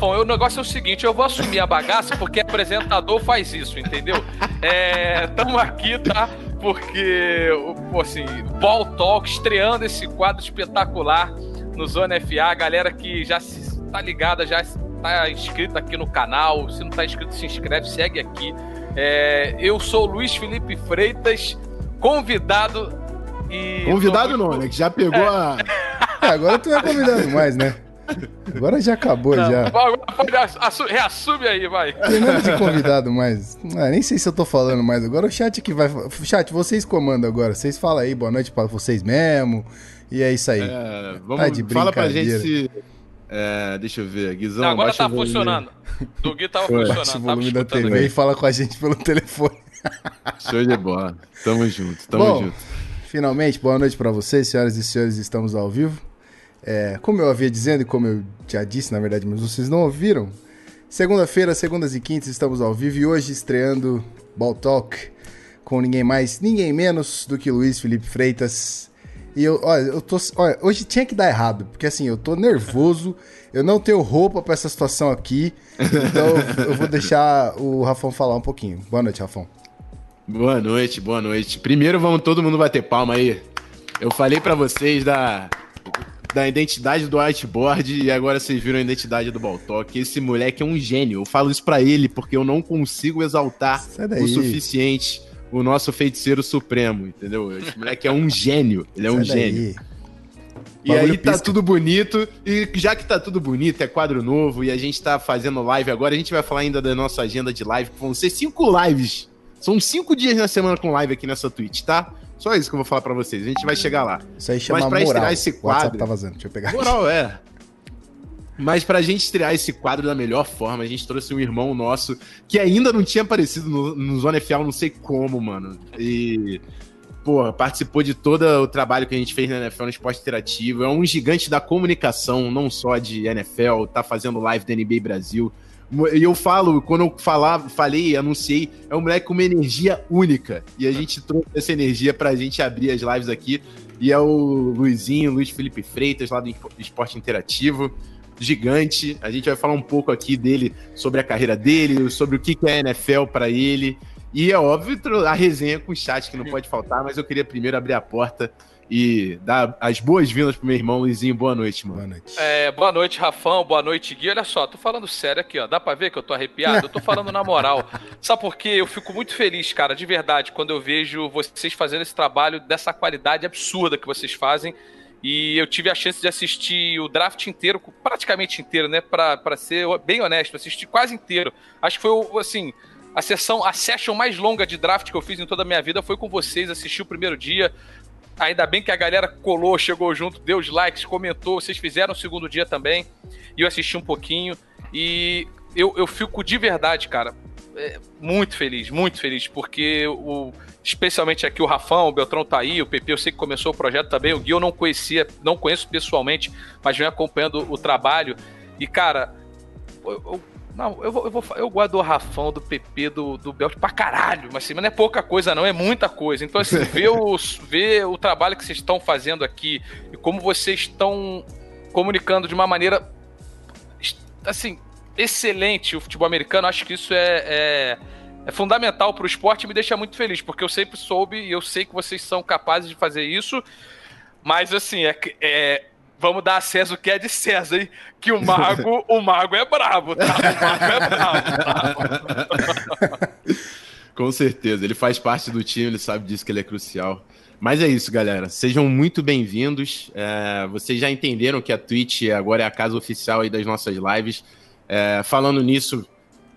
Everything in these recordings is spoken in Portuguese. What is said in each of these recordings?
Rafão, o negócio é o seguinte: eu vou assumir a bagaça porque apresentador faz isso, entendeu? É, tamo aqui, tá? Porque, assim, Ball Talk estreando esse quadro espetacular no Zona FA. Galera que já tá ligada, já tá inscrita aqui no canal. Se não tá inscrito, se inscreve, segue aqui. É, eu sou Luiz Felipe Freitas, convidado e. Convidado não, né? Que já pegou é. a. É, agora tu não é convidado mais, né? Agora já acabou, não, já. reassume aí, vai. Tem nada de convidado mais. Ah, nem sei se eu tô falando mais. Agora o chat que vai. Chat, vocês comandam agora. Vocês falam aí, boa noite pra vocês mesmo. E é isso aí. É, vamos, tá de Fala pra gente se. É, deixa eu ver, Guizão. Não, agora tá funcionando. Do Gui tava Foi. funcionando. o volume da TV aí. e fala com a gente pelo telefone. Show de bola. Tamo junto, tamo Bom, junto. Finalmente, boa noite para vocês, senhoras e senhores, estamos ao vivo. É, como eu havia dizendo e como eu já disse, na verdade, mas vocês não ouviram, segunda-feira, segundas e quintas, estamos ao vivo e hoje estreando Ball Talk com ninguém mais, ninguém menos do que Luiz Felipe Freitas. E eu, olha, eu tô. Olha, hoje tinha que dar errado, porque assim, eu tô nervoso, eu não tenho roupa para essa situação aqui, então eu vou deixar o Rafão falar um pouquinho. Boa noite, Rafão. Boa noite, boa noite. Primeiro vamos todo mundo bater palma aí. Eu falei para vocês da da identidade do whiteboard e agora vocês viram a identidade do Baltock. Esse moleque é um gênio. Eu falo isso para ele porque eu não consigo exaltar o suficiente o nosso feiticeiro supremo, entendeu? Esse moleque é um gênio. Ele é Sai um daí. gênio. E aí tá pisca. tudo bonito, e já que tá tudo bonito, é quadro novo, e a gente tá fazendo live agora, a gente vai falar ainda da nossa agenda de live, que vão ser cinco lives. São cinco dias na semana com live aqui nessa Twitch, tá? Só isso que eu vou falar para vocês. A gente vai chegar lá. Isso aí chama Mas pra moral. estrear esse quadro. tá vazando. Deixa eu pegar. Moral, aqui. é. Mas pra gente estrear esse quadro da melhor forma, a gente trouxe um irmão nosso que ainda não tinha aparecido no, no Zona FA, não sei como, mano. E, pô, participou de todo o trabalho que a gente fez na NFL no esporte interativo. É um gigante da comunicação, não só de NFL, tá fazendo live da NBA Brasil. E eu falo, quando eu falava, falei, anunciei, é um moleque com uma energia única. E a gente trouxe essa energia pra gente abrir as lives aqui. E é o Luizinho, Luiz Felipe Freitas, lá do Esporte Interativo. Gigante. A gente vai falar um pouco aqui dele, sobre a carreira dele, sobre o que é a NFL para ele. E é óbvio, a resenha com o chat que não pode faltar, mas eu queria primeiro abrir a porta e dar as boas-vindas pro meu irmão Luizinho. Boa noite, mano. Boa noite. É, boa noite, Rafão. Boa noite, Gui. Olha só, tô falando sério aqui, ó. Dá pra ver que eu tô arrepiado? Eu tô falando na moral. Sabe por quê? Eu fico muito feliz, cara, de verdade, quando eu vejo vocês fazendo esse trabalho dessa qualidade absurda que vocês fazem. E eu tive a chance de assistir o draft inteiro, praticamente inteiro, né? Pra, pra ser bem honesto, assisti quase inteiro. Acho que foi, assim, a sessão, a session mais longa de draft que eu fiz em toda a minha vida foi com vocês. Assisti o primeiro dia, Ainda bem que a galera colou, chegou junto, deu os likes, comentou. Vocês fizeram o segundo dia também. E eu assisti um pouquinho. E eu, eu fico de verdade, cara, é, muito feliz, muito feliz. Porque o, especialmente aqui o Rafão, o Beltrão tá aí, o PP eu sei que começou o projeto também. O Gui eu não conhecia, não conheço pessoalmente, mas venho acompanhando o trabalho. E, cara, eu, eu não, eu, vou, eu, vou, eu gosto do Rafão, do PP, do, do Belt pra caralho, mas assim, não é pouca coisa, não, é muita coisa. Então, assim, ver, os, ver o trabalho que vocês estão fazendo aqui e como vocês estão comunicando de uma maneira, assim, excelente o futebol americano, acho que isso é, é, é fundamental para o esporte e me deixa muito feliz, porque eu sempre soube e eu sei que vocês são capazes de fazer isso, mas, assim, é, é vamos dar a César o que é de César, hein? Que o mago, o mago é brabo, tá? O mago é brabo. Tá? Com certeza, ele faz parte do time, ele sabe disso que ele é crucial. Mas é isso, galera. Sejam muito bem-vindos. É, vocês já entenderam que a Twitch agora é a casa oficial aí das nossas lives. É, falando nisso,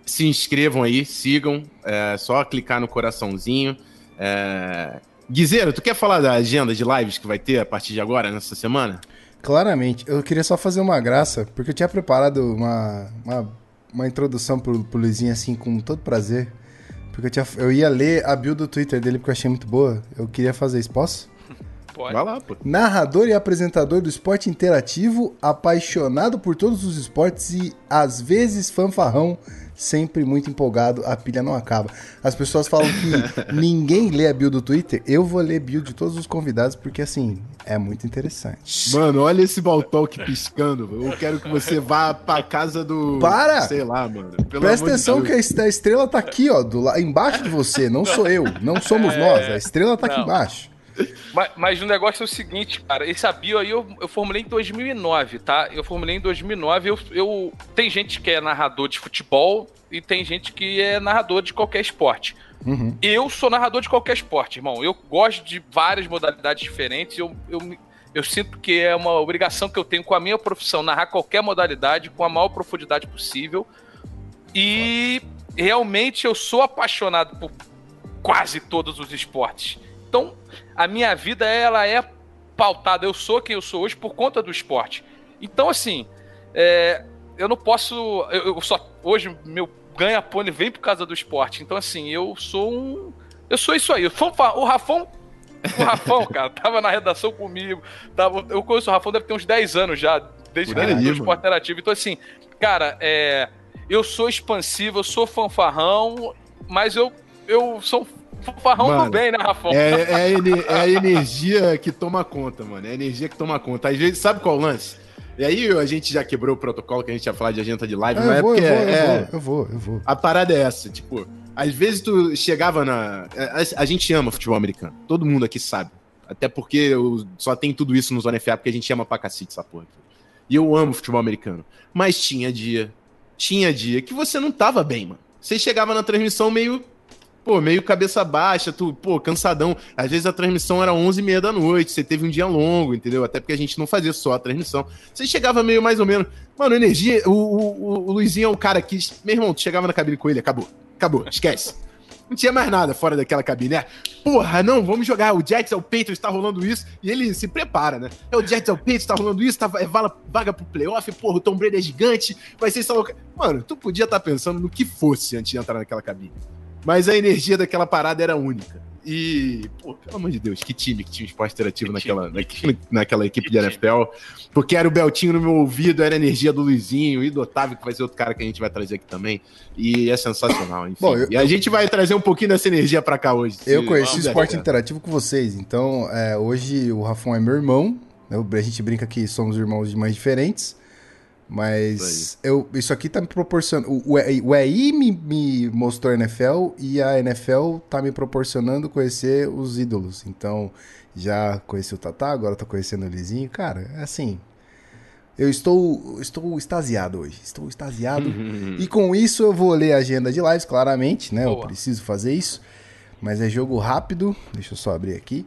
se inscrevam aí, sigam. É só clicar no coraçãozinho. É... Guizeiro, tu quer falar da agenda de lives que vai ter a partir de agora, nessa semana? Claramente. Eu queria só fazer uma graça, porque eu tinha preparado uma, uma, uma introdução pro, pro Luizinho, assim, com todo prazer. Porque eu, tinha, eu ia ler a build do Twitter dele, porque eu achei muito boa. Eu queria fazer isso, posso? Pode. Vai lá, pô. Narrador e apresentador do esporte interativo, apaixonado por todos os esportes e, às vezes, fanfarrão, sempre muito empolgado, a pilha não acaba. As pessoas falam que ninguém lê a bio do Twitter, eu vou ler bio de todos os convidados, porque assim, é muito interessante. Mano, olha esse Baltalk piscando. Eu quero que você vá pra casa do. Para! Sei lá, mano. Presta atenção de que a estrela tá aqui, ó, do, lá, embaixo de você. Não sou eu, não somos é... nós. A estrela tá não. aqui embaixo. Mas, mas, o negócio é o seguinte, cara. Esse bio aí eu, eu formulei em 2009, tá? Eu formulei em 2009. Eu, eu, tem gente que é narrador de futebol e tem gente que é narrador de qualquer esporte. Uhum. Eu sou narrador de qualquer esporte, irmão. Eu gosto de várias modalidades diferentes. Eu, eu, eu sinto que é uma obrigação que eu tenho com a minha profissão narrar qualquer modalidade com a maior profundidade possível. E realmente eu sou apaixonado por quase todos os esportes. Então, a minha vida ela é pautada. Eu sou quem eu sou hoje por conta do esporte. Então, assim, é, eu não posso. Eu, eu, só hoje meu ganha-pônei vem por causa do esporte. Então, assim, eu sou um. Eu sou isso aí. O Rafão. O Rafão, cara, tava na redação comigo. Tava, eu conheço o Rafão, deve ter uns 10 anos já, desde que ele o esporte interativo. Então, assim, cara, é, eu sou expansivo, eu sou fanfarrão, mas eu, eu sou Farrão mano, do bem, né, Rafão? É, é, é, a energia que toma conta, mano. É a energia que toma conta. Às vezes, sabe qual é o lance? E aí a gente já quebrou o protocolo que a gente ia falar de agenda de live, é, mas é porque eu vou, é, eu vou, eu vou. A parada é essa, tipo, às vezes tu chegava na. A, a gente ama futebol americano. Todo mundo aqui sabe. Até porque eu, só tem tudo isso no Zona FA, porque a gente ama pra cacete essa porra. E eu amo futebol americano. Mas tinha dia, tinha dia que você não tava bem, mano. Você chegava na transmissão meio pô, meio cabeça baixa, tu, pô, cansadão. Às vezes a transmissão era 11 e meia da noite, você teve um dia longo, entendeu? Até porque a gente não fazia só a transmissão. Você chegava meio mais ou menos. Mano, energia, o, o, o Luizinho é um cara que, meu irmão, tu chegava na cabine com ele, acabou. Acabou, esquece. Não tinha mais nada fora daquela cabine, né? Porra, não, vamos jogar. O Jets é o Patriots, tá rolando isso. E ele se prepara, né? É o Jets é o Patriots, tá rolando isso, tá, é vaga, vaga pro playoff, porra, o Tom Brady é gigante, vai ser essa louca. Mano, tu podia estar tá pensando no que fosse antes de entrar naquela cabine. Mas a energia daquela parada era única. E, pô, pelo amor de Deus, que time que tinha um esporte interativo naquela, naquela, naquela equipe de NFL. Porque era o Beltinho no meu ouvido, era a energia do Luizinho e do Otávio, que vai ser outro cara que a gente vai trazer aqui também. E é sensacional, enfim. Bom, eu, e a gente vai trazer um pouquinho dessa energia para cá hoje. Eu conheci o esporte interativo com vocês, então é, hoje o Rafão é meu irmão. Né, a gente brinca que somos irmãos de mães diferentes. Mas isso, eu, isso aqui tá me proporcionando. O, o EI me, me mostrou a NFL e a NFL tá me proporcionando conhecer os ídolos. Então, já conheci o Tatá, agora tô conhecendo o Lizinho. Cara, é assim. Eu estou, estou extasiado hoje. Estou extasiado. e com isso eu vou ler a agenda de lives, claramente, né? Boa. Eu preciso fazer isso. Mas é jogo rápido. Deixa eu só abrir aqui.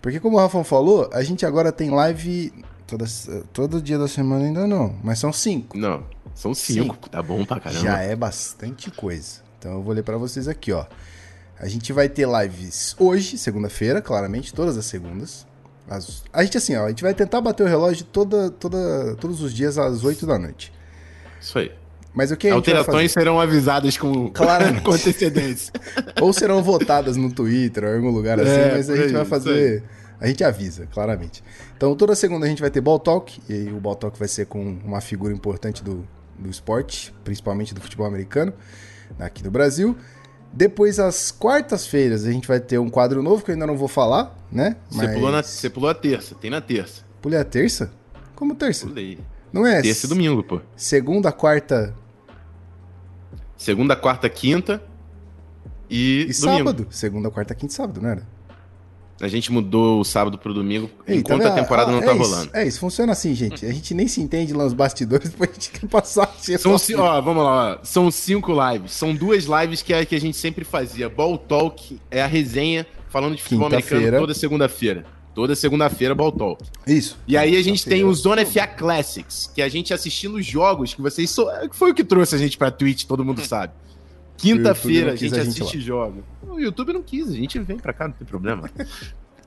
Porque como o Rafa falou, a gente agora tem live Toda, todo dia da semana ainda não, mas são cinco. Não, são cinco, cinco. tá bom pra caramba. Já é bastante coisa. Então eu vou ler para vocês aqui, ó. A gente vai ter lives hoje, segunda-feira, claramente, todas as segundas. As... A gente assim, ó, a gente vai tentar bater o relógio toda, toda, todos os dias às 8 da noite. Isso aí. Mas o que Alterações serão avisadas com, Claramente. com antecedência. ou serão votadas no Twitter ou em algum lugar assim, é, mas a gente vai fazer. A gente avisa, claramente. Então, toda segunda a gente vai ter Ball Talk, e aí o Ball Talk vai ser com uma figura importante do, do esporte, principalmente do futebol americano, aqui no Brasil. Depois, às quartas-feiras, a gente vai ter um quadro novo que eu ainda não vou falar, né? Mas... Você, pulou na, você pulou a terça, tem na terça. Pulei a terça? Como terça? Pulei. Não é? Terça e domingo, pô. Segunda, quarta. Segunda, quarta, quinta e. E domingo. sábado. Segunda, quarta, quinta e sábado, não era? A gente mudou o sábado pro domingo Ei, enquanto tá a temporada ah, não tá é rolando. é isso, funciona assim, gente. A gente nem se entende lá nos bastidores, depois a gente quer passar. São, ci... ó, vamos lá, ó. são cinco lives. São duas lives que é que a gente sempre fazia. Ball Talk é a resenha falando de futebol americano toda segunda-feira. Toda segunda-feira, Ball Talk. Isso. E aí a gente tem o Zona FA Classics, que é a gente assistindo jogos que vocês. So... Foi o que trouxe a gente pra Twitch, todo mundo sabe. Quinta-feira a gente, assiste jogos. O YouTube não quis, a gente vem pra cá, não tem problema.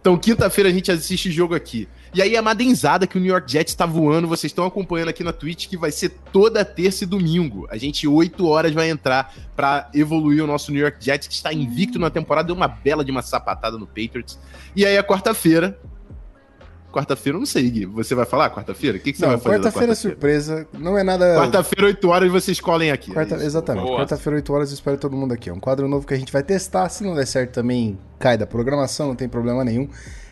Então, quinta-feira a gente assiste jogo aqui. E aí, a madenzada que o New York Jets tá voando, vocês estão acompanhando aqui na Twitch, que vai ser toda terça e domingo. A gente, 8 horas, vai entrar para evoluir o nosso New York Jets, que está invicto na temporada, deu uma bela de uma sapatada no Patriots. E aí, a quarta-feira, quarta-feira, eu não sei, Gui. Você vai falar quarta-feira? O que, que você Não, vai fazer? quarta-feira é surpresa. Não é nada. Quarta-feira, 8 horas, vocês colhem aqui. Quarta- É. Exatamente. Quarta-feira, 8 horas, eu espero todo mundo aqui. É um quadro novo que a gente vai testar. Se não der certo também, cai da programação, não tem problema nenhum.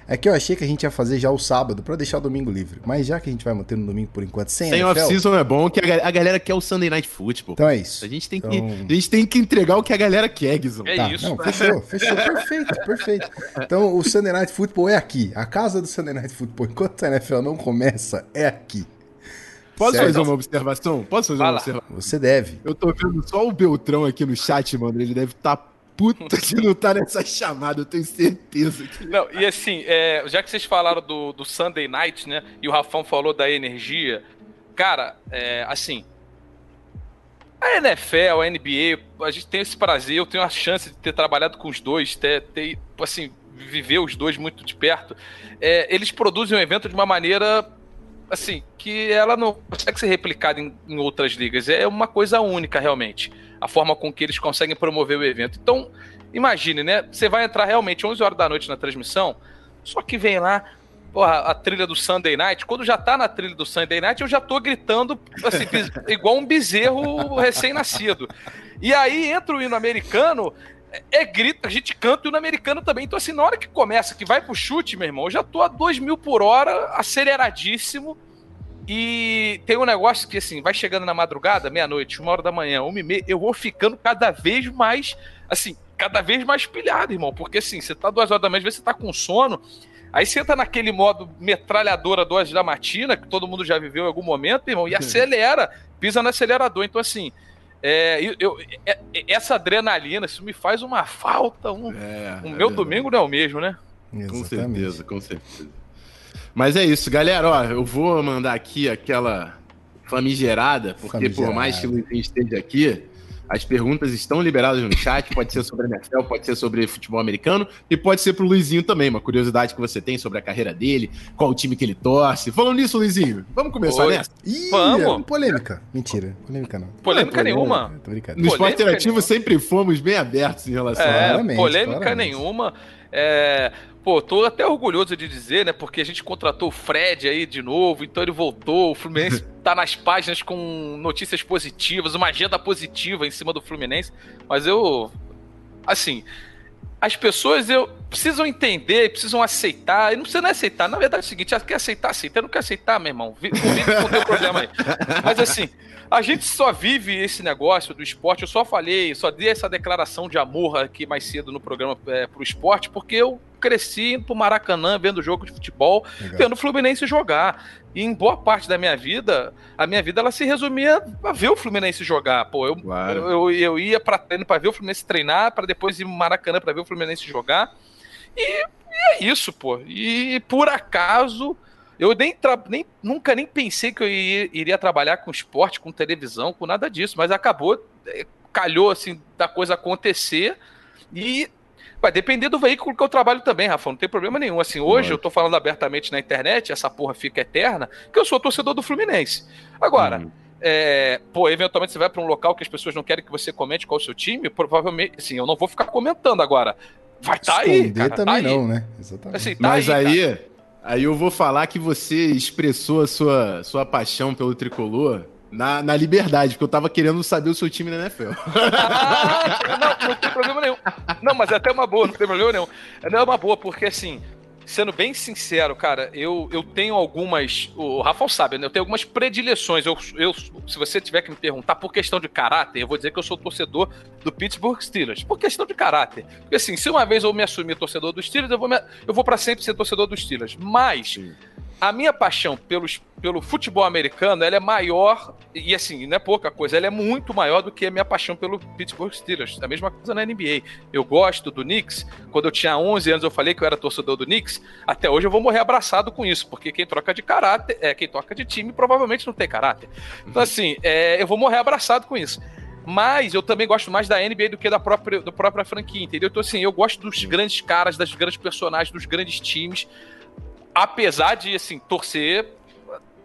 É que eu achei que a gente ia fazer já o sábado pra deixar o domingo livre. Mas já que a gente vai manter no domingo por enquanto sem, Sem off-season é bom, que a, ga- a galera quer o Sunday Night Football. Então é isso. A gente tem, que, Então- a gente tem que entregar o que a galera quer, Guizão. É Tá, isso. não, fechou, fechou, perfeito, perfeito. Então o Sunday Night Football é aqui. A casa do Sunday Night Football, enquanto a NFL não começa, é aqui. Posso Certo. fazer uma observação? Posso fazer Vai uma observação? Você deve. Eu tô vendo só o Beltrão aqui no chat, mano. Ele deve estar puta que não tá nessa chamada, eu tenho certeza. Que... Não, e assim, é, já que vocês falaram do, do Sunday Night, né? E o Rafão falou da energia, cara, é, assim. A NFL, a NBA, a gente tem esse prazer, eu tenho a chance de ter trabalhado com os dois, ter, ter assim, viver os dois muito de perto. É, eles produzem um evento de uma maneira, assim, que ela não consegue ser replicada em, em outras ligas. É uma coisa única, realmente. A forma com que eles conseguem promover o evento. Então, imagine, né? Você vai entrar realmente 11 horas da noite na transmissão, só que vem lá porra, a trilha do Sunday Night. Quando já tá na trilha do Sunday Night, eu já tô gritando assim, igual um bezerro recém-nascido. E aí entra o hino americano, é, é grito, a gente canta o hino americano também. Então, assim, na hora que começa, que vai pro chute, meu irmão, eu já tô a 2 mil por hora, aceleradíssimo. E tem um negócio que, assim, vai chegando na madrugada, meia-noite, uma hora da manhã, uma e meia, eu vou ficando cada vez mais, assim, cada vez mais pilhado, irmão. Porque, assim, você tá duas horas da manhã, às vezes você tá com sono, aí você entra naquele modo metralhadora duas da matina, que todo mundo já viveu em algum momento, irmão, e acelera, pisa no acelerador. Então, assim, é, eu, eu- é- é- essa adrenalina, isso me faz uma falta. Um, É, o é meu verdade. domingo não é o mesmo, né? Com certeza, com certeza. Mas é isso, galera. Ó, eu vou mandar aqui aquela famigerada, porque por mais que o Luizinho esteja aqui, as perguntas estão liberadas no chat. Pode ser sobre a NFL, pode ser sobre futebol americano e pode ser pro Luizinho também. Uma curiosidade que você tem sobre a carreira dele, qual o time que ele torce. Falando nisso, Luizinho, vamos começar Oi. nessa? Ih, Vamos. polêmica. Mentira, polêmica não. Polêmica Não é nenhuma. Tô brincando. No Polêmica esporte interativo nenhuma. sempre fomos bem abertos em relação a. É, Claramente, polêmica claramente. nenhuma. É, pô, tô até orgulhoso de dizer, né? Porque a gente contratou o Fred aí de novo, então ele voltou. O Fluminense tá nas páginas com notícias positivas, uma agenda positiva em cima do Fluminense. Mas eu. Assim. As pessoas eu, precisam entender, precisam aceitar. E não precisa nem aceitar. Na verdade é o seguinte: ah, quer aceitar, aceita. Não quer aceitar, meu irmão. Vi- Convive com teu problema aí. Mas assim, a gente só vive esse negócio do esporte. Eu só falei, só dei essa declaração de amor aqui mais cedo no programa é, pro esporte, porque eu cresci indo pro Maracanã vendo jogo de futebol, Legal. vendo o Fluminense jogar. E em boa parte da minha vida, a minha vida ela se resumia a ver o Fluminense jogar. Pô, eu, Claro. eu, eu, eu ia para treino para ver o Fluminense treinar, para depois ir no Maracanã para ver o Fluminense jogar. E, e é isso, pô. E por acaso eu nem, nem nunca nem pensei que eu iria, iria trabalhar com esporte, com televisão, com nada disso, mas acabou, é, calhou assim da coisa acontecer e vai depender do veículo que eu trabalho também, Rafa, não tem problema nenhum. Assim, hoje Lógico. eu tô falando abertamente na internet, essa porra fica eterna, que eu sou torcedor do Fluminense. Agora, Hum. é, pô, eventualmente você vai para um local que as pessoas não querem que você comente qual é o seu time, provavelmente, assim, eu não vou ficar comentando agora. Vai tá aí, cara, tá também aí. não, né? Exatamente. Assim, tá Mas aí, aí, aí, eu vou falar que você expressou a sua, sua paixão pelo tricolor na, na liberdade, porque eu tava querendo saber o seu time na NFL. Ah, não, não tem problema nenhum. Não, mas é até uma boa, não tem problema nenhum. Não é uma boa, porque assim, sendo bem sincero, cara, eu, eu tenho algumas. O Rafael sabe, né? Eu tenho algumas predileções. Eu, eu, se você tiver que me perguntar por questão de caráter, eu vou dizer que eu sou torcedor do Pittsburgh Steelers. Por questão de caráter. Porque assim, se uma vez eu me assumir torcedor dos Steelers, eu vou, me- eu vou para sempre ser torcedor dos Steelers. Mas Sim. A minha paixão pelos, pelo futebol americano ela é maior, e assim, não é pouca coisa, ela é muito maior do que a minha paixão pelo Pittsburgh Steelers. A mesma coisa na NBA. Eu gosto do Knicks. Quando eu tinha 11 anos, eu falei que eu era torcedor do Knicks. Até hoje eu vou morrer abraçado com isso, porque quem troca de caráter, é, quem troca de time, provavelmente não tem caráter. Então, assim, é, eu vou morrer abraçado com isso. Mas eu também gosto mais da NBA do que da própria, da própria franquia, entendeu? Então, assim, eu gosto dos grandes caras, das grandes personagens, dos grandes times apesar de assim torcer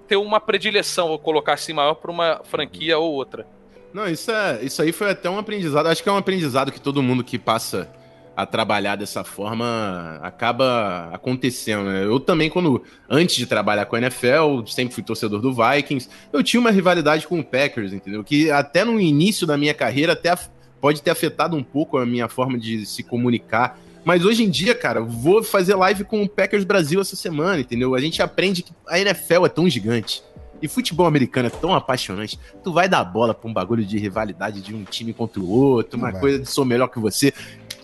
ter uma predileção, vou colocar assim maior para uma franquia ou outra. Não, isso, é, isso aí foi até um aprendizado. Acho que é um aprendizado que todo mundo que passa a trabalhar dessa forma, acaba acontecendo. Né? Eu também, quando antes de trabalhar com a NFL, sempre fui torcedor do Vikings, eu tinha uma rivalidade com o Packers, entendeu? Que até no início da minha carreira até pode ter afetado um pouco a minha forma de se comunicar. Mas hoje em dia, cara, vou fazer live com o Packers Brasil essa semana, entendeu? A gente aprende que a NFL é tão gigante. E futebol americano é tão apaixonante. Tu vai dar bola pra um bagulho de rivalidade de um time contra o outro, uma coisa de sou melhor que você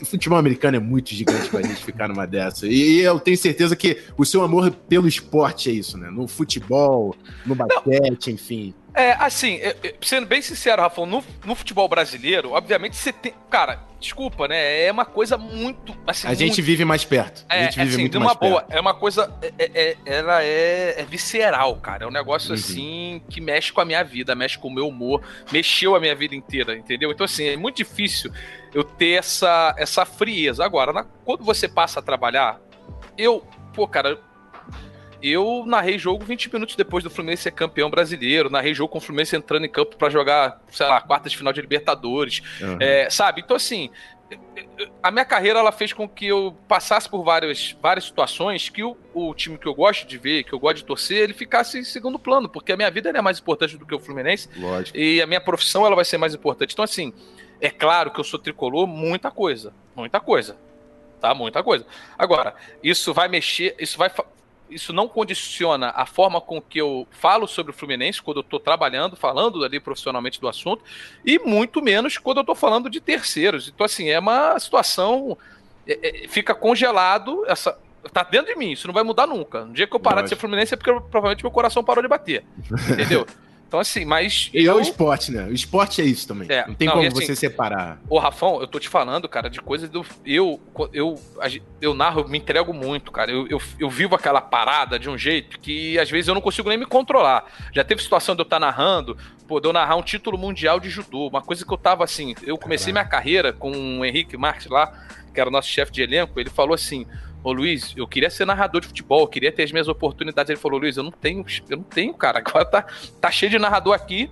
o futebol americano é muito gigante pra gente ficar numa dessa. E eu tenho certeza que o seu amor pelo esporte é isso, né? No futebol, no basquete, Não. enfim. É, assim, sendo bem sincero, Rafa, no, no, futebol brasileiro, obviamente você tem. Cara, desculpa, né? É uma coisa muito. Assim, a gente vive mais perto. A é, gente vive assim, muito de uma boa. Perto. É uma coisa. É, é, é, ela é, é, visceral, cara. É um negócio uhum. assim que mexe com a minha vida, mexe com o meu humor, mexeu a minha vida inteira, entendeu? Então, assim, é muito difícil eu ter essa, essa frieza. Agora, na, quando você passa a trabalhar, eu. Pô, cara, eu narrei jogo 20 minutos depois do Fluminense ser campeão brasileiro, narrei jogo com o Fluminense entrando em campo para jogar, sei lá, quartas de final de Libertadores, uhum. é, sabe? Então, assim, a minha carreira ela fez com que eu passasse por várias, várias situações que o, o time que eu gosto de ver, que eu gosto de torcer, ele ficasse em segundo plano, porque a minha vida é mais importante do que o Fluminense Lógico. e a minha profissão ela vai ser mais importante. Então, assim, é claro que eu sou tricolor, muita coisa, muita coisa tá? Muita coisa. Agora, isso vai mexer, isso vai isso não condiciona a forma com que eu falo sobre o Fluminense quando eu estou trabalhando, falando ali profissionalmente do assunto, e muito menos quando eu estou falando de terceiros. Então, assim, é uma situação. É, é, fica congelado, essa. Tá dentro de mim, isso não vai mudar nunca. No dia que eu parar Lógico. de ser Fluminense é porque provavelmente meu coração parou de bater. Entendeu? Então, assim, mas. E eu... é o esporte, né? O esporte é isso também. É, não tem não, como assim, você separar. Ô, Rafão, eu tô te falando, cara, de coisas do. Eu, eu, eu narro, eu me entrego muito, cara. Eu, eu, eu, vivo aquela parada de um jeito que às vezes eu não consigo nem me controlar. Já teve situação de eu estar tá narrando, pô, de eu narrar um título mundial de judô. Uma coisa que eu tava assim. Eu comecei Caraca. minha carreira com o Henrique Marques lá, que era o nosso chefe de elenco. Ele falou assim: Ô Luiz, eu queria ser narrador de futebol, eu queria ter as minhas oportunidades. Ele falou, Luiz, eu não tenho, eu não tenho, cara. Agora tá, tá cheio de narrador aqui.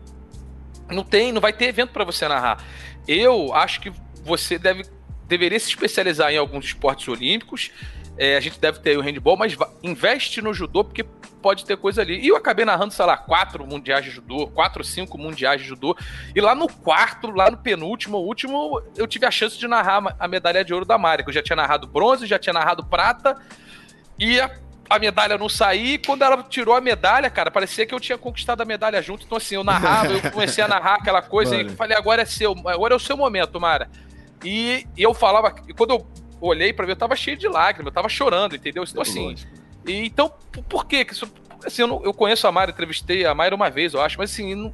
Não tem, não vai ter evento para você narrar. Eu acho que você deve deveria se especializar em alguns esportes olímpicos. É, a gente deve ter o handball, mas investe no judô, porque pode ter coisa ali. E eu acabei narrando, sei lá, quatro mundiais de judô, quatro cinco mundiais de judô. E lá no quarto, lá no penúltimo, último, eu tive a chance de narrar a medalha de ouro da Mari, que eu já tinha narrado bronze, já tinha narrado prata. E a, a medalha não saía. quando ela tirou a medalha, cara, parecia que eu tinha conquistado a medalha junto. Então, assim, eu narrava, eu comecei a narrar aquela coisa Mano. e falei, agora é seu, agora é o seu momento, Mara. E, e eu falava, e quando eu olhei para ver, eu tava cheio de lágrimas, eu tava chorando, entendeu? Então, assim. Lógico e, então, por quê? Assim, eu, não, eu conheço a Mayra, entrevistei a Mayra uma vez, eu acho, mas assim, não,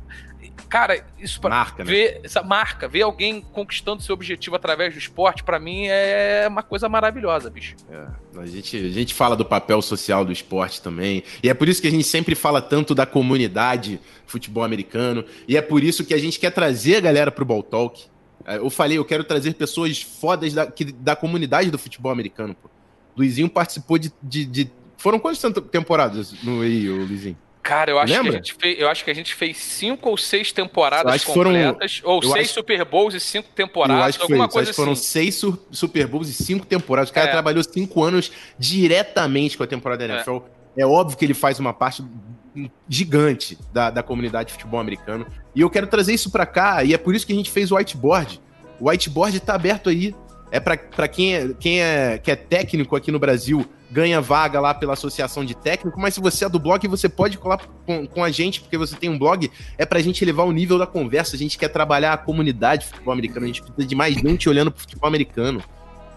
cara, isso para marca, ver né? essa marca, ver alguém conquistando seu objetivo através do esporte, para mim é uma coisa maravilhosa, bicho. É, a gente, a gente fala do papel social do esporte também, e é por isso que a gente sempre fala tanto da comunidade futebol americano, e é por isso que a gente quer trazer a galera pro Ball Talk. É, eu falei, eu quero trazer pessoas fodas da, que, da comunidade do futebol americano, pô. Luizinho participou de, de, de foram quantas temporadas no EI, Luizinho? Cara, eu acho, que a gente fez, eu acho que a gente fez cinco ou seis temporadas completas, foram, ou seis acho, Super Bowls e cinco temporadas, alguma coisa assim. Foram seis Super Bowls e cinco temporadas. O cara é. trabalhou cinco anos diretamente com a temporada da NFL. É. é óbvio que ele faz uma parte gigante da, da comunidade de futebol americano. E eu quero trazer isso para cá, e é por isso que a gente fez o whiteboard. O whiteboard tá aberto aí. É para quem, é, quem é, que é técnico aqui no Brasil ganha vaga lá pela associação de técnico, mas se você é do blog, você pode colar com, com a gente, porque você tem um blog, é pra gente elevar o nível da conversa, a gente quer trabalhar a comunidade de futebol americano, a gente precisa de mais gente olhando pro futebol americano.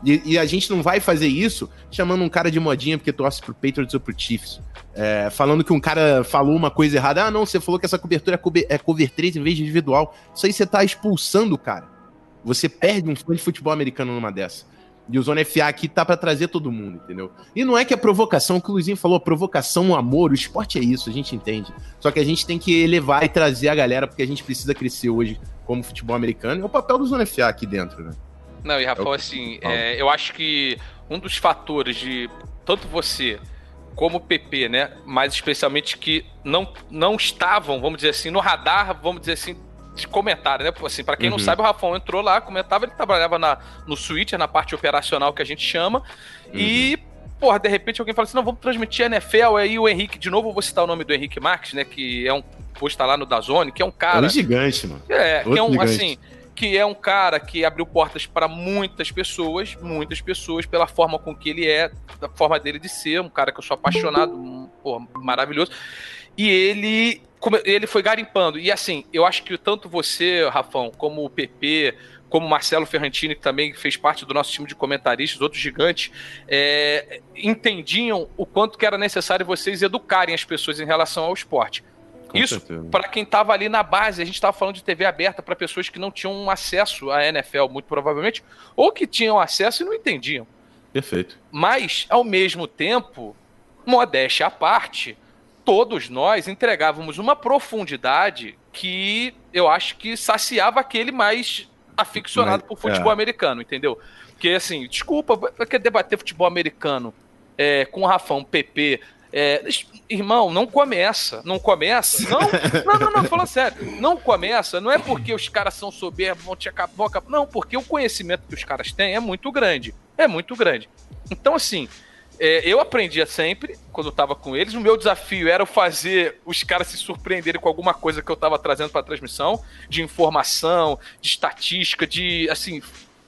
E, e, a gente não vai fazer isso chamando um cara de modinha porque torce pro Patriots ou pro Chiefs. É, falando que um cara falou uma coisa errada. Ah, não, você falou que essa cobertura é cover, é cover 3 em vez de individual. Isso aí você tá expulsando o cara. Você perde um fã de futebol americano numa dessa. E o Zona FA aqui tá para trazer todo mundo, entendeu? E não é que a provocação, que o Luizinho falou, provocação, o amor, o esporte é isso, a gente entende. Só que a gente tem que elevar e trazer a galera, porque a gente precisa crescer hoje como futebol americano. É o papel do Zona FA aqui dentro, né? Não, e Rafael, é assim, é, eu acho que um dos fatores de tanto você como o PP, né, mais especialmente que não, não estavam, vamos dizer assim, no radar, vamos dizer assim, de comentário, né? Assim, para quem uhum. não sabe, o Rafão entrou lá, comentava, ele trabalhava na, no Switcher, na parte operacional que a gente chama, uhum. e porra, de repente alguém fala assim: não, vamos transmitir a NFL. Aí o Henrique, de novo, eu vou citar o nome do Henrique Marques, né? Que é um posto lá no Dazone, que é um cara. É um gigante, mano. É, Outro que é um, gigante. assim, que é um cara que abriu portas para muitas pessoas, muitas pessoas, pela forma com que ele é, da forma dele de ser, um cara que eu sou apaixonado, um, pô, maravilhoso. E ele, ele foi garimpando. E assim, eu acho que tanto você, Rafão, como o PP, como o Marcelo Ferrantini, que também fez parte do nosso time de comentaristas, outros gigantes, é, entendiam o quanto que era necessário vocês educarem as pessoas em relação ao esporte. Com Isso para quem estava ali na base. A gente estava falando de TV aberta para pessoas que não tinham acesso à NFL, muito provavelmente, ou que tinham acesso e não entendiam. Perfeito. Mas, ao mesmo tempo, modéstia à parte, todos nós entregávamos uma profundidade que eu acho que saciava aquele mais aficionado Mas, por futebol é. americano, entendeu? Porque, assim, desculpa, querer debater futebol americano é, com o Rafão, PP, é, irmão, não começa. Não começa. Não, não, não, não, falando sério. Não começa, não é porque os caras são soberbos, vão te acabar. Não, porque o conhecimento que os caras têm é muito grande. É muito grande. Então, assim, é, eu aprendia sempre quando eu tava com eles. O meu desafio era fazer os caras se surpreenderem com alguma coisa que eu tava trazendo pra transmissão, de informação, de estatística, de, assim,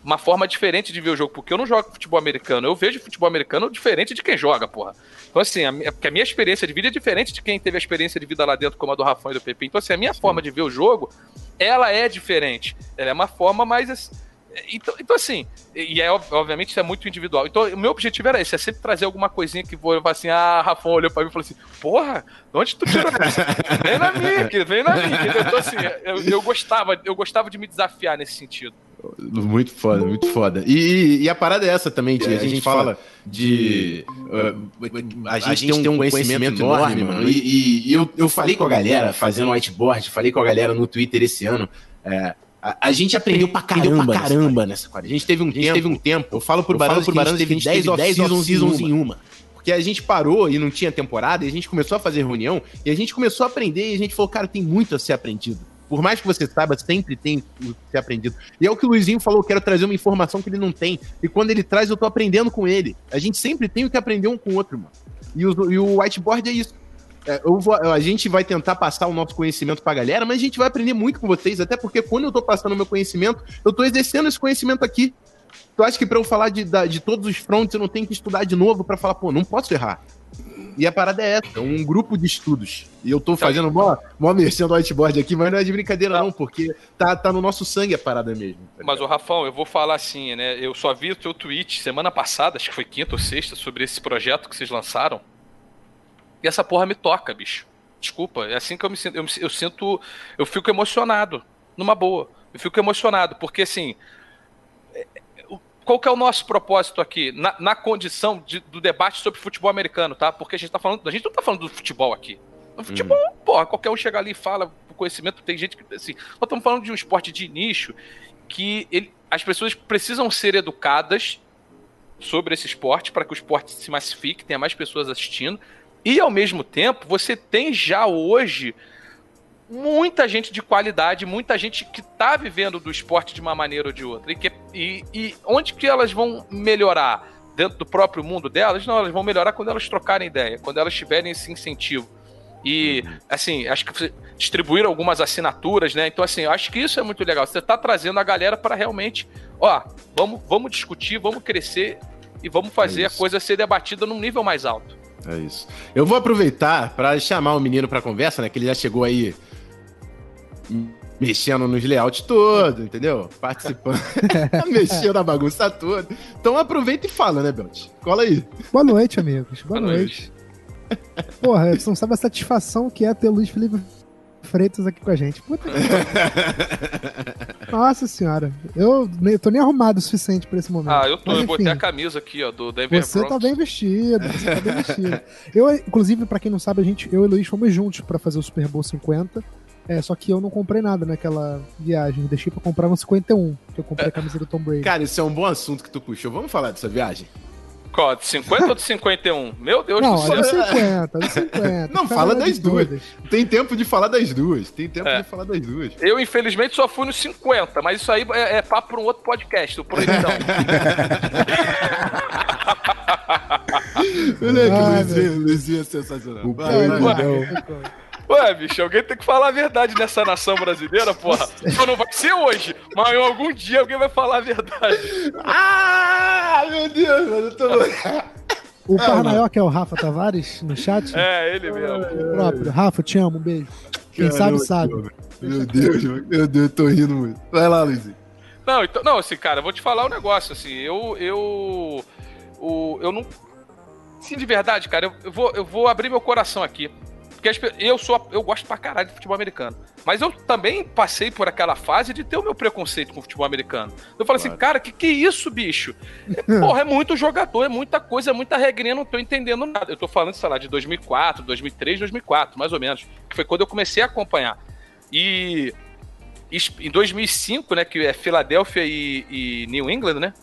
uma forma diferente de ver o jogo, porque eu não jogo futebol americano, eu vejo futebol americano diferente de quem joga, porra. Então, assim, a minha, porque a minha experiência de vida é diferente de quem teve a experiência de vida lá dentro, como a do Rafão e do Pepe. Então, assim, a minha Sim. forma de ver o jogo, ela é diferente. Ela é uma forma mais. Então, então assim, e é obviamente isso é muito individual. Então, o meu objetivo era esse, é sempre trazer alguma coisinha que vou falar assim, ah, Rafão olhou pra mim e falou assim, porra, onde tu tirou isso? vem na minha, vem na minha. Então, assim, eu, eu, gostava, eu gostava de me desafiar nesse sentido. Muito foda, muito foda. E, e a parada é essa também, de, é, a, gente fala de. Uh, a, gente a, gente tem um conhecimento, enorme, mano. E, e, e, eu, eu falei com a galera fazendo whiteboard, falei com a galera no Twitter esse ano. É, a, a, gente aprendeu pra caramba, pra caramba nessa quadra. A gente teve um, tempo, teve um tempo. Eu falo por Barão, que a gente teve 10 off-seasons em uma. Porque a gente parou e não tinha temporada, e a gente começou a fazer reunião, e a gente começou a aprender, e a gente falou, cara, tem muito a ser aprendido. Por mais que você saiba, sempre tem o que ser aprendido. E é o que o Luizinho falou, quero trazer uma informação que ele não tem. E quando ele traz, eu tô aprendendo com ele. A gente sempre tem o que aprender um com o outro, mano. E o, e o whiteboard é isso. É, vou, a gente vai tentar passar o nosso conhecimento pra galera, mas a gente vai aprender muito com vocês, até porque quando eu tô passando o meu conhecimento, eu tô exercendo esse conhecimento aqui. Tu acha que para eu falar de, de todos os fronts eu não tenho que estudar de novo para falar, pô, não posso errar? E a parada é essa, é um grupo de estudos. E eu tô fazendo mó, mó mexendo no whiteboard aqui, mas não é de brincadeira não, porque tá, tá no nosso sangue a parada mesmo. Tá mas, o Rafão, eu vou falar assim, né? Eu só vi o teu tweet semana passada, acho que foi quinta ou sexta, sobre esse projeto que vocês lançaram. E essa porra me toca, bicho. Desculpa, é assim que eu me sinto. Eu, eu sinto. Eu fico emocionado. Numa boa. Eu fico emocionado, porque assim qual que é o nosso propósito aqui? Na, na condição de, do debate sobre futebol americano, tá? Porque a gente tá falando. A gente não tá falando do futebol aqui. O futebol, uhum. porra, qualquer um chega ali e fala o conhecimento, tem gente que. Assim, nós estamos falando de um esporte de nicho que ele, as pessoas precisam ser educadas sobre esse esporte para que o esporte se massifique, tenha mais pessoas assistindo. E ao mesmo tempo, você tem já hoje muita gente de qualidade, muita gente que tá vivendo do esporte de uma maneira ou de outra. E, que, e, e onde que elas vão melhorar? Dentro do próprio mundo delas? Não, elas vão melhorar quando elas trocarem ideia, quando elas tiverem esse incentivo. E, assim, acho que distribuir algumas assinaturas, né? Então, assim, eu acho que isso é muito legal. Você tá trazendo a galera para realmente, ó, vamos, vamos discutir, vamos crescer e vamos fazer é a coisa ser debatida num nível mais alto. É isso. Eu vou aproveitar para chamar o menino para conversa, né? Que ele já chegou aí mexendo nos layouts todo, entendeu? Participando, mexendo na bagunça toda. Então aproveita e fala, né, Belt? Cola aí. Boa noite, amigos. Boa, Boa noite. noite. Porra, você não sabe a satisfação que é ter o Luiz Felipe Freitas aqui com a gente. Puta que... Nossa senhora, eu, eu tô nem arrumado o suficiente pra esse momento. Ah, eu tô, Mas, eu botei a camisa aqui, ó, do Denver Você tá Broncos. tá bem vestido, você tá bem vestido. Eu, inclusive, pra quem não sabe, a gente, eu e o Luiz fomos juntos pra fazer o Super Bowl 50. É, só que eu não comprei nada naquela viagem. Deixei pra comprar no 51, que eu comprei a camisa do Tom Brady. Cara, isso é um bom assunto que tu puxou. Vamos falar dessa viagem? Qual? De 50 ou de 51? Meu Deus Não, do é céu. de 50, é de 50. Não, fala das duas. todas. Tem tempo de falar das duas. Tem tempo É. de falar das duas. Eu, infelizmente, só fui nos 50, mas isso aí é, é papo para um outro podcast, o Proibidão. Olha que Luizinho, Luizinho é sensacional. O proibidão. Ué, bicho, alguém tem que falar a verdade nessa nação brasileira, porra. Só não vai ser hoje, mas em algum dia alguém vai falar a verdade. Ah, meu Deus, mano, eu tô louco. O Parnaió, que é o Rafa Tavares, no chat. É, ele mesmo. o próprio. Rafa, te amo, um beijo. Quem Caramba, sabe, sabe. Meu Deus, meu Deus, eu tô rindo muito. Vai lá, Luizinho. Não, então, não, assim, cara, eu vou te falar um negócio, assim, eu, eu, o, eu não, sim, de verdade, cara, eu, eu vou, eu vou abrir meu coração aqui, porque as eu sou, eu gosto pra caralho de futebol americano, mas eu também passei por aquela fase de ter o meu preconceito com o futebol americano. Eu falo assim, cara, que que é isso, bicho? Porra, é muito jogador, é muita coisa, é muita regrinha, não tô entendendo nada. Eu tô falando, sei lá, de 2004, 2003, 2004, mais ou menos, que foi quando eu comecei a acompanhar. E em 2005, né, que é Filadélfia e, e New England, né?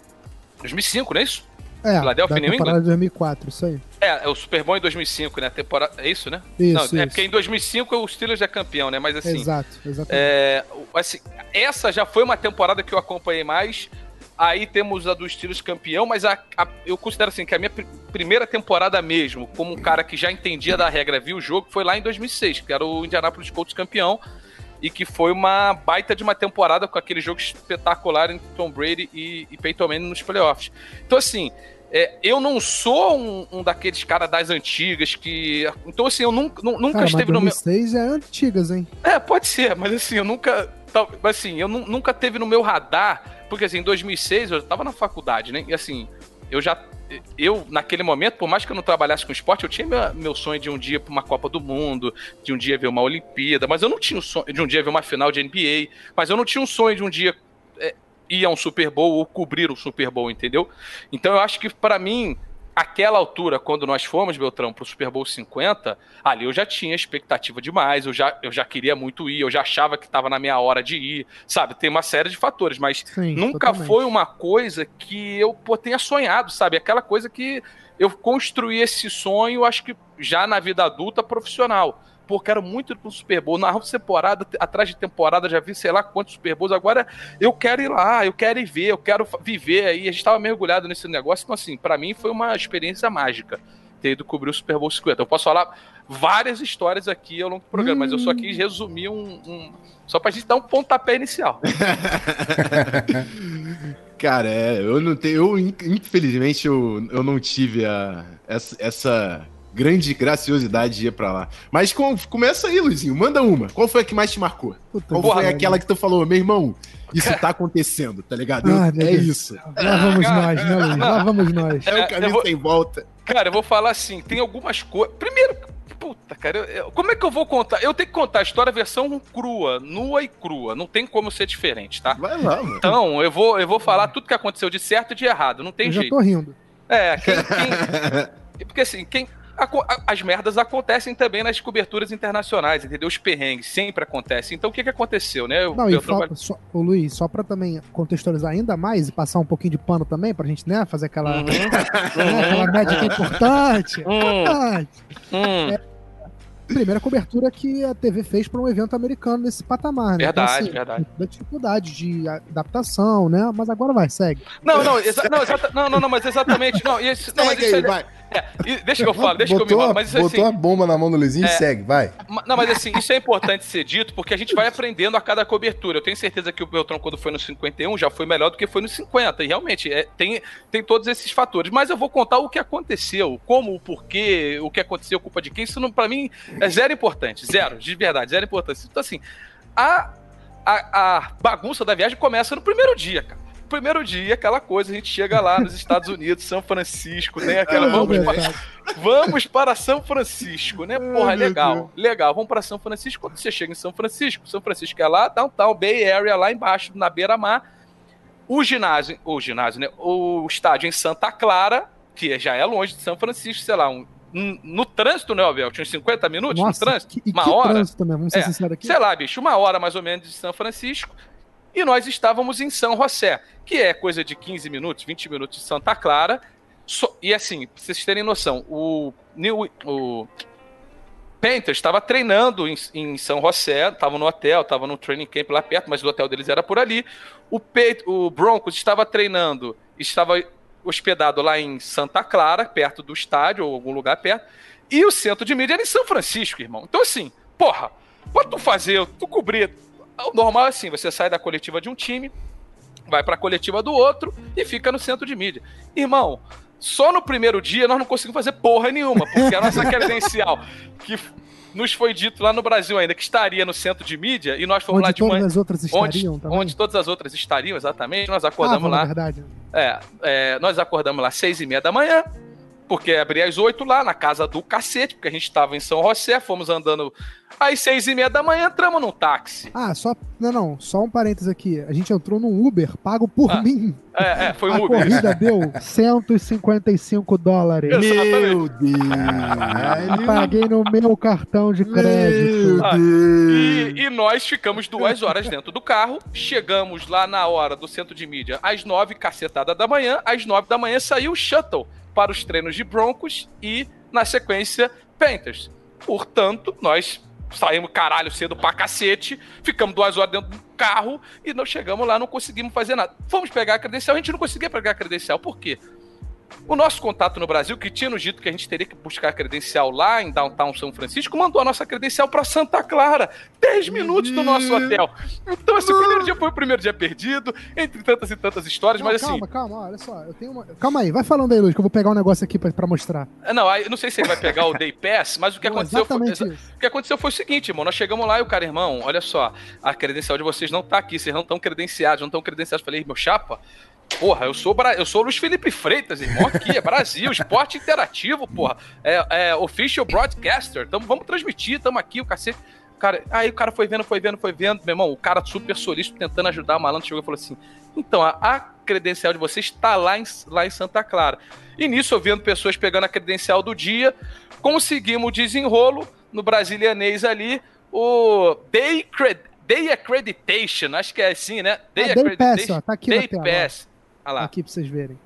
2005, não é isso? É, Philadelphia da New temporada de 2004, isso aí. É, é o Super Bowl em 2005, né? Temporada, é isso, né? Isso, não, é isso. porque em 2005 o Steelers é campeão, né? Mas assim, Exato, exatamente. é, assim, essa já foi uma temporada que eu acompanhei mais. Aí temos a do Steelers campeão, mas a- a- eu considero assim que a minha pr- primeira temporada mesmo, como um cara que já entendia da regra, viu o jogo, foi lá em 2006, que era o Indianapolis Colts campeão e que foi uma baita de uma temporada com aquele jogo espetacular entre Tom Brady e, e Peyton Manning nos playoffs. Então assim, é, eu não sou um, um daqueles caras das antigas que, então assim, eu nunca, nu- nunca Cara, mas esteve no meu 2006 é antigas, hein? é, pode ser, mas assim, eu nunca. Assim, eu nu- nunca teve no meu radar, porque assim, em 2006 eu tava na faculdade, né? E assim, eu já. Eu, naquele momento, por mais que eu não trabalhasse com esporte, eu tinha meu, meu sonho de um dia pra uma Copa do Mundo, de um dia ver uma Olimpíada, mas eu não tinha o sonho de um dia ver uma final de NBA, mas eu não tinha um sonho de um dia é, ir a um Super Bowl ou cobrir o Super Bowl, entendeu? Então eu acho que pra mim, aquela altura, quando nós fomos, Beltrão, pro Super Bowl 50, ali eu já tinha expectativa demais, eu já, eu já queria muito ir, eu já achava que estava na minha hora de ir, sabe? Tem uma série de fatores, mas Sim, nunca totalmente. foi uma coisa que eu pô, tenha sonhado, sabe? Aquela coisa que eu construí esse sonho, acho que já na vida adulta profissional. Pô, quero muito ir pro Super Bowl. Na temporada, te- atrás de temporada, já vi sei lá quantos Super Bowls. Agora eu quero ir lá, eu quero ir ver, eu quero viver aí. A gente tava mergulhado nesse negócio. Então, assim, pra mim foi uma experiência mágica ter ido cobrir o Super Bowl 50. Eu posso falar várias histórias aqui ao longo do programa, mas eu só quis resumir um. um- só pra gente dar um pontapé inicial. Cara, é, eu não tenho. Eu, in- infelizmente, eu, eu não tive a, essa, essa grande graciosidade de ir pra lá. Mas com- começa aí, Luizinho. Manda uma. Qual foi a que mais te marcou? Puta Qual que foi pariu. aquela que tu falou, meu irmão? Isso tá acontecendo, tá ligado? Eu- Ai, meu é Deus. isso. Lá vamos nós, né, Luiz? Lá vamos nós. É É, o caminho eu vou- sem volta. Cara, eu vou falar assim, tem algumas coisas. Primeiro, puta, cara, eu- eu- como é que eu vou contar? Eu tenho que contar a história versão crua, nua e crua. Não tem como ser diferente, tá? Vai lá, mano. Então, eu vou, eu vou falar tudo que aconteceu de certo e de errado. Não tem Eu já jeito. tô rindo. É, quem, quem- Porque assim, quem. Aco- a- As merdas acontecem também nas coberturas internacionais, entendeu? Os perrengues sempre acontecem. Então o que, que aconteceu, né? O Não, e falta, só, ô Luiz, só pra também contextualizar ainda mais e passar um pouquinho de pano também, pra gente, né, fazer aquela, Uhum. né, aquela média que é importante. Hum, importante. hum, Primeira cobertura que a TV fez pra um evento americano nesse patamar, né? Verdade, verdade. Da dificuldade de adaptação, né? Mas agora vai, segue. Não, não, exa- não, não, não, não, mas exatamente. Não, isso, não, mas Segue isso aí, é- vai. É, e deixa que eu falo, deixa que eu me botou, Mas isso assim. botou a bomba na mão do Luizinho e É. segue, vai. Não, mas assim, isso é importante ser dito porque a gente vai aprendendo a cada cobertura. Eu tenho certeza que o Beltrão, quando foi no 51, já foi melhor do que foi no 50. E realmente, é, tem, tem todos esses fatores. Mas eu vou contar o que aconteceu, como, o porquê, o que aconteceu, culpa de quem. Isso, não, pra mim, é zero importante. Zero, de verdade, zero importância. Então, assim, a, a, a bagunça da viagem começa no primeiro dia, cara. Primeiro dia, aquela coisa, a gente chega lá nos Estados Unidos, São Francisco, tem aquela. É Vamos, verdade. Vamos para São Francisco, né? Porra, Ai, meu legal. Legal, vamos para São Francisco. Quando você chega em São Francisco, São Francisco é lá, downtown, Bay Area, lá embaixo, na beira-mar. O ginásio, o ginásio, né? O estádio em Santa Clara, que já é longe de São Francisco, sei lá, um, no trânsito, né, Abel? Tinha uns 50 minutos no Nossa, trânsito? que, uma que hora? trânsito, né? Vamos ser É, sinceros aqui. sei lá, bicho, uma hora mais ou menos de São Francisco. E nós estávamos em São José, que é coisa de 15 minutos, 20 minutos de Santa Clara. So, e assim, pra vocês terem noção, o, New, o Panthers estava treinando em, em, São José, estava no hotel, estava no training camp lá perto, mas o hotel deles era por ali. O, o Broncos estava treinando, estava hospedado lá em Santa Clara, perto do estádio, ou algum lugar perto. E o centro de mídia era em São Francisco, irmão. Então, assim, porra, pra tu fazer, tu cobrir. O normal é assim: você sai da coletiva de um time, vai pra coletiva do outro e fica no centro de mídia. Irmão, só no primeiro dia nós não conseguimos fazer porra nenhuma, porque a nossa credencial, que nos foi dito lá no Brasil ainda que estaria no centro de mídia e nós fomos onde lá de todas manhã. As outras estariam, onde, onde todas as outras estariam, exatamente. Nós acordamos ah, lá. Verdade. É, é, nós acordamos lá às seis e meia da manhã. Porque abria às oito lá, na casa do cacete, porque a gente estava em São José, fomos andando às seis e meia da manhã, entramos num táxi. Ah, só. Não, não, só um parênteses aqui. A gente entrou num Uber pago por ah, mim. É, é, foi um a Uber. A corrida deu 155 dólares. Meu Deus! Paguei no meu cartão de crédito. Ah, e, e, nós ficamos duas horas dentro do carro, chegamos lá na hora do centro de mídia às nove, cacetada da manhã, às nove da manhã saiu o shuttle para os treinos de Broncos e, na sequência, Panthers. Portanto, nós saímos caralho cedo pra cacete, ficamos duas horas dentro do carro e não chegamos lá, não conseguimos fazer nada. Fomos pegar a credencial, a gente não conseguia pegar a credencial. Por quê? O nosso contato no Brasil, que tinha nos dito que a gente teria que buscar a credencial lá em Downtown São Francisco, mandou a nossa credencial para Santa Clara, 10 minutos do nosso hotel. Então, esse primeiro dia foi o primeiro dia perdido, entre tantas e tantas histórias, não, mas calma, assim. Calma, calma, olha só, eu tenho uma. Calma aí, vai falando aí, Luiz, que eu vou pegar um negócio aqui para mostrar. É, não, eu não sei se ele vai pegar o Day Pass, mas o que, não, aconteceu foi, o que aconteceu foi o seguinte, irmão. Nós chegamos lá e o cara, irmão, olha só, a credencial de vocês não tá aqui, vocês não estão credenciados, não estão credenciados. Eu falei, meu chapa, Porra, eu sou, eu sou Luiz Felipe Freitas, irmão, aqui, é Brasil, esporte interativo, porra. É, é official broadcaster, tamo, vamos transmitir, tamo aqui, o cacete. Cara, aí o cara foi vendo, foi vendo, foi vendo, meu irmão, o cara super solícito tentando ajudar o malandro chegou e falou assim: então, a, a credencial de vocês está lá em, lá em Santa Clara. E nisso, eu vendo pessoas pegando a credencial do dia, conseguimos o desenrolo no brasilianês ali, o Day, Cred Day Accreditation, acho que é assim, né? Day, ah, Day Pass, ó, tá aqui Day Pass. Aqui pra vocês verem.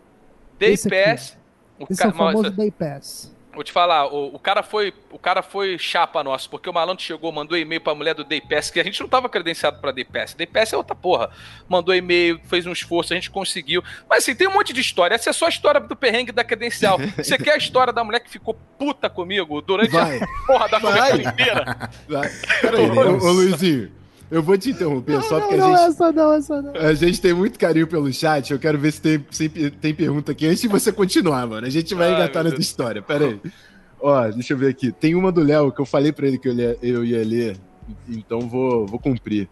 Day Esse Pass. O Esse cara, é o famoso Day Pass. Vou te falar, o, o, cara foi o cara foi chapa nosso, porque o malandro chegou, mandou e-mail pra mulher do Day Pass, que a gente não tava credenciado pra Day Pass. Day Pass é outra porra. Mandou e-mail, fez um esforço, a gente conseguiu. Mas assim, tem um monte de história. Essa é só a história do perrengue da credencial. Você quer a história da mulher que ficou puta comigo durante Vai. a porra da cobertura inteira? Vai. Peraí, ô, ô Luizinho. Eu vou te interromper não, só porque não, a gente. Essa não, essa não. A gente tem muito carinho pelo chat. Eu quero ver se tem, se tem pergunta aqui antes de você continuar, mano. A gente vai Ai, engatar nessa história. Pera aí. Ó, deixa eu ver aqui. Tem uma do Léo que eu falei pra ele que eu, ia, eu ia ler. Então vou, vou cumprir.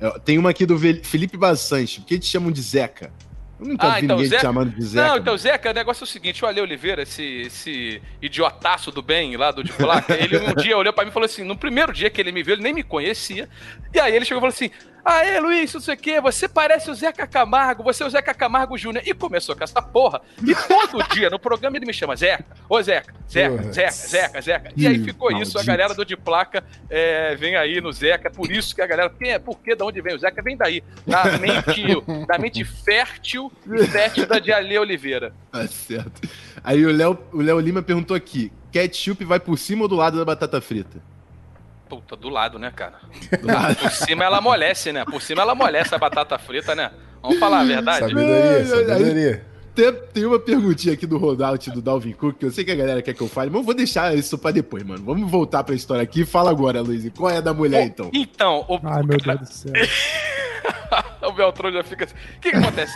É, tem uma aqui do Felipe Bassante. Por que te chamam de Zeca? Eu nunca ah, então, ninguém Zeca... chamando de Zeca. Não, então, Zeca, o negócio é o seguinte: o Ale Oliveira, esse, esse idiotaço do bem lá do de placa, ele um dia olhou pra mim e falou assim: no primeiro dia que ele me viu, ele nem me conhecia. E aí ele chegou e falou assim: Aê, Luiz, não sei o quê, você parece o Zeca Camargo, você é o Zeca Camargo Júnior. E começou com essa porra. E todo dia no programa ele me chama Zeca, ô Zeca, Zeca, Zeca, Zeca, Zeca. E aí ficou isso, a galera do de placa é, vem aí no Zeca, é por isso que a galera, quem é, por que, de onde vem o Zeca? Vem daí, da mente, da mente fértil e fétida de Ale Oliveira. Tá certo. Aí o Léo o Léo Lima perguntou aqui, ketchup vai por cima ou do lado da batata frita? Puta, do lado, né, cara? Do lado. Por cima ela amolece, né? Por cima ela amolece a batata frita, né? Vamos falar a verdade? Sabedoria, sabedoria. Tem, tem uma perguntinha aqui do Rollout do Dalvin Cook, que eu sei que a galera quer que eu fale, mas eu vou deixar isso pra depois, mano. Vamos voltar pra história aqui. Fala agora, Luiz. Qual é a da mulher, então? Então, o... Ai, meu Deus do céu. o Beltrão já fica assim. O que, que acontece?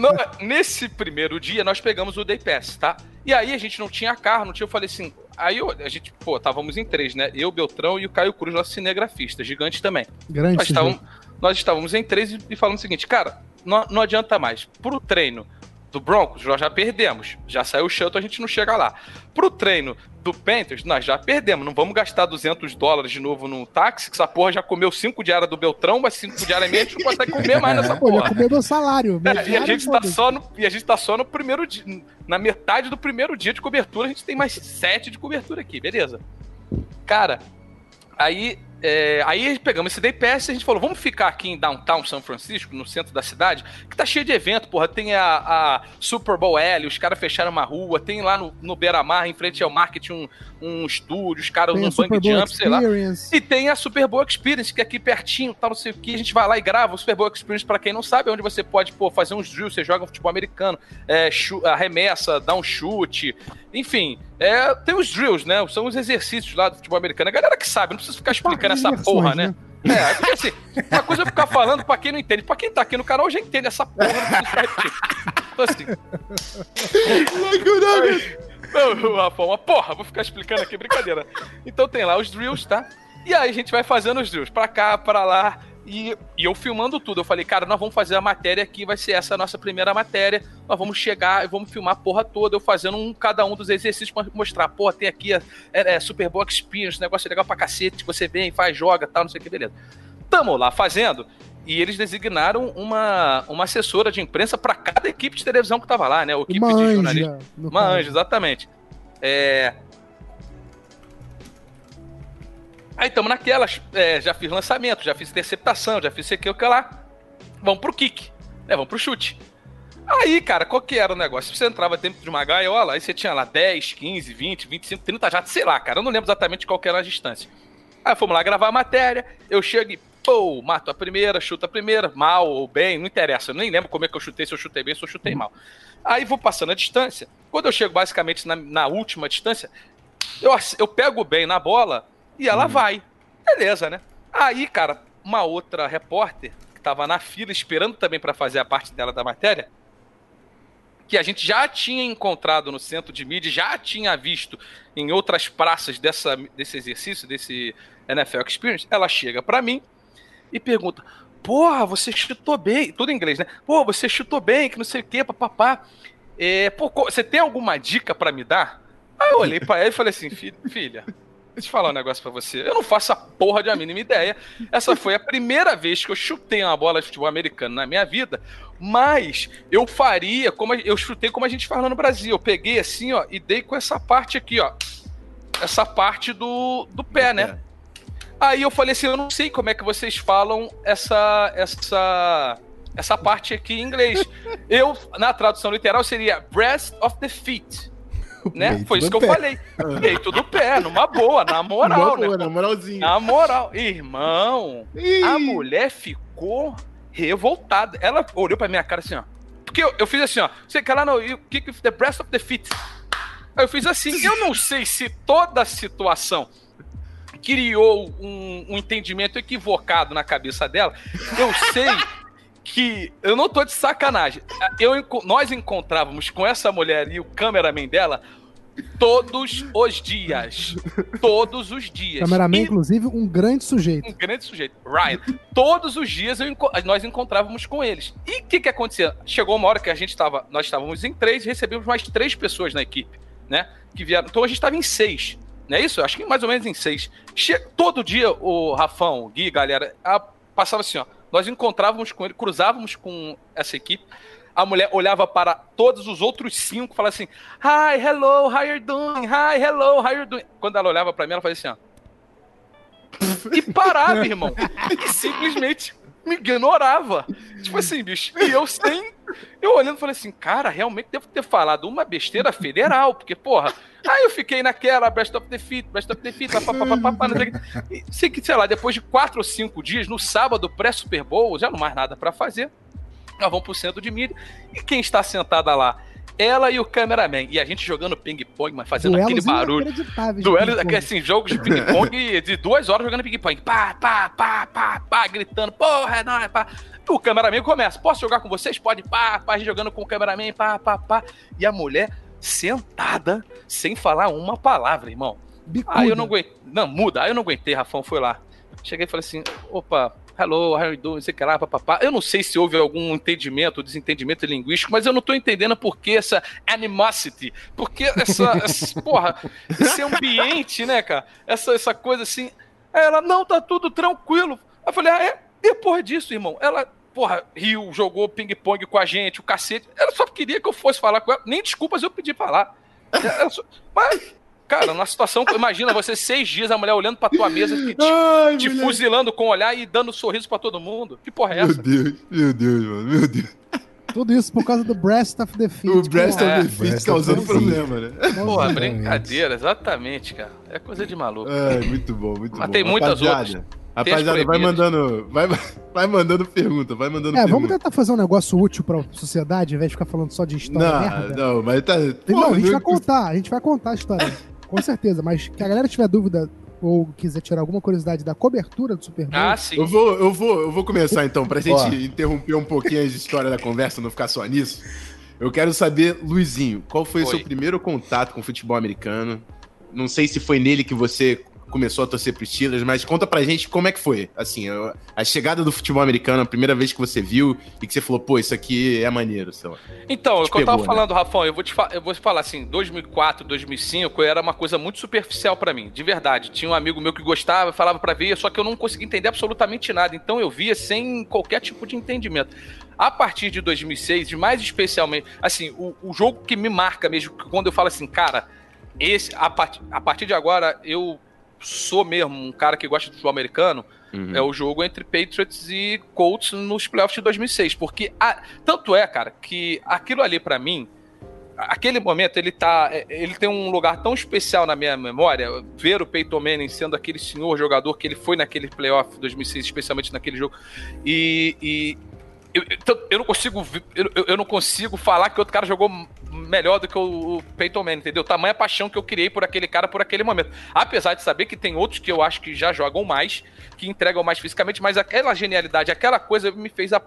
no, nesse primeiro dia, nós pegamos o Day Pass, tá? E aí a gente não tinha carro, não tinha. Eu falei assim. Aí eu, a gente, pô, estávamos em três, né? Eu, Beltrão e o Caio Cruz, nosso cinegrafista, gigante também. Grande. Nós estávamos, nós estávamos em três e, e falamos o seguinte, cara, não, não adianta mais. Pro treino do Broncos, nós já perdemos. Já saiu o shuttle, a gente não chega lá. Pro treino do Panthers, nós já perdemos. Não vamos gastar 200 dólares de novo no táxi, que essa porra já comeu 5 diárias do Beltrão, mas 5 diárias a gente não consegue comer mais nessa porra. Já comeu meu salário. Meu é, e, a gente tá só no, e a gente tá só no primeiro dia. Na metade do primeiro dia de cobertura, a gente tem mais 7 de cobertura aqui, beleza. Cara, aí é, aí pegamos esse Day Pass e a gente falou, vamos ficar aqui em Downtown São Francisco, no centro da cidade, que tá cheio de evento, porra. Tem a, a Super Bowl L, os caras fecharam uma rua, tem lá no, no Beira-Mar, em frente ao market, um, um estúdio, os caras usam bang jump, sei lá. E tem a Super Bowl Experience, que é aqui pertinho, tal, não sei o que. A gente vai lá e grava o Super Bowl Experience, para quem não sabe, é onde você pode, pô, fazer uns drills, você joga futebol americano, é, arremessa, dá um chute, enfim, é, tem os drills, né? São os exercícios lá do futebol americano. A galera que sabe, não precisa ficar explicando essa porra, né? né? É, porque assim, uma coisa é ficar falando pra quem não entende. Pra quem tá aqui no canal já entende essa porra, precisa Então assim. Não, Rafa, uma porra, vou ficar explicando aqui, brincadeira. Então tem lá os drills, tá? E aí a gente vai fazendo os drills pra cá, pra lá. E, e, eu filmando tudo. Eu falei, cara, nós vamos fazer a matéria aqui, vai ser essa a nossa primeira matéria. Nós vamos chegar e vamos filmar a porra toda, eu fazendo um, cada um dos exercícios pra mostrar, porra, tem aqui a, é, é, Super Bowl Experience, negócio legal pra cacete, você vem, faz, joga, tal, não sei o que, beleza. Tamo lá fazendo, e eles designaram uma, uma assessora de imprensa para cada equipe de televisão que tava lá, né? O equipe uma de jornalista. Uma anja, exatamente. É, Aí estamos naquelas, é, já fiz lançamento, já fiz interceptação, já fiz isso aqui, o que lá. Vamos pro kick, né? Vamos pro chute. Aí, cara, qual que era o negócio? Você entrava dentro de uma gaiola, aí você tinha lá 10, 15, 20, 25, 30 jatos, sei lá, cara. Eu não lembro exatamente qual que era a distância. Aí fomos lá gravar a matéria, eu chego e, pô, mato a primeira, chuto a primeira, mal ou bem, não interessa. Eu nem lembro como é que eu chutei, se eu chutei bem, se eu chutei mal. Aí vou passando a distância. Quando eu chego basicamente na, na última distância, eu, eu pego bem na bola, e ela uhum. vai. Beleza, né? Aí, cara, uma outra repórter que tava na fila esperando também para fazer a parte dela da matéria, que a gente já tinha encontrado no centro de mídia, já tinha visto em outras praças dessa, desse exercício, desse NFL Experience, ela chega para mim e pergunta: Porra, você chutou bem. Tudo em inglês, né? Pô, você chutou bem, que não sei o quê, papapá. É, pô, você tem alguma dica para me dar? Aí eu olhei pra ela e falei assim: Filha, Deixa eu falar um negócio pra você. Eu não faço a porra de a mínima ideia. Essa foi a primeira vez que eu chutei uma bola de futebol americano na minha vida. Mas eu faria como eu chutei como a gente fala no Brasil. Eu peguei assim, ó, e dei com essa parte aqui, ó. Essa parte do, do pé, né? Aí eu falei assim, eu não sei como é que vocês falam essa essa essa parte aqui em inglês. Eu na tradução literal seria breast of the feet né? Foi isso que eu falei. Peito do pé, numa boa, na moral, numa né? Boa, na moralzinha. Na moral. Irmão, Ih. a mulher ficou revoltada. Ela olhou pra minha cara assim, ó. Porque eu, eu fiz assim, ó. Você quer lá no kick with the breast of the feet. Eu fiz assim. Eu não sei se toda a situação criou um, um entendimento equivocado na cabeça dela. Eu sei que eu não tô de sacanagem. Eu, nós encontrávamos com essa mulher e o cameraman dela todos os dias. Todos os dias. Cameraman, e, inclusive, um grande sujeito. Um grande sujeito. Ryan. Todos os dias eu, nós encontrávamos com eles. E o que que acontecia? Chegou uma hora que a gente estava, nós estávamos em três e recebemos mais três pessoas na equipe, né? Que vieram. Então a gente estava em seis. Não é isso? Acho que mais ou menos em seis. Che todo dia o Rafão, o Gui, galera, a, passava assim, ó nós encontrávamos com ele, cruzávamos com essa equipe. A mulher olhava para todos os outros cinco falava assim: Hi, hello, how you doing? Hi, hello, how you doing? Quando ela olhava para mim, ela fazia assim: ó. E parava, irmão. E simplesmente me ignorava. Tipo assim, bicho. E eu sem. Eu olhando falei assim, cara, realmente devo ter falado uma besteira federal, porque, porra. Aí eu fiquei naquela, best of the fit, best of the fit, papapá, sei Sei que, sei lá, depois de quatro ou cinco dias, no sábado pré-Super Bowl, já não mais nada para fazer. Nós vamos pro centro de mídia. E quem está sentada lá? Ela e o cameraman. E a gente jogando ping-pong, mas fazendo Duelos aquele barulho. Duelo, assim, jogos de ping-pong de duas horas jogando ping-pong. Pá, pá, pá, pá, pá, gritando, porra, é nóis, pá. O cameraman começa, posso jogar com vocês? Pode, pá, pá, jogando com o cameraman, pá, pá, pá. E a mulher sentada, sem falar uma palavra, irmão. Bicuda. Aí eu não aguentei. Não, muda. Aí eu não aguentei, Rafão foi lá. Cheguei e falei assim: opa, hello, how are you doing? Sei que lá, papapá. Eu não sei se houve algum entendimento, desentendimento linguístico, mas eu não tô entendendo por que essa animosity, porque essa, essa porra, esse ambiente, né, cara? Essa, essa coisa assim. Ela, não, tá tudo tranquilo. Eu falei, ah, é? Depois disso, irmão, ela, porra, riu, jogou ping-pong com a gente, o cacete. Ela só queria que eu fosse falar com ela. Nem desculpas eu pedi pra lá. Só... Mas cara, na situação. Imagina você seis dias, a mulher olhando pra tua mesa, te, Ai, te mulher. fuzilando com o olhar e dando sorriso pra todo mundo. Que porra é Meu essa? Deus, meu Deus, mano, meu Deus. Tudo isso por causa do Breast of the Feet. O Breast Pô, É. of the Feet Breast causando problema, né? Porra, brincadeira, exatamente, cara. É coisa de maluco. Ai, muito bom, muito Mas bom. tem muitas Rapaziada, Rapaziada, vai mandando, vai, vai mandando pergunta, vai mandando É, vamos pergunta. tentar fazer um negócio útil pra sociedade, ao invés de ficar falando só de história Não, merda. não, mas tá. não, Porra, a gente não- vai contar, a gente vai contar a história. Com certeza, mas que a galera tiver dúvida ou quiser tirar alguma curiosidade da cobertura do Super Bowl, Ah, sim. Eu vou, eu vou, eu vou começar então, pra gente Ó. interromper um pouquinho a história da conversa, não ficar só nisso. Eu quero saber, Luizinho, qual foi o Oi. seu primeiro contato com o futebol americano? Não sei se foi nele que você começou a torcer pros Steelers, mas conta pra gente como é que foi. Assim, a- chegada do futebol americano, a primeira vez que você viu e que você falou, pô, isso aqui é maneiro, sei lá. Então, o que eu tava né? falando, Rafão, eu vou, te eu vou te falar assim, 2004, 2005 era uma coisa muito superficial pra mim, de verdade. Tinha um amigo meu que gostava, falava pra ver, só que eu não conseguia entender absolutamente nada. Então eu via sem qualquer tipo de entendimento. A partir de 2006, e mais especialmente, assim, o, o jogo que me marca mesmo, quando eu falo assim, cara, esse a, part, a partir de agora eu sou mesmo um cara que gosta de futebol americano, Uhum. é o jogo entre Patriots e Colts nos playoffs de 2006. Porque, a- tanto é, cara, que aquilo ali pra mim, aquele momento, ele tá. é, Ele tem um lugar tão especial na minha memória. Ver o Peyton Manning sendo aquele senhor jogador que ele foi naquele playoff de 2006, especialmente naquele jogo. E. e eu, eu- eu não consigo eu, eu- não consigo falar que outro cara jogou melhor do que o, o Peyton Manning, entendeu? Tamanha paixão que eu criei por aquele cara por aquele momento. Apesar de saber que tem outros que eu acho que já jogam mais, que entregam mais fisicamente, mas aquela genialidade, aquela coisa me fez a,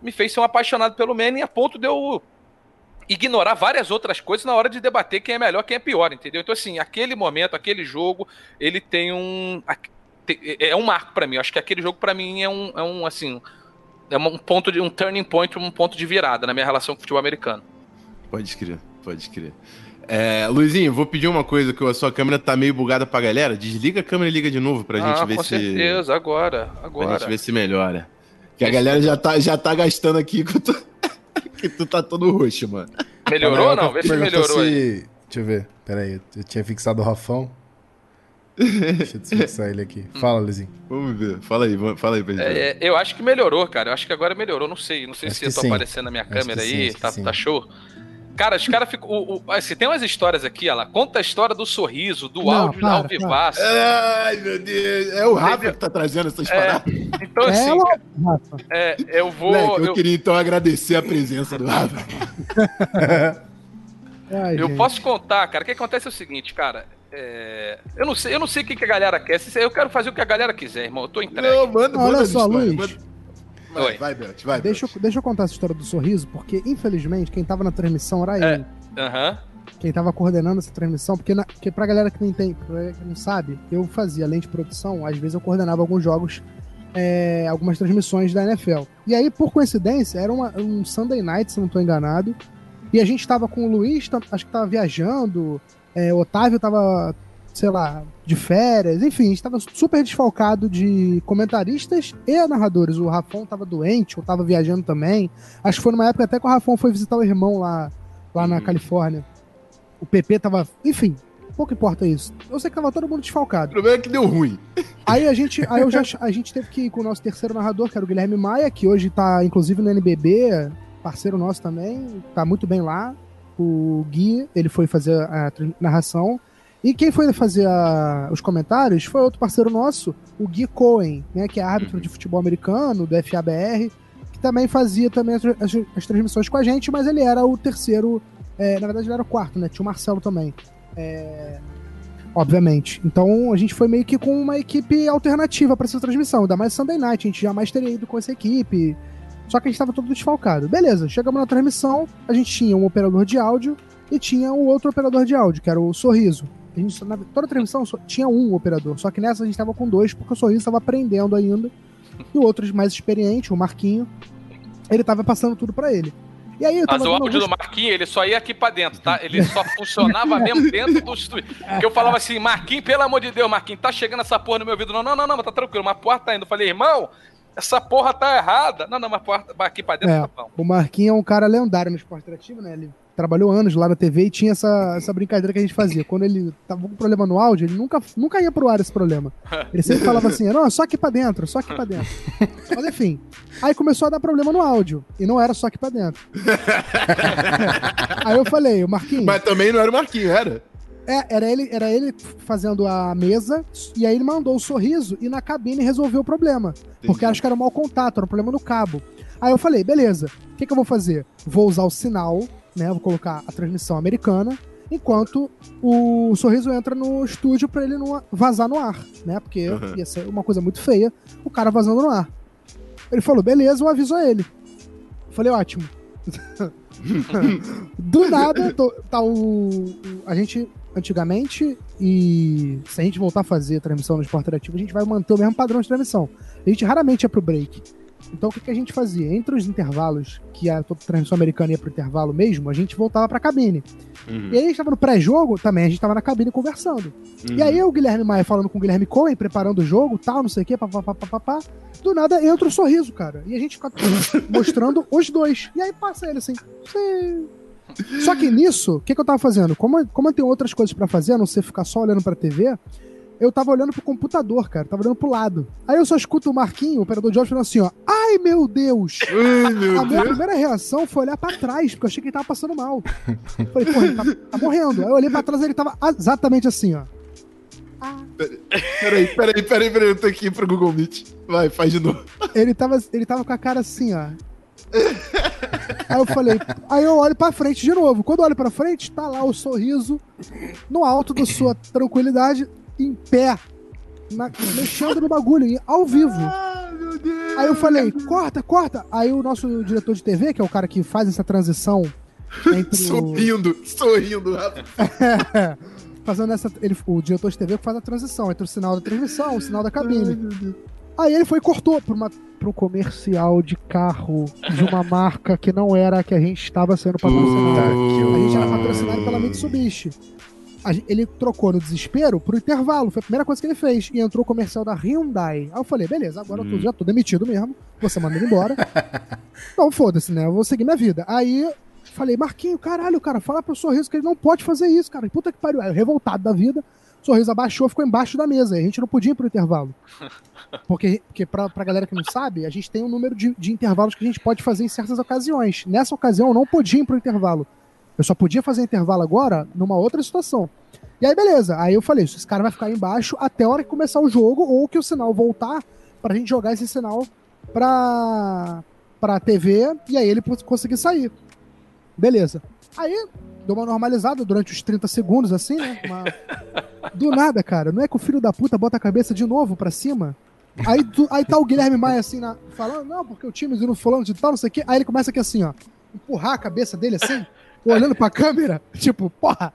me fez ser um apaixonado pelo Manning a ponto de eu ignorar várias outras coisas na hora de debater quem é melhor, quem é pior, entendeu? Então assim, aquele momento, aquele jogo, ele tem um te- é um marco pra mim. Eu acho que aquele jogo pra mim é um, é um assim, é um ponto de um turning point, um ponto de virada na minha relação com o futebol americano. Pode crer, pode crer. É, Luizinho, vou pedir uma coisa, que a sua câmera tá meio bugada pra galera. Desliga a câmera e liga de novo pra gente ah, ver com se. certeza, agora, Pra agora. gente ver se melhora. Que a galera já tá, já tá gastando aqui que, tô- que tu tá todo roxo, mano. Melhorou ou não? Vê se melhorou aí. se- Deixa eu ver, peraí, eu tinha fixado o Rafão. Deixa eu desfixar ele aqui. Fala, Lizinho. Vamos ver. Fala aí, fala aí pra gente. ver. É, eu acho que melhorou, cara. Eu acho que agora melhorou. Não sei. Não sei Acho se eu tô sim. aparecendo na minha Acho câmera sim, aí. tá, sim. tá show? Cara, os caras ficam. o- o- Assim, tem umas histórias aqui, ó lá. Conta a história do sorriso, do Não, áudio para, ao vivaço. Ai, meu Deus. É o Rafa que tá trazendo essas É, paradas. então, é assim, Rafa. é, eu vou. Moleque, eu, eu- queria então agradecer a presença do Rafa. Ai, Eu gente. posso contar, cara. O que acontece é o seguinte, cara. É, Eu não sei, eu não sei o que, que a galera quer. Se- Eu quero fazer o que a galera quiser, irmão. Eu tô entregue. Não, manda, Olha manda só, história, Luiz. manda- Vai, Oi. vai, Belt, vai. Deixa eu, deixa eu contar essa história do sorriso, porque infelizmente quem tava na transmissão era É. ele. Aham. Quem tava coordenando essa transmissão, porque, na, porque pra galera que não tem, que não sabe, eu fazia, além de produção, às vezes eu coordenava alguns jogos, é, algumas transmissões da NFL. E aí, por coincidência, era uma- um Sunday Night, se eu não tô enganado, e a gente tava com o Luiz, acho que tava viajando, é, o Otávio tava, sei lá, de férias, enfim, a gente tava super desfalcado de comentaristas e narradores. O Rafão tava doente, ou tava viajando também. Acho que foi numa época até que o Rafão foi visitar o irmão lá, lá na Uhum. Califórnia. O PP tava. Enfim, pouco importa isso. Eu sei que tava todo mundo O desfalcado. problema é que deu ruim. Aí a gente, aí eu já, a gente teve que ir com o nosso terceiro narrador, que era o Guilherme Maia, que hoje tá inclusive no NBB, parceiro nosso também, tá muito bem lá. O Gui, ele foi fazer a narração. E quem foi fazer a- os comentários foi outro parceiro nosso, o Gui Cohen, né, que é árbitro de futebol americano, do FABR, que também fazia também as, as- as transmissões com a gente, mas ele era o terceiro, é, na verdade ele era o quarto, né, tinha o Marcelo também. É, obviamente. Então a gente foi meio que com uma equipe alternativa para essa transmissão, ainda mais Sunday Night, a gente jamais teria ido com essa equipe. Só que a gente estava todo desfalcado. Beleza, chegamos na transmissão, a gente tinha um operador de áudio e tinha o outro operador de áudio, que era o Sorriso. A gente, na, toda a transmissão tinha um operador, só que nessa a gente estava com dois, porque o Sorriso estava aprendendo ainda. E o outro mais experiente, o Marquinho, ele estava passando tudo para ele. E aí eu Mas o áudio do alguns- Marquinhos, ele só ia aqui pra dentro, tá? Ele só funcionava mesmo dentro do estúdio. Eu falava assim, Marquinhos, pelo amor de Deus, Marquinhos, tá chegando essa porra no meu ouvido. Não, não, não, não, tá tranquilo, uma porra tá indo. Eu falei, irmão, essa porra tá errada. Não, não, mas aqui pra dentro É. tá bom. O Marquinhos é um cara lendário no esporte interativo, né? Ele trabalhou anos lá na TV e tinha essa, essa brincadeira que a gente fazia. Quando ele tava com problema no áudio, ele nunca, nunca ia pro ar esse problema. Ele sempre falava assim, não, só aqui pra dentro, só aqui pra dentro. Mas enfim, aí começou a dar problema no áudio. E não era só aqui pra dentro. aí eu falei, o Marquinhos... Mas também não era o Marquinhos, era? É, era ele, era ele fazendo a mesa, e aí ele mandou o sorriso e na cabine resolveu o problema. Entendi. Porque acho que era um mau contato, era um problema no cabo. Aí eu falei, beleza, o que, que eu vou fazer? Vou usar o sinal, né? Vou colocar a transmissão americana, enquanto o sorriso entra no estúdio para ele não vazar no ar, né? Porque uhum. ia ser uma coisa muito feia o cara vazando no ar. Ele falou, beleza, eu aviso a ele. Eu falei, ótimo. Do nada, tô, tá o, A gente, antigamente, e se a gente voltar a fazer transmissão no esporte ativo, a gente vai manter o mesmo padrão de transmissão. A gente raramente ia pro break. Então o que, que, a gente fazia? Entre os intervalos, que a transmissão americana ia pro intervalo mesmo, a gente voltava pra cabine. Uhum. E aí a gente tava no pré-jogo, também a gente tava na cabine conversando. Uhum. E aí o Guilherme Maia falando com o Guilherme Cohen, preparando o jogo, tal, não sei o quê, papapá. Do nada entra o um sorriso, cara. E a gente fica mostrando os dois. E aí passa ele assim. Sim. Só que nisso, o que, que, eu tava fazendo? Como, como eu tenho outras coisas para fazer, a não ser ficar só olhando pra TV, eu tava olhando pro computador, cara. Tava olhando pro lado. Aí eu só escuto o Marquinho, o operador de áudio, falando assim, ó. Ai, meu Deus! Ai, meu a minha primeira reação foi olhar pra trás, porque eu achei que ele tava passando mal. Falei, porra, ele tá, tá morrendo. Aí eu olhei pra trás e ele tava exatamente assim, ó. Ah. Peraí, peraí, peraí, peraí, eu tô aqui pro Google Meet. Vai, faz de novo. Ele tava, ele tava com a cara assim, ó. Aí eu falei, aí eu olho pra frente de novo. Quando eu olho pra frente, tá lá o sorriso no alto da sua tranquilidade em pé, na, mexendo no bagulho, ao vivo. Ah, meu Deus. Aí eu falei, corta, corta. Aí o nosso diretor de TV, que é o cara que faz essa transição entre Sorrindo, o... sorrindo, é, fazendo essa. Ele, o diretor de TV que faz a transição entre o sinal da transmissão e o sinal da cabine. Ai, Aí ele foi e cortou para uma pro comercial de carro de uma marca que não era a que a gente estava sendo patrocinado. Uh, a gente era patrocinado pela Mitsubishi ele trocou no desespero pro intervalo. Foi a primeira coisa que ele fez. E entrou o comercial da Hyundai. Aí eu falei, beleza, agora hum. eu tô, hum. já tô demitido mesmo. Você manda ele embora. então foda-se, né? Eu vou seguir minha vida. Aí falei, Marquinho, caralho, cara, fala pro Sorriso que ele não pode fazer isso, cara. Puta que pariu. Aí, revoltado da vida, Sorriso abaixou, ficou embaixo da mesa. a gente não podia ir pro intervalo. Porque, porque pra, pra galera que não sabe, a gente tem um número de, de intervalos que a gente pode fazer em certas ocasiões. Nessa ocasião, eu não podia ir pro intervalo. Eu só podia fazer intervalo agora numa outra situação. E aí, beleza. Aí eu falei, esse cara vai ficar embaixo até a hora que começar o jogo ou que o sinal voltar pra gente jogar esse sinal pra, pra TV e aí ele conseguir sair. Beleza. Aí, deu uma normalizada durante os 30 segundos, assim, né? Uma... Do nada, cara. Não é que o filho da puta bota a cabeça de novo pra cima? Aí, tu, aí tá o Guilherme Maia assim, na, falando, não, porque o time não falando de tal, não sei o quê. Aí ele começa aqui assim, ó. Empurrar a cabeça dele assim olhando pra câmera, tipo, porra,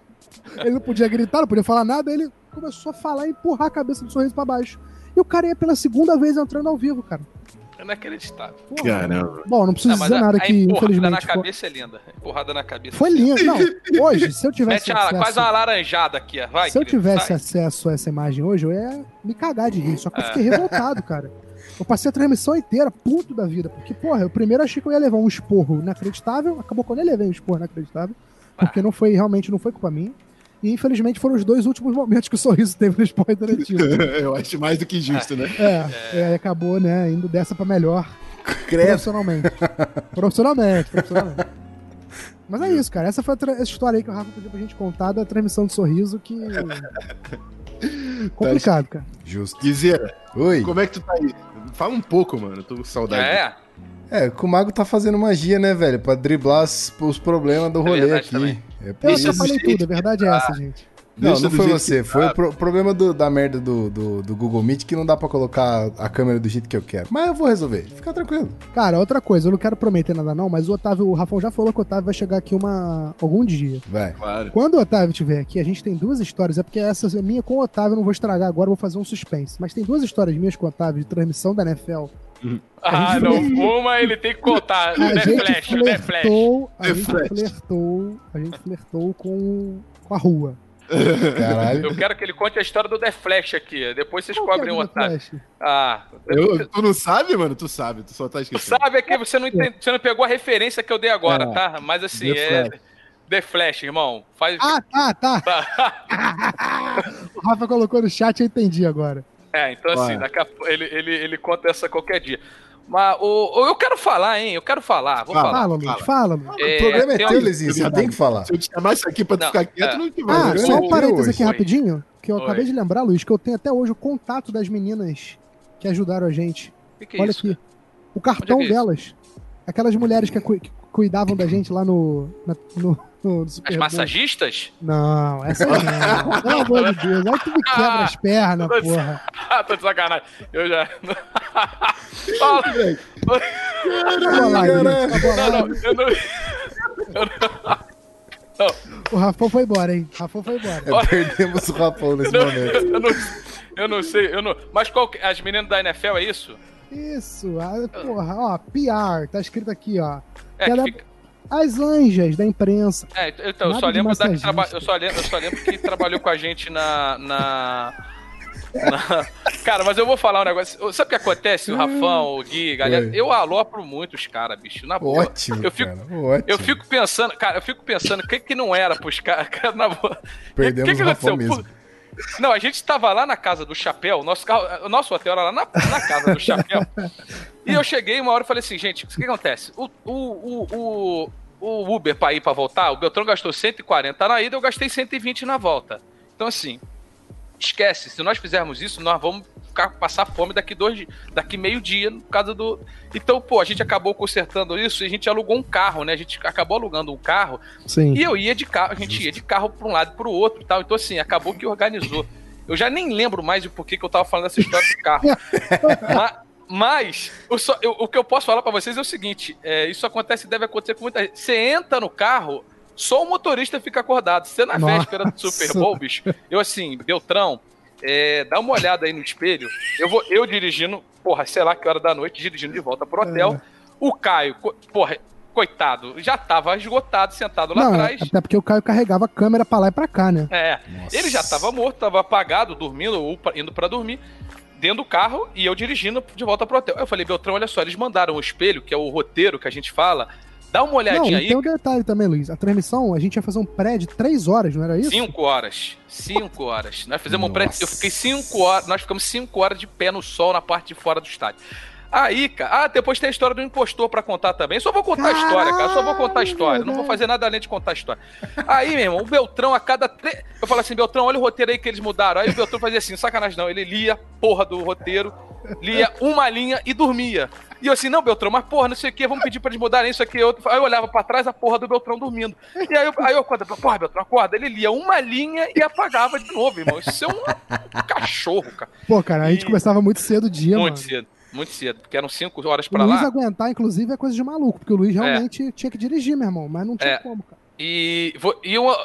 ele não podia gritar, não podia falar nada, ele começou a falar e empurrar a cabeça do sorriso pra baixo. E o cara ia pela segunda vez entrando ao vivo, cara. É inacreditável. Porra. Caramba. Bom, não preciso não, dizer nada aqui, infelizmente. na cabeça é linda. Empurrada na cabeça. Foi lindo. Não, hoje, se eu tivesse. Mete acesso... quase uma laranjada aqui, vai. Se eu tivesse sai. acesso a essa imagem hoje, eu ia me cagar de rir. Só que eu fiquei é. revoltado, cara. Eu passei a transmissão inteira, puto da vida. Porque, porra, eu primeiro achei que eu ia levar um esporro inacreditável. Acabou quando eu levei um esporro inacreditável. Porque não foi, realmente não foi culpa minha. E infelizmente foram os dois últimos momentos que o sorriso teve no esporte interativo. eu acho mais do que justo, né? É, é. acabou, né, indo dessa pra melhor. Profissionalmente. profissionalmente, profissionalmente. Mas é isso, cara. Essa foi a, essa história aí que o Rafa pediu pra gente contar da transmissão de sorriso que. Complicado, cara. Justo. Guizeira, Oi. Como é que tu tá aí? Fala um pouco, mano. Tô com saudade. É. É, o Mago tá fazendo magia, né, velho? Pra driblar os, os problemas do é rolê é aqui. Também. É por eu isso. falei tudo, a verdade é essa, gente. Não, Deixa não foi você. Que... Foi o pro problema do, da merda do, do, do, Google Meet que não dá pra colocar a câmera do jeito que eu quero. Mas eu vou resolver. Fica tranquilo. Cara, outra coisa, eu não quero prometer nada não, mas o Otávio, o Rafão já falou que o Otávio vai chegar aqui uma algum dia. Vai. Claro. Quando o Otávio estiver aqui, a gente tem duas histórias. É porque essa é minha com o Otávio, eu não vou estragar agora, vou fazer um suspense. Mas tem duas histórias minhas com o Otávio de transmissão da NFL ah, não. Uma ele tem que contar. A The Flash, flertou, The Flash. A gente flertou. A gente flertou com, com a rua. Caralho. Eu quero que ele conte a história do The Flash aqui. Depois vocês Qual cobrem é o otário. Ah. Eu, tu não sabe, mano? Tu sabe, tu só tá esquecendo. Tu sabe é que você não, entende, você não pegou a referência que eu dei agora, é. tá? Mas assim, The é. Flash. The Flash, irmão. Faz... Ah, tá, tá. o Rafa colocou no chat, eu entendi agora. É, então assim, daqui a... ele, ele, ele conta essa qualquer dia. Mas o, o, eu quero falar, hein? Eu quero falar. Vou fala, falar. Fala, Luiz, fala. Mano. É, o programa é teu, Lizinho. Você tem que falar. Se eu te chamar isso aqui pra tu Não, ficar quieto, é. não te Ah, vai. só um parênteses aqui oi. rapidinho, que eu Oi. acabei de lembrar, Luiz, que eu tenho até hoje o contato das meninas que ajudaram a gente. O que, que é Olha isso? aqui. O cartão é é delas. Aquelas mulheres que, cu- que cuidavam da gente lá no, na- no, no As massagistas? Não, essa não. Pelo amor de Deus. Aí tu me quebra as pernas, Ah, porra. Ah, tô de sacanagem. Eu já. Fala. Tá Não, não, eu não. eu não- O Rafão foi embora, hein? O Rafão foi embora. É, perdemos o Rapão nesse eu não- momento. eu não, eu não sei, eu não. Mas qual que- as meninas da NFL é isso? Isso, ah, porra, ó, PR, tá escrito aqui, ó. É, Cada- que fica- As anjas da imprensa. é, então, eu só lembro da que traba... eu, só lembro, eu só lembro que trabalhou com a gente na. na... Cara, mas eu vou falar um negócio. Sabe o que acontece, o Rafão, o Gui, galera? Eu alopro muito os caras, bicho. Na boa. Ótimo, Eu fico, cara. Eu fico pensando, cara, eu fico pensando, o que que não era pros caras, cara, na boa. Perdemos que, que o Rafão aconteceu? mesmo. Não, a gente tava lá na casa do Chapéu, nosso, carro, o nosso hotel era lá na, na casa do Chapéu. e eu cheguei uma hora e falei assim, gente, o que acontece? O, o, o, o, o Uber pra ir pra voltar, o Beltrão gastou 140 na ida, eu gastei 120 na volta. Então, assim, esquece, se nós fizermos isso, nós vamos ficar, passar fome daqui dois daqui meio dia, no caso do. Então, pô, a gente acabou consertando isso e a gente alugou um carro, né? A gente acabou alugando um carro Sim. e eu ia de carro, a gente ia de carro pra um lado e pro outro e tal. Então, assim, acabou que organizou. Eu já nem lembro mais de por que eu tava falando dessa história do carro. Ma- mas, o, só- eu- o que eu posso falar pra vocês é o seguinte: é, isso acontece deve acontecer com muita gente. Você entra no carro, só o motorista fica acordado. Você na Nossa. véspera do Super Bowl, bicho, eu assim, Beltrão, é, dá uma olhada aí no espelho. Eu vou, eu dirigindo, porra, sei lá que hora da noite, dirigindo de volta pro hotel. O Caio, porra, coitado, já tava esgotado, sentado lá Não, atrás. até porque o Caio carregava a câmera pra lá e pra cá, né? É, Nossa. ele já tava morto, tava apagado, dormindo ou indo pra dormir, dentro do carro e eu dirigindo de volta pro hotel. Eu falei, Beltrão, olha só, eles mandaram o espelho, que é o roteiro que a gente fala, dá uma Não, olhadinha e aí. tem um detalhe também, Luiz. A transmissão, a gente ia fazer um pré de três horas, não era isso? Cinco horas. Cinco horas. Nós fizemos um pré. Nossa. Eu fiquei cinco horas. Nós ficamos cinco horas de pé no sol na parte de fora do estádio. Aí, cara. Ah, depois tem a história do impostor pra contar também. Só vou contar a história, cara. Só vou contar a história. Não vou fazer nada além de contar a história. Aí, meu irmão, o Beltrão, a cada três. Eu falo assim, Beltrão, olha o roteiro aí que eles mudaram. Aí o Beltrão fazia assim, sacanagem não. Ele lia porra do roteiro, lia uma linha e dormia. E eu assim, não, Beltrão, mas porra, não sei o que, vamos pedir pra eles mudarem isso aqui. Outro. Aí eu olhava pra trás a porra do Beltrão dormindo. E aí eu, aí eu acordava, porra, Beltrão, acorda. Ele lia uma linha e apagava de novo, irmão. Isso é um cachorro, cara. Pô, cara, a gente E- começava muito cedo o dia, muito mano. cedo, muito cedo. Porque eram cinco horas O pra Luiz lá. aguentar, inclusive, é coisa de maluco, porque o Luiz realmente tinha que dirigir, meu irmão, mas não tinha É. como, cara. E, vou- e uma,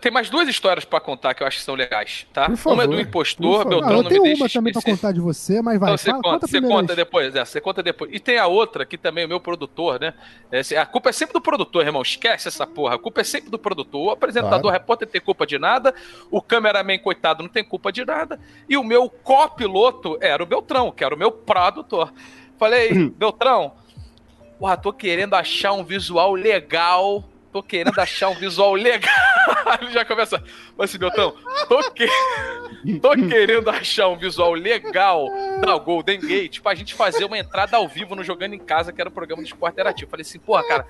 tem mais duas histórias pra contar que eu acho que são legais, tá? Favor, uma é do impostor. Beltrão Ah, eu não me tenho deixa uma também esquecer. contar de você, mas vai, Então você fala, conta, conta você conta depois, é, você conta depois. E tem a outra que também, o meu produtor, né? É, a culpa é sempre do produtor, irmão. Esquece essa porra. A culpa é sempre do produtor. O apresentador, Claro. repórter tem culpa de nada. O cameraman, coitado, não tem culpa de nada. E o meu copiloto era o Beltrão, que era o meu produtor. Falei, Beltrão, porra, tô querendo achar um visual legal. Tô querendo achar um visual legal. Ele já começa. Mas assim, Beltrão, tô, que... tô querendo achar um visual legal da Golden Gate pra gente fazer uma entrada ao vivo no Jogando em Casa, que era o programa de esporte interativo. Falei assim, porra, cara,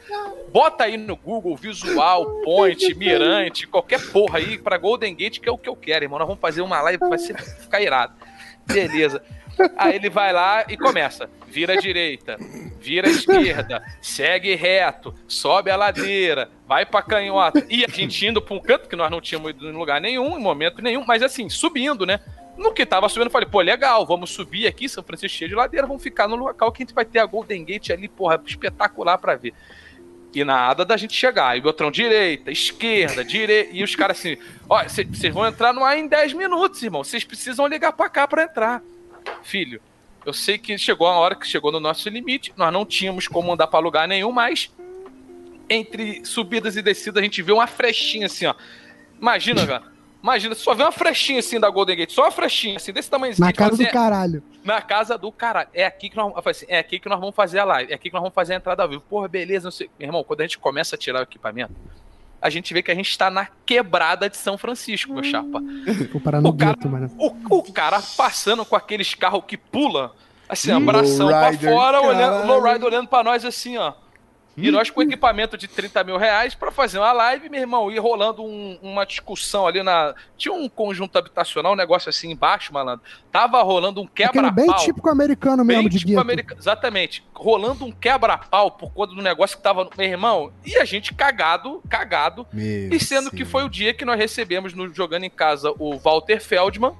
bota aí no Google visual, point, mirante, qualquer porra aí pra Golden Gate, que é o que eu quero, irmão. Nós vamos fazer uma live, vai ser, ficar irado. Beleza. Aí ele vai lá e começa. Vira à direita, vira à esquerda, segue reto, sobe a ladeira, vai pra canhota. E a gente indo pra um canto que nós não tínhamos ido em lugar nenhum, em momento nenhum, mas assim, subindo, né? No que tava subindo, eu falei, pô, legal, vamos subir aqui, São Francisco cheio de ladeira, vamos ficar no local que a gente vai ter a Golden Gate ali, porra, espetacular pra ver. E nada da gente chegar. E o Beltrão, direita, esquerda, direita. E os caras assim, ó, vocês vão entrar no ar em 10 minutos, irmão. Vocês precisam ligar pra cá pra entrar. Filho, eu sei que chegou a hora que chegou no nosso limite. Nós não tínhamos como andar pra lugar nenhum, mas entre subidas e descidas a gente vê uma frechinha assim, ó. Imagina, cara. Imagina, só vê uma frechinha assim da Golden Gate, só uma frechinha assim, desse tamanho. Na casa do caralho. Na casa do caralho. É aqui que nós, assim, é aqui que nós vamos fazer a live. É aqui que nós vamos fazer a entrada ao vivo. Porra, beleza, não sei. Meu irmão, quando a gente começa a tirar o equipamento, a gente vê que a gente está na quebrada de São Francisco, meu chapa. Vou parar no O cara- gueto, mano. O, o cara passando com aqueles carros que pula, assim, abração pra fora, olhando, lowrider olhando pra nós assim, ó. E nós com equipamento de 30 mil reais pra fazer uma live, meu irmão, e rolando um- uma discussão ali na. Tinha um conjunto habitacional, um negócio assim embaixo, malandro. Tava rolando um quebra-pau. bem típico americano mesmo, Bem de gueto. americano. Exatamente. Rolando um quebra-pau por conta do negócio que tava. Meu irmão, e a gente cagado, cagado. Meu E sendo que senhor. foi o dia que nós recebemos no Jogando em Casa o Walter Feldman,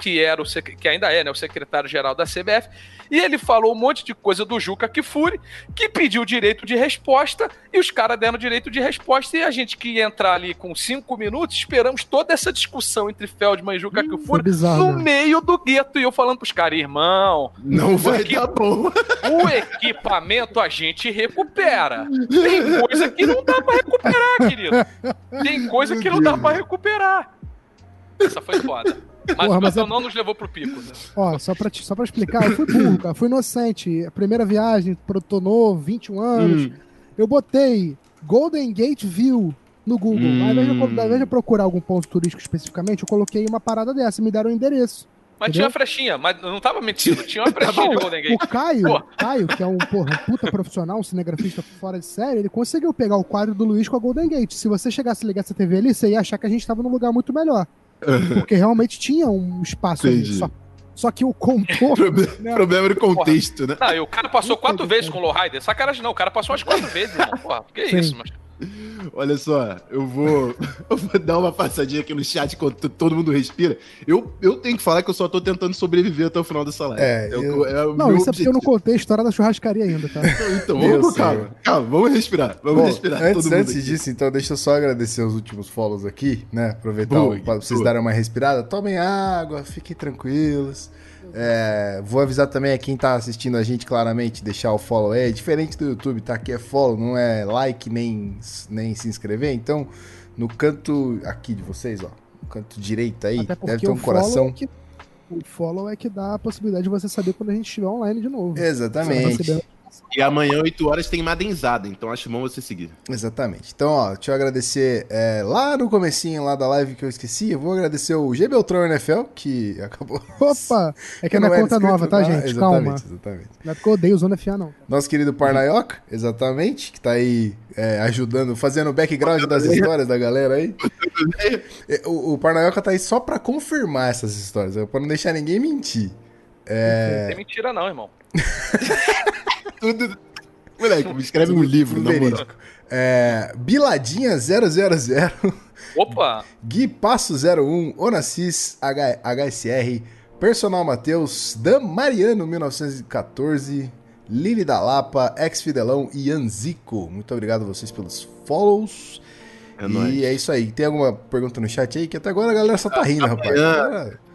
que era o que ainda é, né, o secretário-geral da CBF, e ele falou um monte de coisa do Juca Kifuri, que pediu direito de resposta, e os caras deram direito de resposta, e a gente que ia entrar ali com cinco minutos, esperamos toda essa discussão entre Feldman e Juca Foi Kifuri bizarro, no né? meio do gueto, e eu falando pros caras, irmão, Não vai Que- dar bom. o equipamento a gente recupera. Tem coisa que não dá pra recuperar, querido. Tem coisa que não dá pra recuperar. Essa foi foda. Mas Porra, o mas é- não nos levou pro pico. Né? Ó, só pra, te- só pra explicar, eu fui burro, cara. Fui inocente. A primeira viagem, produtor novo, 21 anos. Hum. Eu botei Golden Gate View no Google. Hum. Ao, invés de, eu- ao invés de eu procurar algum ponto turístico especificamente, eu coloquei uma parada dessa e me deram o endereço. Mas Entendeu? tinha frechinha, mas não tava mentindo. Tinha uma frechinha de Golden O Gate. Caio, Pô. Caio, que é um, porra, um puta profissional, um cinegrafista fora de série, ele conseguiu pegar o quadro do Luiz com a Golden Gate. Se você chegasse a ligar essa TV ali, você ia achar que a gente tava num lugar muito melhor. Porque realmente tinha um espaço ali. Entendi. Só, só que o contorno. Proble- né, Problema de contexto, né? Não, e o cara passou Puta quatro que vezes com o Lowrider. Sacanagem não, o cara passou umas quatro vezes, irmão. Porra, que Sim. isso, mas... Olha só, eu vou, eu vou dar uma passadinha aqui no chat enquanto todo mundo respira. Eu, eu tenho que falar que eu só tô tentando sobreviver até o final dessa live. É, Eu- eu- é Não, isso é porque eu não objetivo. contei a história da churrascaria ainda, tá? Então, Meu vamos calma. Calma, vamos respirar. Vamos Bom, respirar. antes, todo mundo antes disso, então, deixa eu só agradecer os últimos follows aqui, né? Aproveitar pra vocês boa. darem uma respirada. Tomem água, fiquem tranquilos. É, vou avisar também a quem tá assistindo a gente claramente, deixar o follow. É diferente do YouTube, tá? Aqui é follow, não é like nem, nem se inscrever. Então, no canto aqui de vocês, ó, no canto direito aí, deve ter um o follow coração. é que- o follow é que dá a possibilidade de você saber quando a gente estiver online de novo. Exatamente. E amanhã, 8 horas, tem madenzada, então acho bom você seguir. Exatamente. Então, ó, deixa eu agradecer é, lá no comecinho lá da live que eu esqueci. Eu vou agradecer o G Beltrão NFL, que acabou. Opa! É que é minha conta nova, tá, lá. gente? Exatamente, Calma. exatamente. Não é porque eu odeio Zona FA, não. Nosso querido Parnaioca, exatamente, que tá aí é, ajudando, fazendo o background das histórias da galera aí. É, O, o Parnaioca tá aí só pra confirmar essas histórias, é, pra não deixar ninguém mentir. Não tem mentira não, irmão. Tudo. Moleque, me escreve um livro, na moral. É, Biladinha 000, Opa! Gui Passo 01, Onassis H- HSR, Personal Matheus, Dan Mariano 1914, Lili da Lapa, Ex Fidelão e Anzico. Muito obrigado a vocês pelos follows. É e nóis. é isso aí. Tem alguma pergunta no chat aí? Que até agora a galera só tá rindo, rapaz.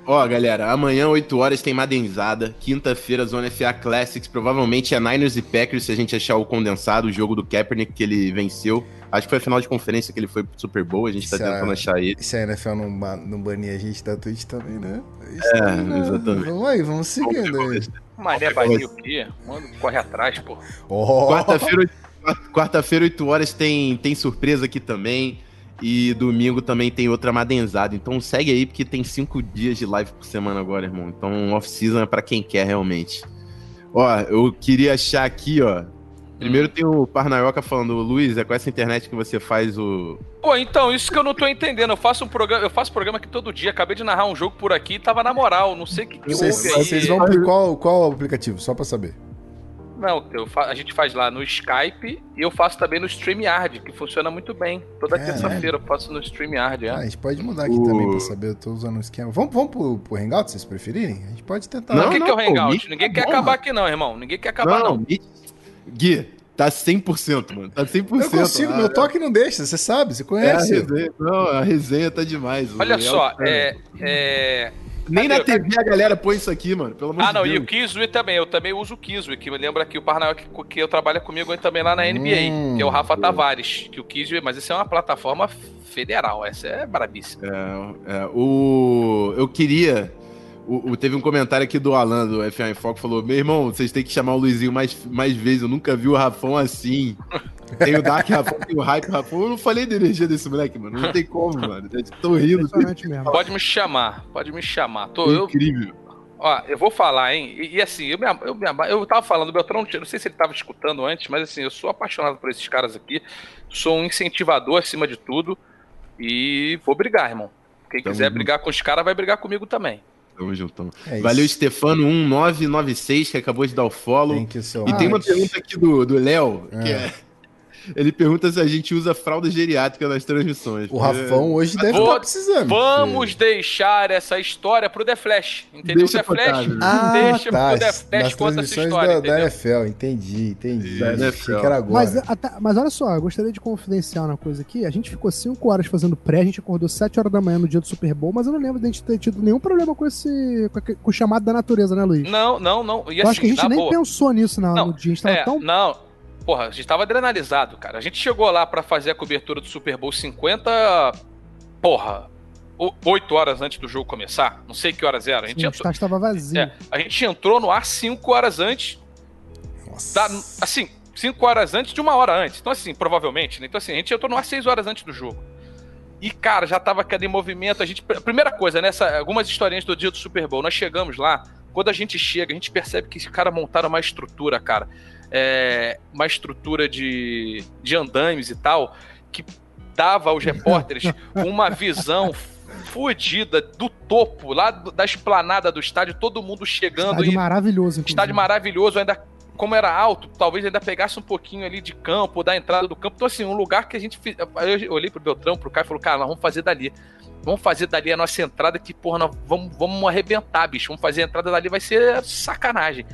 Ó, galera, amanhã, 8 horas, tem madenzada. Quinta-feira, Zona FA Classics. Provavelmente é Niners e Packers, se a gente achar o condensado, o jogo do Kaepernick que ele venceu. Acho que foi a final de conferência que ele foi pro Super Bowl. A gente tá Será? tentando achar ele. Se a NFL não, ba- não banir a gente da Twitch também, né? Isso É, aí, né? exatamente. Vamos aí, vamos seguindo aí. Mané Bahia o quê? Mano, corre atrás, pô. Oh, Quarta-feira, oito- quarta-feira, 8 horas, tem, tem surpresa aqui também. E domingo também tem outra madenzada. Então segue aí, porque tem cinco dias de live por semana agora, irmão. Então off-season é pra quem quer realmente. Ó, eu queria achar aqui, ó. Primeiro tem o Parnaioca falando, Luiz, é com essa internet que você faz o. Pô, então, isso que eu não tô entendendo. Eu faço um programa, eu faço programa aqui todo dia. Acabei de narrar um jogo por aqui e tava na moral. Não sei o que, que Vocês, houve aí. vocês vão qual, qual aplicativo? Só pra saber. Não, eu a gente faz lá no Skype e eu faço também no StreamYard, que funciona muito bem. Toda Caralho. terça-feira eu faço no StreamYard, Ah, a é. gente pode mudar aqui O- também pra saber, eu tô usando o esquema. Vamos, vamos pro, pro Hangout, se vocês preferirem? A gente pode tentar. Não, o que, que é o pô, Hangout? Meet Ninguém tá quer bom, acabar mano. aqui não, irmão. Ninguém quer acabar não. Meet- Gui, tá 100%, mano. Tá 100%. eu consigo, Ah, meu toque não deixa, você sabe, você É, a conhece. resenha, não, a resenha tá demais. Olha layout só, tá- é... Nem na? TV a galera põe isso aqui, mano. Pelo amor Ah, de não, Deus. e o Kizui também. Eu também uso o Kizui, que me lembra que o Parnaio que, que eu trabalho comigo aí também lá na NBA, Hum, que é o Rafa Tavares. Que o Kizui, mas isso é uma plataforma federal, essa é brabíssima. É, é, o, eu queria. O, o- teve um comentário aqui do Alan do FA em Foco falou: Meu irmão, vocês têm que chamar o Luizinho mais, mais vezes. Eu nunca vi o Rafão assim. Tem o Dark Rafão, tem o Hype Rafão. Eu não falei da energia desse moleque, mano. Não tem como, mano. Tô rindo. Pode me chamar, pode me chamar. Tô, É eu, incrível. ó, eu vou falar, hein? E, e assim, eu, me, eu, me, eu tava falando, o Beltrão, não sei se ele tava escutando antes, mas assim, eu sou apaixonado por esses caras aqui. Sou um incentivador acima de tudo. E vou brigar, irmão. Quem Tamo quiser junto. brigar com os caras, vai brigar comigo também. Tamo juntão. É Valeu, isso. Stefano1996, que acabou de dar o follow. Thank you so E tem uma pergunta aqui do do Léo, que Ah. é. Ele pergunta se a gente usa fralda geriátrica nas transmissões. O Rafão hoje deve estar precisando. Vamos deixar essa história pro The Flash. Entendeu? Deixa o The Flash. Ah, deixa tá. pro The Flash Nas conta essa transmissões história, da, da? NFL, entendi, entendi. Da Achei NFL. que era agora. Mas, até- mas olha só, eu gostaria de confidenciar uma coisa aqui. A gente ficou 5 horas fazendo pré, a gente acordou 7 horas da manhã no dia do Super Bowl, mas eu não lembro de a gente ter tido nenhum problema com esse. com, o chamado da natureza, né, Luiz? Não, não, não. E eu assim, acho que a gente nem boa. pensou nisso na- Não, no dia. A gente tava É, tão. não. Porra, a gente tava adrenalizado, cara. A gente chegou lá pra fazer a cobertura do Super Bowl 50, porra, oito horas antes do jogo começar. Não sei que horas era. A gente, Sim, entrou, estádio tava vazio. é, a gente entrou no ar cinco horas antes Nossa. da, assim, cinco horas antes de uma hora antes. Então, assim, provavelmente, né? Então, assim, a gente entrou no ar seis horas antes do jogo. E, cara, já tava aquele movimento. A gente. Primeira coisa, nessa, algumas historinhas do dia do Super Bowl. Nós chegamos lá, quando a gente chega, a gente percebe que os caras montaram uma estrutura, cara. É, uma estrutura de, de andames e tal, que dava aos repórteres uma visão fodida do topo, lá do- da esplanada do estádio, todo mundo chegando Estádio e maravilhoso, inclusive. Estádio maravilhoso, ainda como era alto, talvez ainda pegasse um pouquinho ali de campo, da entrada do campo. Então, assim, um lugar que a gente. Eu olhei pro Beltrão, pro Caio e falou: cara, nós vamos fazer dali. Vamos fazer dali a nossa entrada, que, porra, nós vamos, vamos arrebentar, bicho. Vamos fazer a entrada dali, vai ser sacanagem.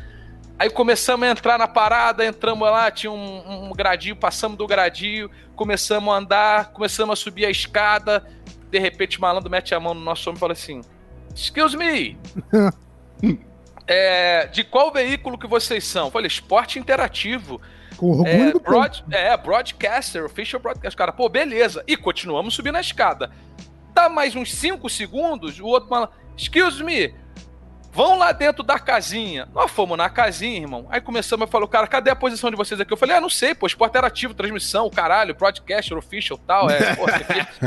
Aí começamos a entrar na parada, entramos lá, tinha um, um gradinho, passamos do gradinho, começamos a andar, começamos a subir a escada. De repente, o malandro mete a mão no nosso homem e fala assim: Excuse me, é, de qual veículo que vocês são? Eu falei, esporte interativo. Com orgulho É, do broad, é, broadcaster, official broadcaster. Cara, pô, beleza. E continuamos subindo a escada. Dá mais uns 5 segundos, o outro fala, excuse me, vão lá dentro da casinha. Nós fomos na casinha, irmão. Aí começamos a falar, cara, cadê a posição de vocês aqui? Eu falei, ah, não sei, pô, esporte interativo, transmissão, caralho, broadcaster, official, tal, é, pô.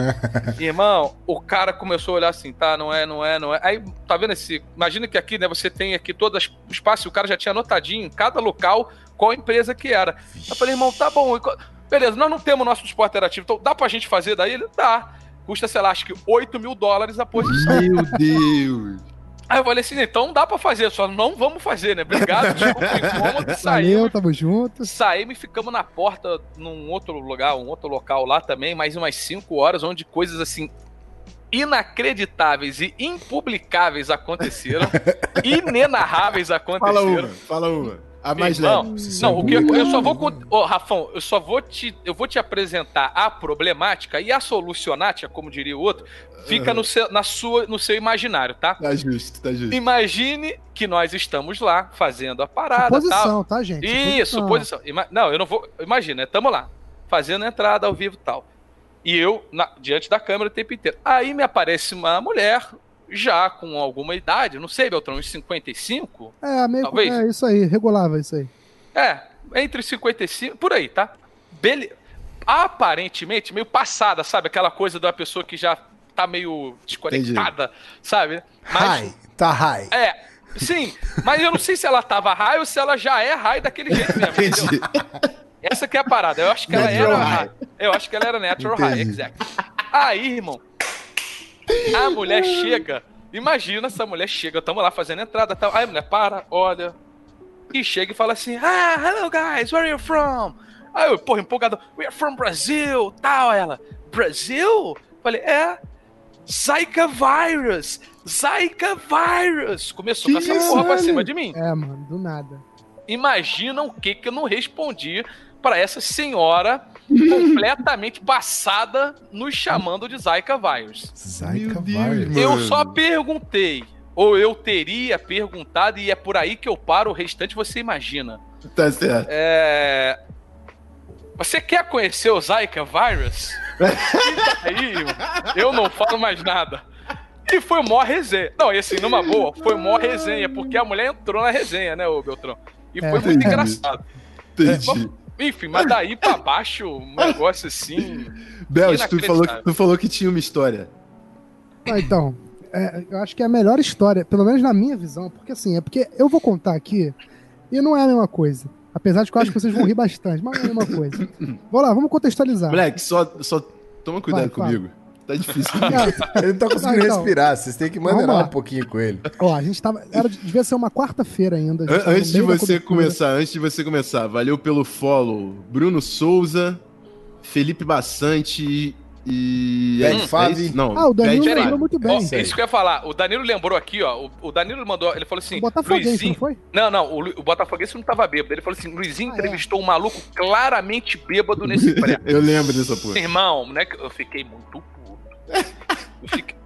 Irmão, o cara começou a olhar assim, tá, não é, não é, não é. Aí, tá vendo esse. Imagina que aqui, né, você tem aqui todo o espaço, e o cara já tinha anotadinho em cada local qual empresa que era. Eu falei, irmão, tá bom. Beleza, nós não temos nosso esporte interativo, então dá pra gente fazer daí? Ele dá. Custa, sei lá, acho que 8 mil dólares a posição. Meu Deus. Aí eu falei assim, então dá pra fazer, só não vamos fazer, né? Obrigado, desculpa o incômodo, Valeu, saímos. tamo junto. Saímos e ficamos na porta num outro lugar, um outro local lá também, mais umas 5 horas, onde coisas assim inacreditáveis e impublicáveis aconteceram, inenarráveis Fala aconteceram. uma, fala uma. A mais Irmão, leve. Não, o que eu, eu só vou. Ô, Rafão, eu só vou te. Eu vou te apresentar a problemática e a solucionática, como diria o outro, fica Aham. no, seu, na sua, no seu imaginário, tá? Tá justo, tá justo. Imagine que nós estamos lá fazendo a parada. tal. Posição, tá, gente? Isso, posição. Ima- Não, eu não vou. Imagina, né? Tamo lá, fazendo a entrada ao vivo e tal. E eu, na- diante da câmera o tempo inteiro. Aí me aparece uma mulher, já com alguma idade, não sei, Beltrão, uns 55? É, meio Talvez. é isso aí, regulava isso aí. É, entre 55, por aí, tá? Bele... Aparentemente, meio passada, sabe? Aquela coisa da pessoa que já tá meio desconectada, sabe? High, tá high. É, sim, mas eu não sei se ela tava high ou se ela já é high daquele jeito mesmo. entendeu? Entendi. Essa que é a parada. Eu acho que ela Natural era. high. Eu acho que ela era natural high, Entendi. exact. Aí, irmão, a mulher chega. Imagina essa mulher chega, tamo lá fazendo entrada tal. Aí a mulher para, olha. E chega e fala assim: Ah, hello guys, where are you from? Aí eu, porra, empolgado, we are from Brazil, tal. Ela, Brasil? Falei, é. Zika virus! Zika virus! Começou com essa porra pra cima de mim. É, mano, do nada. Imagina o que que eu não respondi para essa senhora completamente passada nos chamando de Zika virus. Deus, virus. Eu só perguntei, ou eu teria perguntado, e é por aí que eu paro, o restante você imagina. Tá certo. É... Você quer conhecer o Zika virus? E daí, eu não falo mais nada. E foi mó resenha. Não, e assim, numa boa, foi mó resenha, porque a mulher entrou na resenha, né, ô Beltrão? E foi É. muito Entendi. engraçado. Entendi. Enfim, mas daí pra baixo, um negócio assim. Bel, tu falou, que, tu falou que tinha uma história. Ah, então, é, eu acho que é a melhor história, pelo menos na minha visão, porque assim, é porque eu vou contar aqui e não é a mesma coisa. Apesar de que eu acho que vocês vão rir bastante, mas não é a mesma coisa. Vamos lá, vamos contextualizar. Moleque, só, só toma cuidado Vai, comigo. Fala. Tá difícil. ele não tá conseguindo não, então, respirar, vocês têm que maneirar um pouquinho com ele. Ó, a gente tava. Era, devia ser uma quarta-feira ainda. Antes de você começar, antes de você começar, valeu pelo follow. Bruno Souza, Felipe Bassante e. É Fave. Não, ah, o Danilo Bad lembrou muito bem. Ó, isso que eu ia falar. O Danilo lembrou aqui, ó. O, o Danilo mandou. Ele falou assim. O Botafoguense, Luizinho... não foi? Não, não. O, o Botafoguense não tava bêbado. Ele falou assim: Luizinho ah, é. entrevistou é. um maluco claramente bêbado nesse pré. eu lembro dessa porra. Irmão, né? Eu fiquei muito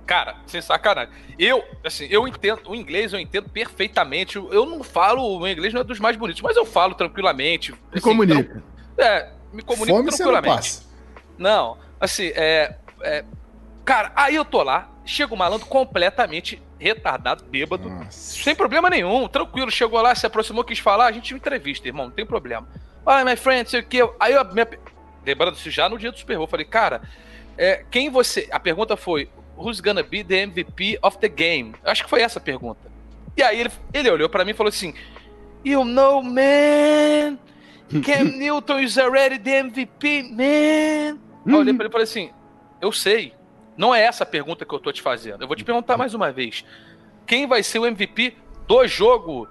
cara, sem sacanagem. Eu, assim, eu entendo, o inglês eu entendo perfeitamente. Eu não falo, o inglês não é dos mais bonitos, mas eu falo tranquilamente. Me assim, comunica. é, me comunico Fome tranquilamente. Não, não, assim, é, é, Cara, aí eu tô lá, chega o malandro completamente retardado, bêbado, Nossa. sem problema nenhum, tranquilo. Chegou lá, se aproximou, quis falar, a gente entrevista, irmão, não tem problema. Olha, my friend, sei o que. Aí eu, minha, lembrando-se já no dia do Super Bowl, falei, cara, é, quem você. A pergunta foi: Who's gonna be the MVP of the game? Acho que foi essa a pergunta. E aí ele, ele olhou para mim e falou assim: You know, man, Cam Newton is already the MVP, man. Uhum. Eu olhei pra ele e falei assim: Eu sei. Não é essa a pergunta que eu tô te fazendo. Eu vou te perguntar mais uma vez. Quem vai ser o MVP do jogo?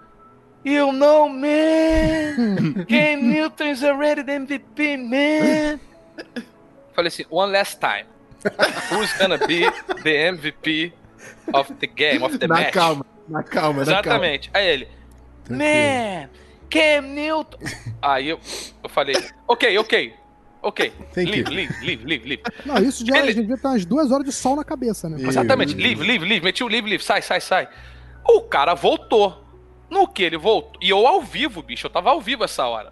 You know, man. Cam Newton is already the MVP, man. Falei assim, one last time. Who's gonna be the MVP of the game, of the na match? Calma, na calma, Exatamente. Na calma. Aí ele, man, Cam Newton. Aí eu, eu falei, ok, ok. Ok, Thank leave, leave, leave, leave, leave. Não, isso já ele... devia estar umas duas horas de sol na cabeça, né? Exatamente, leave, leave, leave. Meti o leave, leave, sai, sai, sai. O cara voltou. No que ele voltou. E eu ao vivo, bicho, eu tava ao vivo essa hora.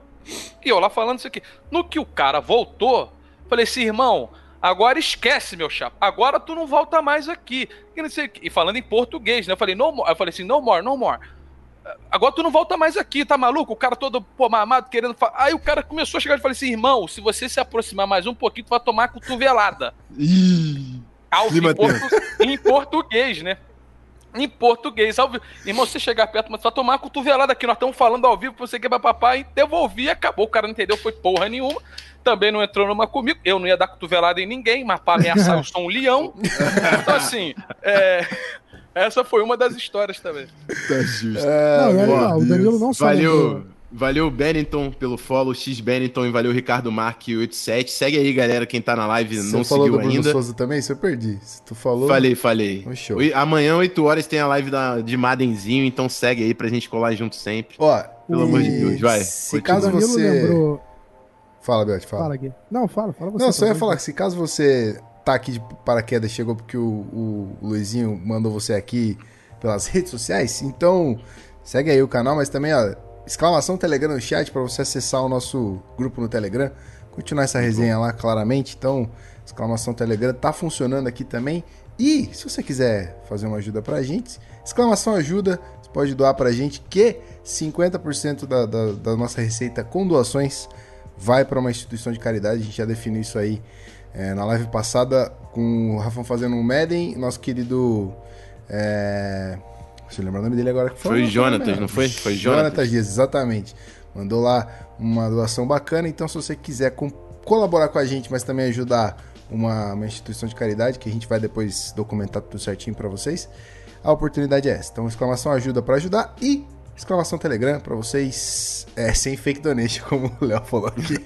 E eu lá falando isso aqui. No que o cara voltou, Falei assim, irmão, agora esquece, meu chapa. Agora tu não volta mais aqui. E falando em português, né? Eu falei, no more. Eu falei assim, no more, no more. Agora tu não volta mais aqui, tá maluco? O cara todo, pô, mamado, querendo. Fa... Aí o cara começou a chegar e falei assim, irmão, se você se aproximar mais um pouquinho, tu vai tomar cotovelada. Ih! em, portu... em português, né? Em português, ao vivo. Irmão, se você chegar perto, mas vai tomar cotovelada aqui. Nós estamos falando ao vivo, você quer papai, devolvi, acabou. O cara não entendeu, foi porra nenhuma também não entrou numa comigo. Eu não ia dar cotovelada em ninguém, mas para ameaçar eu sou um leão. Então, assim, é, essa foi uma das histórias também. Tá justo. É, não, é legal. O Danilo não só Valeu. Valeu, Bennington, pelo follow, X Bennington, e valeu, Ricardo Marque 87. Segue aí, galera, quem tá na live Você não falou seguiu do Bruno ainda. Souza também? Isso eu perdi. Se tu falou... Falei, falei. Oh, show. Amanhã, 8 horas, tem a live da, de Madenzinho, então segue aí pra gente colar junto sempre. Ó, Pelo amor de Deus, vai. Se caso você... lembrou Fala, Beth, fala. Fala, Gui. Não, fala, fala você. Não, só ia falar que se caso você tá aqui de paraquedas, chegou porque o, o Luizinho mandou você aqui pelas redes sociais, então segue aí o canal, mas também, ó, exclamação Telegram no chat para você acessar o nosso grupo no Telegram, continuar essa resenha lá claramente, então exclamação Telegram tá funcionando aqui também. E se você quiser fazer uma ajuda pra gente, exclamação ajuda, você pode doar pra gente que 50% da, da, da nossa receita com doações vai para uma instituição de caridade. A gente já definiu isso aí é, na live passada com o Rafão fazendo um Madden, nosso querido. É... Eu lembrar o nome dele agora. Que foi foi Jonatas, não foi? Foi Jonatas Dias, exatamente. Mandou lá uma doação bacana. Então, se você quiser com... colaborar com a gente, mas também ajudar uma, uma, instituição de caridade, que a gente vai depois documentar tudo certinho para vocês, a oportunidade é essa. Então, exclamação ajuda para ajudar e exclamação Telegram para vocês é, sem fake donation, como o Léo falou aqui.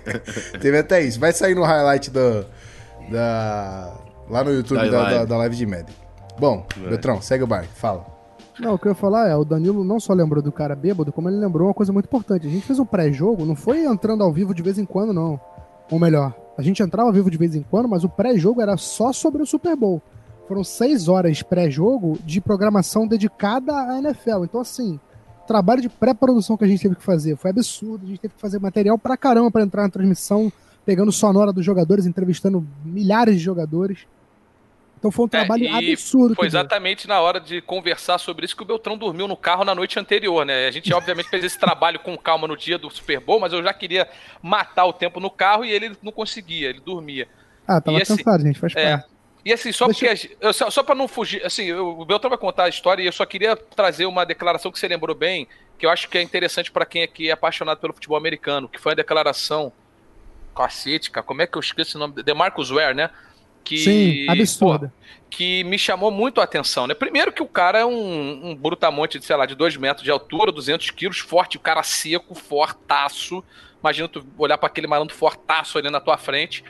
Teve até isso. Vai sair no highlight do, da, lá no YouTube da, da, da, live de Madden. Bom, é. Beltrão, segue o bar, fala. Não, o que eu ia falar é, o Danilo não só lembrou do cara bêbado, como ele lembrou uma coisa muito importante. A gente fez um pré-jogo, não foi entrando ao vivo de vez em quando, não. Ou melhor, a gente entrava ao vivo de vez em quando, mas o pré-jogo era só sobre o Super Bowl. Foram seis horas pré-jogo de programação dedicada à NFL. Então, assim, trabalho de pré-produção que a gente teve que fazer foi absurdo. A gente teve que fazer material pra caramba para entrar na transmissão, pegando sonora dos jogadores, entrevistando milhares de jogadores. Então foi um trabalho É, e absurdo. Foi exatamente na hora de conversar sobre isso que o Beltrão dormiu no carro na noite anterior, né? A gente, obviamente, fez esse trabalho com calma no dia do Super Bowl, mas eu já queria matar o tempo no carro e ele não conseguia, ele dormia. Ah, tava e esse- cansado, gente, faz É. parte. E assim, só Deixa porque. eu- Só, só pra não fugir. Assim, eu- o Beltrão vai contar a história e eu só queria trazer uma declaração que você lembrou bem, que eu acho que é interessante pra quem aqui é apaixonado pelo futebol americano, que foi a declaração. Cacete, cara, como é que eu esqueço o nome? De Marcus Ware, né? Que, Sim, absurda. pô, que me chamou muito a atenção, né? Primeiro que o cara é um, um brutamonte de, sei lá, de 2 metros de altura, 200 quilos, forte, o cara seco, fortaço. Imagina tu olhar pra aquele malandro fortaço ali na tua frente.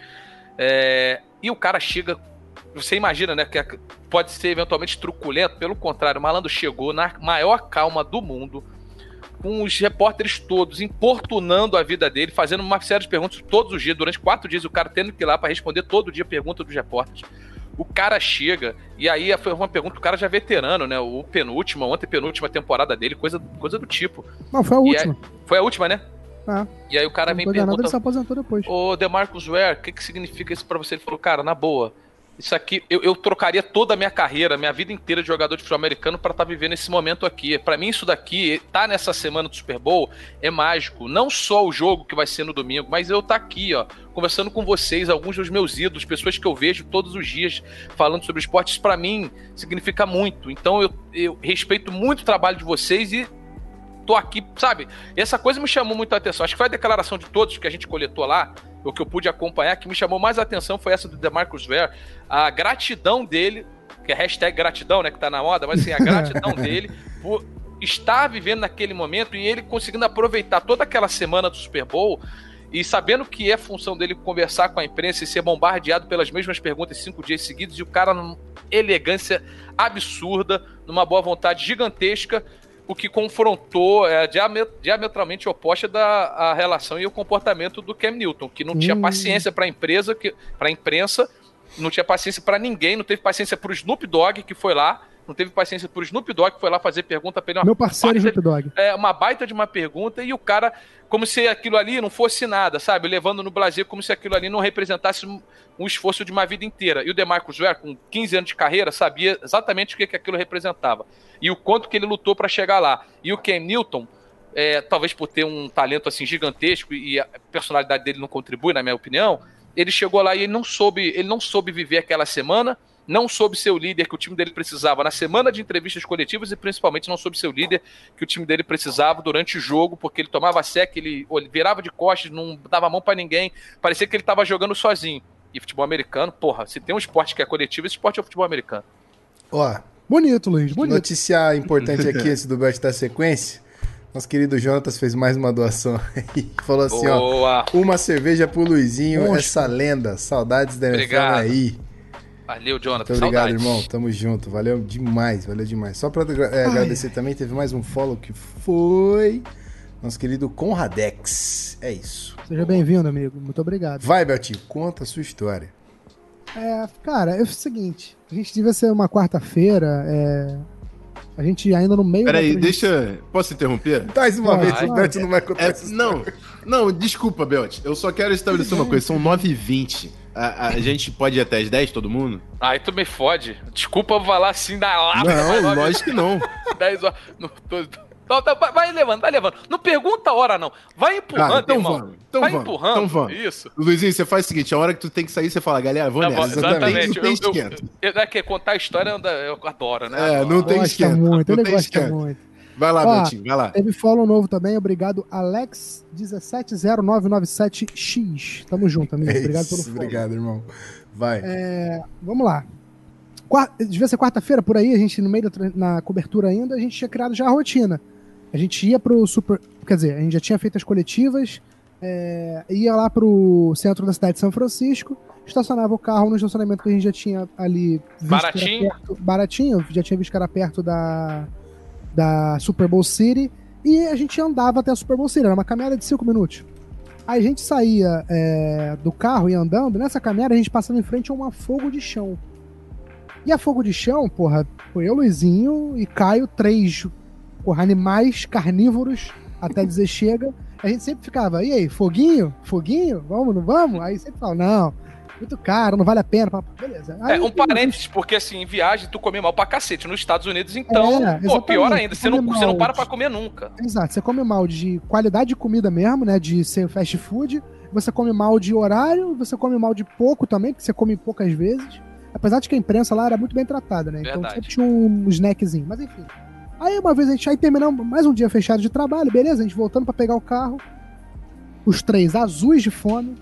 É, e o cara chega. Você imagina, né? Que é- pode ser eventualmente truculento. Pelo contrário, o malandro chegou na maior calma do mundo, com os repórteres todos importunando a vida dele, fazendo uma série de perguntas todos os dias, durante quatro dias, o cara tendo que ir lá para responder todo dia a pergunta dos repórteres. O cara chega, e aí foi uma pergunta, o cara já é veterano, né? O penúltima, ontem penúltima temporada dele, coisa, coisa do tipo. Não, foi a última. Foi a última, né? Ah. E aí o cara vem foi nada, ele pergunta, se aposentou depois. Ô, Demarcus Ware, o que, que significa isso pra você? Ele falou, cara, na boa, isso aqui, eu, eu trocaria toda a minha carreira, minha vida inteira de jogador de futebol americano pra estar vivendo esse momento aqui. Pra mim, isso daqui, tá nessa semana do Super Bowl, é mágico. Não só o jogo que vai ser no domingo, mas eu tá aqui, ó, conversando com vocês, alguns dos meus ídolos, pessoas que eu vejo todos os dias falando sobre esportes, pra mim significa muito. Então eu, eu respeito muito o trabalho de vocês e tô aqui, sabe? Essa coisa me chamou muito a atenção. Acho que foi a declaração de todos que a gente coletou lá, o que eu pude acompanhar, que me chamou mais a atenção foi essa do DeMarcus Ware, a gratidão dele, que é hashtag gratidão, né, que tá na moda, mas assim, a gratidão dele por estar vivendo naquele momento e ele conseguindo aproveitar toda aquela semana do Super Bowl e sabendo que é função dele conversar com a imprensa e ser bombardeado pelas mesmas perguntas cinco dias seguidos e o cara numa elegância absurda, numa boa vontade gigantesca, o que confrontou é, diame- diametralmente oposta da a relação e o comportamento do Cam Newton, que não tinha Hum. paciência para a empresa, para imprensa, não tinha paciência para ninguém, não teve paciência para o Snoop Dogg que foi lá, não teve paciência para o Snoop Dogg que foi lá fazer pergunta para ele. uma Meu parceiro baita- Snoop Dogg. é, uma baita de uma pergunta e o cara, como se aquilo ali não fosse nada, sabe? Levando no Brasil como se aquilo ali não representasse um, um esforço de uma vida inteira. E o DeMarcus Ware, com 15 anos de carreira, sabia exatamente o que, que aquilo representava. E o quanto que ele lutou para chegar lá. E o Cam Newton, é, talvez por ter um talento assim gigantesco e a personalidade dele não contribui, na minha opinião, ele chegou lá e ele não soube, ele não soube viver aquela semana, não soube ser o líder que o time dele precisava na semana de entrevistas coletivas e principalmente não soube ser o líder que o time dele precisava durante o jogo, porque ele tomava sec, ele virava de costas, não dava mão pra ninguém, parecia que ele tava jogando sozinho. E futebol americano, porra, se tem um esporte que é coletivo, esse esporte é o futebol americano. Ó, Bonito, Luiz, bonito. notícia importante aqui antes do Belt da sequência. Nosso querido Jonatas fez mais uma doação aí. Falou assim, ó. Boa! Uma cerveja pro Luizinho, Monstro. essa lenda. Saudades da NFL Obrigado. aí. Valeu, Jonathan. Muito obrigado, Saudades. irmão. Tamo junto. Valeu demais, valeu demais. Só pra é, agradecer também, teve mais um follow que foi nosso querido Conradex. É isso. Seja bem-vindo, amigo. Muito obrigado. Vai, Beltinho, conta a sua história. É, cara, é o seguinte. A gente devia ser uma quarta-feira. é, A gente ainda no meio Peraí, da deixa. Posso interromper? Mais uma vez, o Belt não vai contar É, essa não, não, desculpa, Belt. Eu só quero estabelecer uma coisa. São 9h20. A, a gente pode ir até as 10, todo mundo? Aí tu me fode. Desculpa eu falar assim da lata. Não, mas lógico que não. 10 horas. Não, tô- tá, vai- vai levando, vai levando. Não pergunta a hora, não. Vai empurrando, Ah, então irmão. vamos, então vai vamos, empurrando. então vamos. Isso. Luizinho, você faz o seguinte: a hora que tu tem que sair, você fala, galera, vou Tá nessa. exatamente. Não tem Eu, esquenta. eu, eu, é que contar a história eu, eu adoro, né? É, Adoro. não tem esquenta. muito, não tem esquenta. muito. Vai lá, Ó, Beltinho, vai lá. Teve follow novo também, obrigado, Alex170997X. Tamo junto, amigo. É Obrigado isso, pelo follow. Obrigado, irmão. Vai. Vamos lá. Qua- Devia ser quarta-feira por aí, a gente, no meio da na cobertura ainda, a gente tinha criado já a rotina. A gente ia pro super. Quer dizer, a gente já tinha feito as coletivas, é, ia lá pro centro da cidade de São Francisco, estacionava o carro no estacionamento que a gente já tinha ali Baratinho. perto- baratinho, já tinha visto que era perto da, da Super Bowl City, e a gente andava até a Super Bowl City, era uma caminhada de 5 minutos. Aí a gente saía é, do carro e andando, nessa caminhada a gente passava em frente a uma fogo de chão. E a fogo de chão, porra, foi eu, Luizinho e Caio, três porra, animais carnívoros, até dizer chega. A gente sempre ficava, e aí, foguinho? Foguinho? Vamos, não vamos? Aí sempre fala, não, muito caro, não vale a pena. Beleza. Aí É, um parênteses, porque assim, em viagem tu come mal pra cacete. Nos Estados Unidos, então, É, pô, pior ainda, você não, come você não para pra comer nunca. Exato, você come mal de qualidade de comida mesmo, né? De ser fast food. Você come mal de horário, você come mal de pouco também, porque você come poucas vezes. Apesar de que a imprensa lá era muito bem tratada, né? Então Verdade. sempre tinha um snackzinho. Mas enfim. Aí uma vez a gente aí terminamos mais um dia fechado de trabalho, beleza? A gente voltando pra pegar o carro. Os três azuis de fome.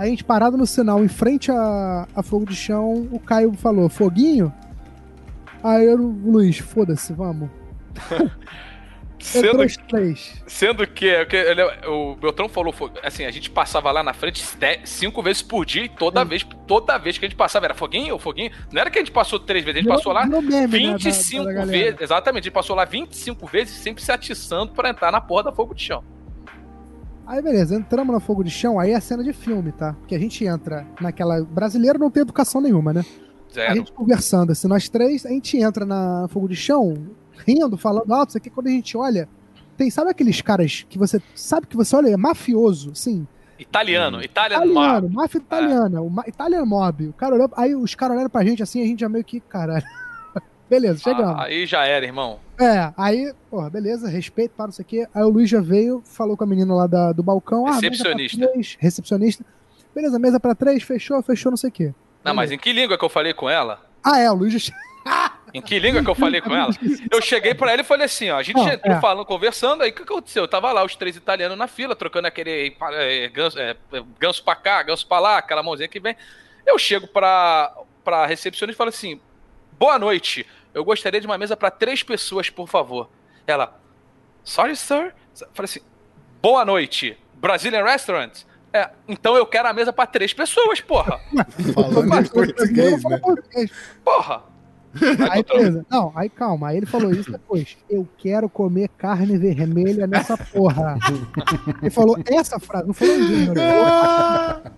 A gente parado no sinal em frente a, a fogo de chão, o Caio falou, foguinho? Aí eu, Luiz, foda-se, vamos. Sendo, três. sendo que, que ele- o Beltrão falou, assim, a gente passava lá na frente cinco vezes por dia e toda vez, toda vez que a gente passava era foguinho, foguinho. Não era que a gente passou três vezes, a gente passou lá meme, né, da- 25 da vezes. Exatamente, a gente passou lá 25 vezes sempre se atiçando pra entrar na porra da fogo de chão. Aí beleza, entramos no fogo de chão, aí é cena de filme, tá? Porque a gente entra naquela. Brasileiro não tem educação nenhuma, né? A Zero. gente conversando, assim, nós três, a gente entra na fogo de chão, rindo, falando alto, isso aqui, quando a gente olha. Tem, sabe aqueles caras que você sabe que você olha, é mafioso, sim. Italiano, Italian Italiano, Mob. máfia italiana, o ma- Italian Mob. O cara olhou, aí os caras olharam pra gente assim, a gente já meio que, caralho. Beleza, chegamos. Ah, aí já era, irmão. É, aí, porra, beleza, respeito, para, não sei o quê. Aí o Luiz já veio, falou com a menina lá da- do balcão. ah, Recepcionista. três, recepcionista. Beleza, mesa pra três, fechou, fechou, não sei o quê. Não, mas em que língua que eu falei com ela? Ah, é, o Luiz já. Em que língua que eu falei com ela? Eu cheguei pra ela e falei assim, ó, a gente Não, entrou é. falando, conversando, aí o que aconteceu? Eu tava lá, os três italianos na fila, trocando aquele é, ganso, é, ganso pra cá, ganso pra lá, aquela mãozinha que vem. Eu chego pra, pra recepcionista e falo assim, boa noite, eu gostaria de uma mesa pra três pessoas, por favor. Ela, sorry, sir? Falei assim, boa noite, Brazilian Restaurant? É, então eu quero a mesa pra três pessoas, porra. Falando em português, né? Porra. Aí, beleza. Não, aí calma. Aí ele falou isso depois. Eu quero comer carne vermelha nessa porra. Ele falou essa frase, não falou inglês, né?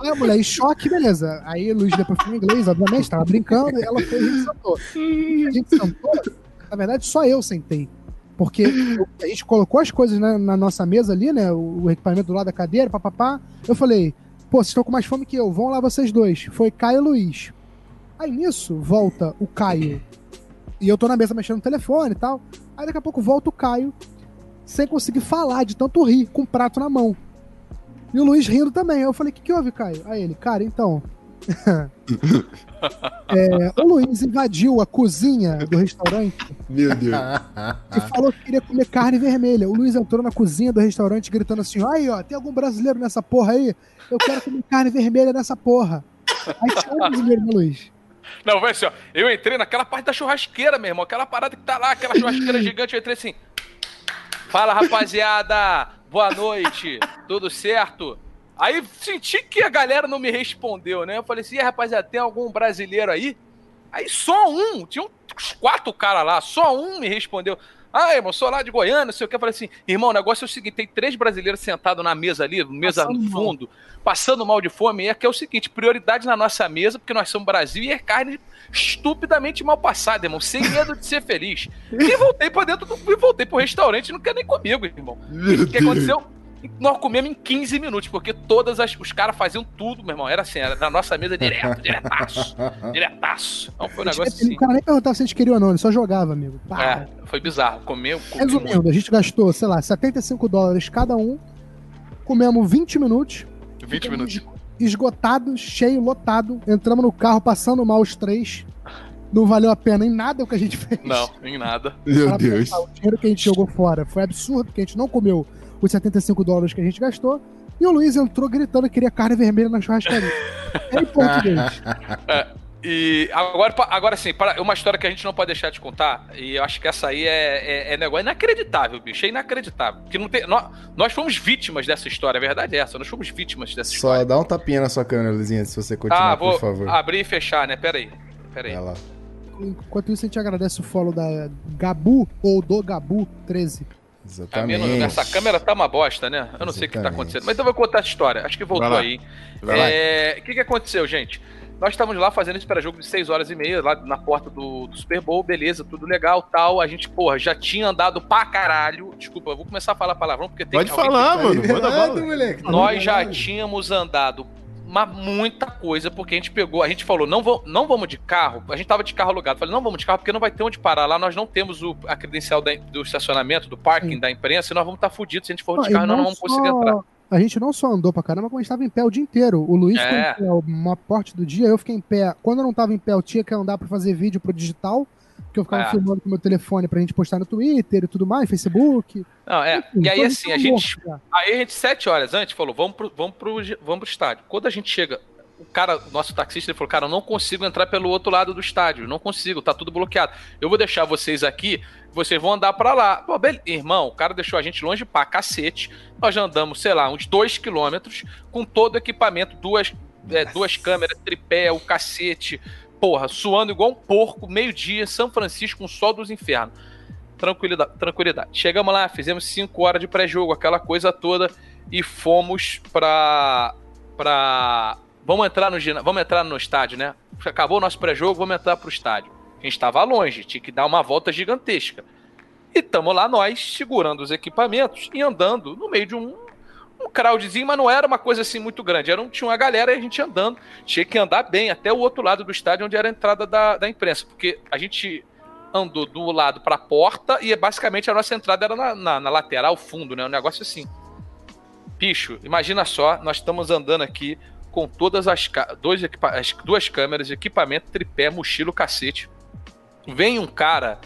Aí a mulher, em choque, beleza. Aí o Luiz depois foi em inglês, obviamente, tava brincando, e ela foi e a gente sentou. A gente sentou, na verdade, só eu sentei. Porque a gente colocou as coisas na, na nossa mesa ali, né? O, o equipamento do lado da cadeira, papapá. Eu falei, pô, vocês estão com mais fome que eu, vão lá vocês dois. Foi Caio e Luiz. Aí nisso, volta o Caio. E eu tô na mesa mexendo no telefone e tal. Aí daqui a pouco volta o Caio, sem conseguir falar, de tanto rir, com o prato na mão. E o Luiz rindo também. Aí eu falei, o que, que houve, Caio? Aí ele, cara, então. é, o Luiz invadiu a cozinha do restaurante Meu Deus. e falou que queria comer carne vermelha. O Luiz entrou na cozinha do restaurante gritando assim: aí, ó, tem algum brasileiro nessa porra aí? Eu quero comer carne vermelha nessa porra. Aí tinha um brasileiro, né, Luiz? Não, vai assim, ó. Eu entrei naquela parte da churrasqueira, meu irmão. Aquela parada que tá lá, aquela churrasqueira gigante. Eu entrei assim. Fala, rapaziada. Boa noite. Tudo certo? Aí senti que a galera não me respondeu, né? Eu falei assim, "E rapaziada, tem algum brasileiro aí? Aí só um, tinha uns quatro caras lá, só um me respondeu. Ah, irmão, sou lá de Goiânia, não sei o que. Eu falei assim, irmão, o negócio é o seguinte: tem três brasileiros sentados na mesa ali, mesa Passando no mal. fundo, passando mal de fome. E é que é o seguinte: prioridade na nossa mesa, porque nós somos Brasil e é carne estupidamente mal passada, irmão, sem medo de ser feliz. E voltei pra dentro do. E voltei pro restaurante, não quer nem comigo, irmão. O que aconteceu? Nós comemos em 15 minutos, porque todas as, os caras faziam tudo, meu irmão. Era assim, era na nossa mesa direto, diretaço. diretaço. Então foi um negócio O assim. cara nem perguntava se a gente queria ou não, ele só jogava, amigo. Pá. É, foi bizarro. Comeu, comeu muito. Resumindo, a gente gastou, sei lá, 75 dólares cada um, comemos 20 minutos, 20 minutos. esgotado, cheio, lotado, entramos no carro, passando mal os três. Não valeu a pena em nada o que a gente fez. Não, em nada. Meu Deus. pensar, O dinheiro que a gente jogou fora foi absurdo, porque a gente não comeu os 75 dólares que a gente gastou. E o Luiz entrou gritando que queria carne vermelha na churrascaria. é em português. É, e agora, agora sim, uma história que a gente não pode deixar de contar, e eu acho que essa aí é, é, é negócio inacreditável, bicho, é inacreditável. Que não tem, nós, nós fomos vítimas dessa história, a verdade é essa, nós fomos vítimas dessa Só história. Só dá um tapinha na sua câmera, Luizinha, se você continuar, ah, por favor. abrir e fechar, né? peraí peraí. Vai lá. Enquanto isso, a gente agradece o follow da Gabu, ou do Gabu13. Exatamente. Tá essa câmera tá uma bosta, né? Eu não Exatamente. sei o que tá acontecendo. Mas então eu vou contar essa história. Acho que voltou aí. É, o é, que, que aconteceu, gente? Nós estávamos lá fazendo esse pré-jogo de 6 horas e meia, lá na porta do, do, Super Bowl, beleza, tudo legal, tal. A gente, porra, já tinha andado pra caralho. Desculpa, eu vou começar a falar palavrão, porque tem Pode falar, que... Tá mano. Manda Nós já tínhamos andado uma, muita coisa, porque a gente pegou, a gente falou, não, vamos, não vamos de carro, a gente tava de carro alugado, falei, não vamos de carro porque não vai ter onde parar lá, nós não temos o, a credencial da, do estacionamento, do parking, Sim. da imprensa, e nós vamos estar tá fudidos se a gente for de carro, não, não vamos só... conseguir entrar. A gente não só andou pra caramba, como a gente tava em pé o dia inteiro. O Luiz é. ficou em pé uma parte do dia, eu fiquei em pé. Quando eu não tava em pé, eu tinha que andar pra fazer vídeo pro digital que eu ficava é. filmando com o meu telefone pra gente postar no Twitter e tudo mais, Facebook. Não, é. Enfim, e aí, assim, a gente. Aí a gente, sete horas antes, falou: vamos pro, vamos, pro, vamos pro estádio. Quando a gente chega, o cara, o nosso taxista, ele falou: cara, eu não consigo entrar pelo outro lado do estádio. Não consigo, tá tudo bloqueado. Eu vou deixar vocês aqui, vocês vão andar para lá. Pô. Irmão, o cara deixou a gente longe pra cacete. Nós já andamos, sei lá, uns dois quilômetros com todo o equipamento, duas, é, duas câmeras, tripé, o cacete porra, suando igual um porco, meio-dia, São Francisco, um sol dos infernos. Tranquilidade, tranquilidade. Chegamos lá, fizemos 5 horas de pré-jogo, aquela coisa toda, e fomos pra. pra. Vamos entrar no, vamos entrar no estádio, né? Acabou o nosso pré-jogo, vamos entrar pro estádio. A gente estava longe, tinha que dar uma volta gigantesca. E estamos lá nós, segurando os equipamentos e andando no meio de um um crowdzinho, mas não era uma coisa assim muito grande. Era um, tinha uma galera e a gente andando. Tinha que andar bem até o outro lado do estádio, onde era a entrada da, da imprensa. Porque a gente andou do lado para a porta e basicamente a nossa entrada era na, na, na, lateral, fundo, né? Um negócio assim. Bicho, imagina só, nós estamos andando aqui com todas as, dois as duas câmeras, equipamento, tripé, mochila, cacete. Vem um cara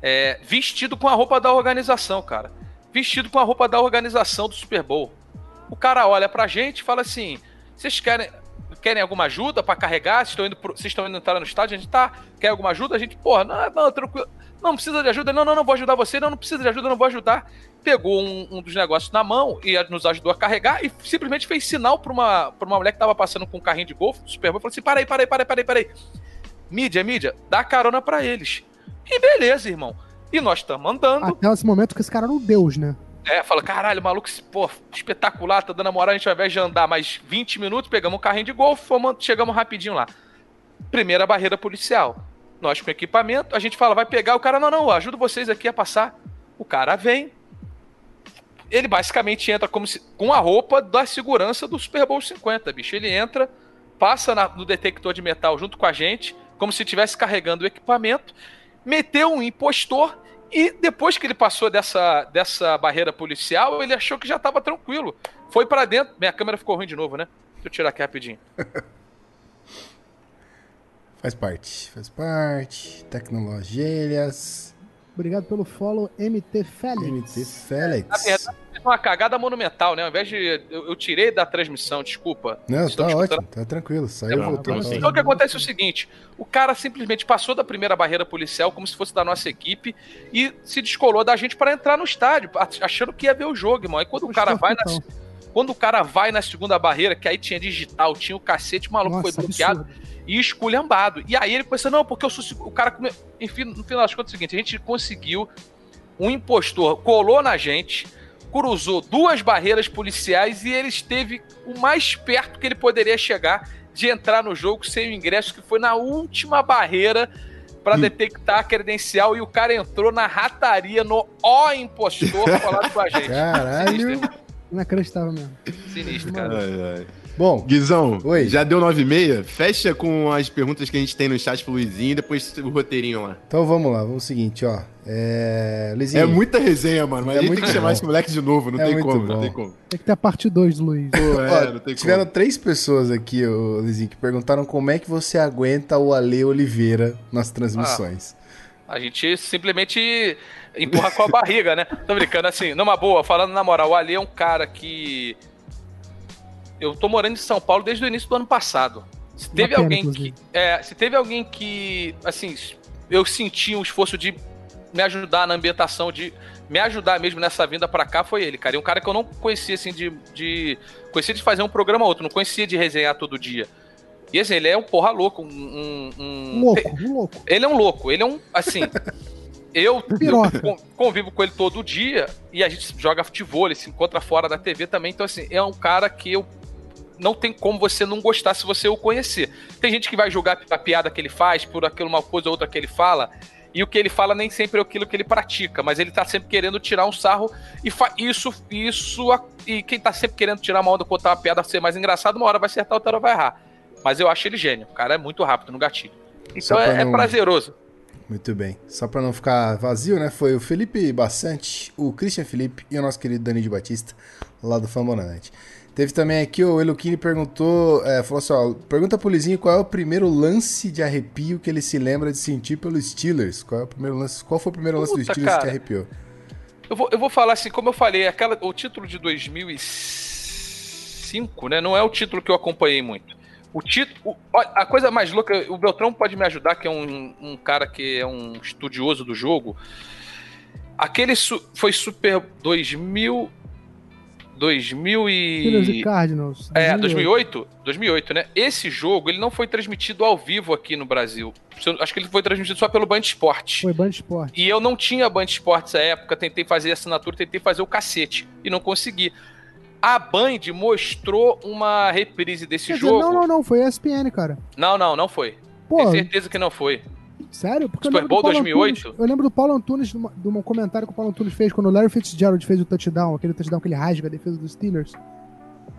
é, vestido com a roupa da organização, cara vestido com a roupa da organização do Super Bowl. O cara olha pra gente e fala assim: vocês querem, querem alguma ajuda para carregar? Vocês estão, indo pro, vocês estão indo entrar no estádio? A gente tá. Quer alguma ajuda? A gente, porra, não, não, tranquilo. Não precisa de ajuda. Não, não, não vou ajudar você. Não, não precisa de ajuda, não vou ajudar. Pegou um, um dos negócios na mão e nos ajudou a carregar e simplesmente fez sinal pra uma, pra uma mulher que tava passando com um carrinho de golfe do Super Bowl. Falou assim: para aí, para aí, para aí, para aí. Mídia, mídia, dá carona para eles. E beleza, irmão. E nós estamos andando. Até esse momento que esse cara era um deus, né? É, fala, caralho, maluco, pô, espetacular, tá dando a moral, a gente ao invés de andar mais 20 minutos, pegamos um carrinho de golfe, fomos, chegamos rapidinho lá. Primeira barreira policial. Nós com equipamento, a gente fala, vai pegar, o cara, não, não, ajudo vocês aqui a passar. O cara vem, ele basicamente entra como se, com a roupa da segurança do Super Bowl 50, bicho. Ele entra, passa na, no detector de metal junto com a gente, como se estivesse carregando o equipamento, meteu um impostor e depois que ele passou dessa, dessa barreira policial, ele achou que já estava tranquilo. Foi para dentro. Minha câmera ficou ruim de novo, né? Deixa eu tirar aqui rapidinho. faz parte, faz parte. Tecnologias. Obrigado pelo follow, MT Félix. MT Félix. Na verdade, uma cagada monumental, né? Ao invés de. Eu, eu tirei da transmissão, desculpa. Não, tá ótimo, tá tranquilo. Saiu, é, voltou. Então o que acontece é o seguinte: o cara simplesmente passou da primeira barreira policial como se fosse da nossa equipe e se descolou da gente para entrar no estádio, achando que ia ver o jogo, irmão. Aí quando o cara vai na. Quando o cara vai na segunda barreira, que aí tinha digital, tinha o cacete, o maluco Nossa, foi bloqueado absurdo. e esculhambado. E aí ele pensou, não, porque eu sou. O cara. Enfim, no final das contas é o seguinte: a gente conseguiu. Um impostor colou na gente, cruzou duas barreiras policiais e ele esteve o mais perto que ele poderia chegar de entrar no jogo sem o ingresso, que foi na última barreira para hum. detectar a credencial e o cara entrou na rataria no ó impostor falando com a gente. Caralho. Inacreditável mesmo. Sinistro, cara. Ai, ai. Bom, Guizão, Oi. já deu 9 e meia? Fecha com as perguntas que a gente tem no chat pro Luizinho e depois o roteirinho lá. Então vamos lá, vamos o seguinte, ó. É... Luizinho. É muita resenha, mano, mas é a gente tem que chamar esse moleque de novo, não, é tem, como, não tem como. Tem que ter a parte 2 do Luiz. Pô, é, ó, tiveram como. três pessoas aqui, ô, Luizinho, que perguntaram como é que você aguenta o Ale Oliveira nas transmissões. Ah, a gente simplesmente empurra com a barriga, né? Tô brincando assim, numa boa, falando na moral, o Ale é um cara que eu tô morando em São Paulo desde o início do ano passado. Se teve pena, alguém que. É, se teve alguém que. Assim, eu senti um esforço de me ajudar na ambientação, de me ajudar mesmo nessa vinda para cá, foi ele, cara. E um cara que eu não conhecia, assim, de. de conhecia de fazer um programa ou outro, não conhecia de resenhar todo dia. E assim, ele é um porra louco. Um, um, um... louco, um louco. Ele é um louco, ele é um. Assim. Eu, eu, convivo com ele todo dia e a gente joga futebol, ele se encontra fora da TV também. Então, assim, é um cara que eu não tem como você não gostar se você o conhecer. Tem gente que vai julgar a piada que ele faz por aquilo uma coisa ou outra que ele fala. e o que ele fala nem sempre é aquilo que ele pratica, mas ele tá sempre querendo tirar um sarro e isso, isso, e quem tá sempre querendo tirar uma onda, contar uma piada, ser mais engraçado, uma hora vai acertar, outra hora vai errar. Mas eu acho ele gênio, o cara é muito rápido no gatilho. Então é, é não... é prazeroso. Muito bem. Só para não ficar vazio, né? Foi o Felipe Bassante, o Christian Felipe e o nosso querido Dani de Batista, lá do Fambonanet. Teve também aqui o Eluquini perguntou, é, falou assim, ó, pergunta pro Lizinho qual é o primeiro lance de arrepio que ele se lembra de sentir pelos Steelers. Qual é o primeiro lance? Qual foi o primeiro lance Puta, dos Steelers cara, que arrepiou? Eu vou, eu vou falar assim, como eu falei, aquela, o título de 2005, né? Não é o título que eu acompanhei muito. O título. A coisa mais louca, o Beltrão pode me ajudar, que é um, um cara que é um estudioso do jogo. Aquele su, foi Super 2000. 2000 e... Cardinals. 2008. É, 2008, 2008, né? Esse jogo, ele não foi transmitido ao vivo aqui no Brasil. Acho que ele foi transmitido só pelo Band Esporte. Foi Band Esporte. E eu não tinha Band Esporte nessa época, tentei fazer assinatura, tentei fazer o cacete e não consegui. A Band mostrou uma reprise desse Quer jogo. Dizer, não, não, não, foi a ESPN, cara. Não, não, não foi. Pô, Tenho certeza que não foi. Sério? Porque Super Bowl 2008? Antunes, eu lembro do Paulo Antunes, de, um comentário que o Paulo Antunes fez quando o Larry Fitzgerald fez o touchdown, aquele touchdown que ele rasga a defesa dos Steelers.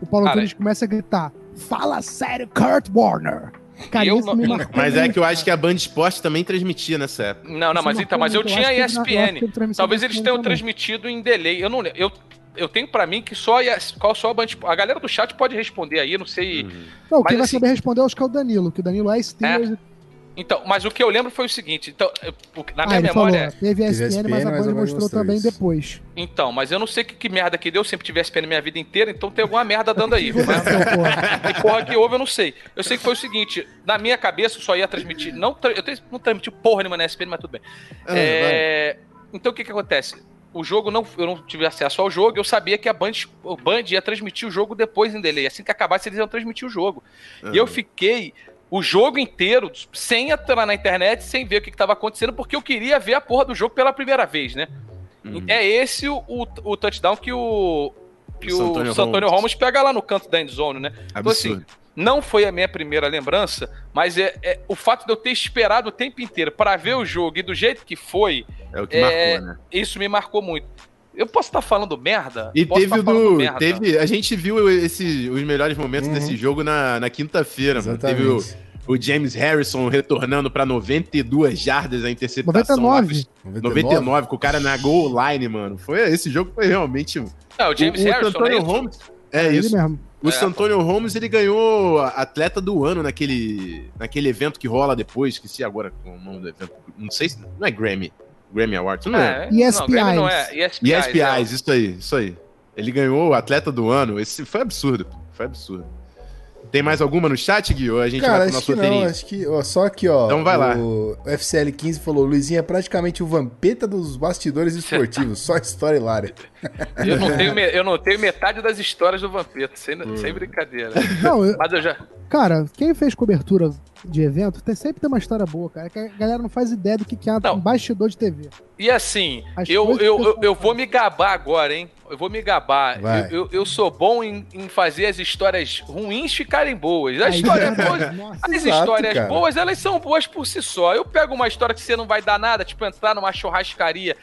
O Paulo Cara, Antunes começa a gritar: Fala sério, Kurt Warner! Cara, eu não... Mas é que eu acho que a Band Esporte também transmitia nessa época. Não, não, mas então, mas eu, tinha a ESPN. Talvez eles tenham transmitido em delay. Eu não eu, eu tenho para mim que só a, só a Band A galera do chat pode responder aí, não sei. Uhum. Não, quem vai assim, saber responder acho que é o Danilo, que o Danilo é Steelers é. Então, mas o que eu lembro foi o seguinte, então, na minha ah, memória. Falou, teve a ESPN, mas a Band mostrou também isso. depois. Então, mas eu não sei que, que merda que deu, eu sempre tive ESPN minha vida inteira, então tem alguma merda dando aí. mas, que porra que houve, eu não sei. Eu sei que foi o seguinte, na minha cabeça eu só ia transmitir. Não, eu não transmiti porra nenhuma na ESPN, mas tudo bem. Ah, é, então o que que acontece? O jogo não, eu não tive acesso ao jogo, eu sabia que a Band, o Band ia transmitir o jogo depois em delay. Assim que acabasse, eles iam transmitir o jogo. Uhum. E eu fiquei o jogo inteiro sem entrar na internet, sem ver o que estava acontecendo, porque eu queria ver a porra do jogo pela primeira vez, né? Uhum. É esse o, o, o, touchdown que o que o, o Santônio Holmes. pega lá no canto da endzone, né? Absurdo. Então assim, não foi a minha primeira lembrança, mas é, é o fato de eu ter esperado o tempo inteiro para ver o jogo e do jeito que foi. É o que é, marcou, né? Isso me marcou muito. Eu posso estar tá falando merda? E posso teve tá do. Merda. Teve, a gente viu esse, os melhores momentos uhum. desse jogo na, na quinta-feira. Teve o, o, James Harrison retornando para 92 jardas a interceptação. 99. Lá, 99, com o cara na goal line, mano. Foi, esse jogo foi realmente. Não, o James o, Harrison. O Antônio é Holmes. É, isso. Mesmo. O é, Santônio Holmes, ele ganhou atleta do ano naquele, naquele evento que rola depois, esqueci agora o nome do evento. Não sei se. Não é Grammy. Grammy Awards, não é? é. ESPIs. Não, não é. ESPIs, ESPIs é. isso aí, isso aí. Ele ganhou o atleta do ano. Esse foi absurdo. Foi absurdo. Tem mais alguma no chat, Gui? Ou a gente Cara, vai pro nosso acho que não, acho que, ó, só aqui, ó. Então vai lá. O FCL15 falou: Luizinho é praticamente o vampeta dos bastidores esportivos, só história hilária. Eu não, tenho, eu não tenho metade das histórias do vampeta, sem, hum. sem brincadeira. Não, eu, Mas eu já. Cara, quem fez cobertura de evento tem, sempre tem uma história boa, cara. Que a galera não faz ideia do que, que é um bastidor de TV. E assim, eu, eu, eu, eu, vou me gabar agora, hein? Eu vou me gabar. Eu, eu, eu, sou bom em, em, fazer as histórias ruins ficarem boas. As histórias boas, Nossa, as exato, histórias cara. boas, elas são boas por si só. Eu pego uma história que você não vai dar nada, tipo entrar numa churrascaria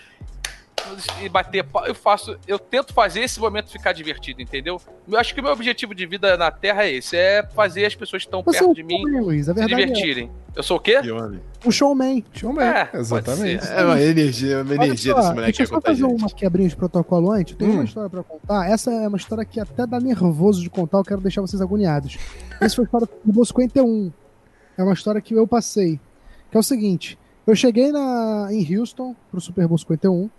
e bater eu faço, eu tento fazer esse momento ficar divertido, entendeu? Eu acho que o meu objetivo de vida na Terra é esse, é fazer as pessoas que estão perto é de mim Luiz, se é divertirem. É. Eu sou o quê? O showman. Showman, é, exatamente. É uma energia, uma energia só, desse moleque Deixa eu só fazer uma quebrinha de protocolo antes, eu tenho hum. uma história pra contar, essa é uma história que até dá nervoso de contar, eu quero deixar vocês agoniados. Essa foi a história do Boa 51. É uma história que eu passei, que é o seguinte, eu cheguei na, em Houston pro Super Bowl 51,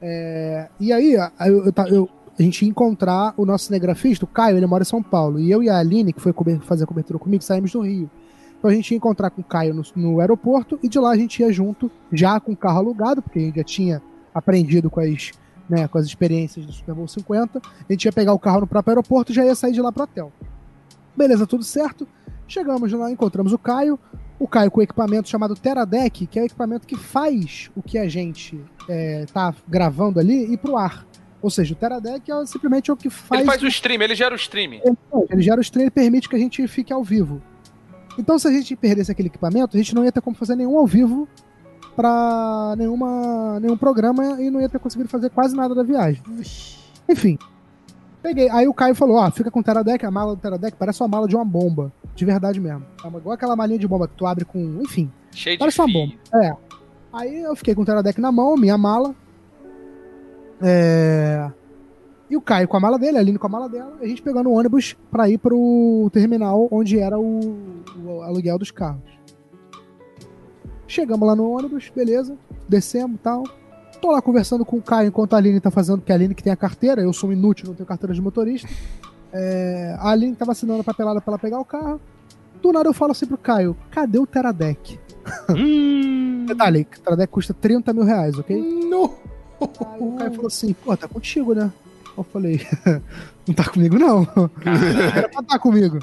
é, e aí, eu, eu, eu, a gente ia encontrar o nosso cinegrafista, o Caio, ele mora em São Paulo. E eu e a Aline, que foi fazer a cobertura comigo, saímos do Rio. Então a gente ia encontrar com o Caio no, no aeroporto e de lá a gente ia junto, já com o carro alugado, porque a gente já tinha aprendido com as, né, com as experiências do Super Bowl 50. A gente ia pegar o carro no próprio aeroporto e já ia sair de lá pro hotel. Beleza, tudo certo. Chegamos lá, encontramos o Caio. O Caio com o equipamento chamado Teradec, que é o equipamento que faz o que a gente é, tá gravando ali e pro ar. Ou seja, o Teradec é simplesmente o que faz. Ele faz o stream, ele gera o stream. Ele, ele gera o stream e permite que a gente fique ao vivo. Então, se a gente perdesse aquele equipamento, a gente não ia ter como fazer nenhum ao vivo pra nenhuma, nenhum programa e não ia ter conseguido fazer quase nada da viagem. Enfim. Peguei. Aí o Caio falou: Ó, fica com o Teradec, a mala do Teradec parece uma mala de uma bomba. De verdade mesmo. É uma- igual aquela malinha de bomba que tu abre com. Enfim. Cheio de Parece uma fio. bomba. É. Aí eu fiquei com o Teradec na mão, minha mala. É. E o Caio com a mala dele, a Aline com a mala dela, e a gente pegando o ônibus pra ir pro terminal onde era o, o aluguel dos carros. Chegamos lá no ônibus, beleza, descemos e tal. Tô lá conversando com o Caio enquanto a Aline tá fazendo, porque a Aline que tem a carteira, eu sou um inútil, não tenho carteira de motorista. É, a Aline tava assinando a papelada pra ela pegar o carro. Do nada eu falo assim pro Caio, cadê o Teradec? Hum. Detalhe, o Teradec custa 30 mil reais, ok? No. Aí o Caio falou assim, pô, tá contigo, né? Eu falei, não tá comigo não. Era pra tá comigo.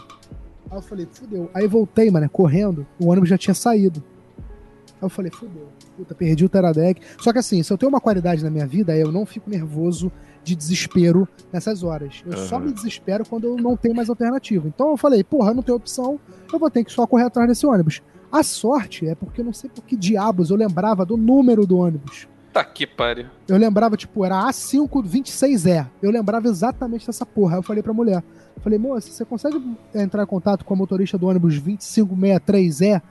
Aí eu falei, fudeu. Aí voltei, mano, correndo, o ônibus já tinha saído. Aí eu falei, fudeu. Puta, perdi o Teradec. Só que assim, se eu tenho uma qualidade na minha vida, é eu não fico nervoso de desespero nessas horas. Eu só Aham. me desespero quando eu não tenho mais alternativa. Então eu falei, porra, não tenho opção, eu vou ter que só correr atrás desse ônibus. A sorte é porque eu não sei por que diabos eu lembrava do número do ônibus. Tá que pariu. Eu lembrava, tipo, era A526E. Eu lembrava exatamente dessa porra. Aí eu falei pra mulher. Falei, moça, você consegue entrar em contato com a motorista do ônibus 2563E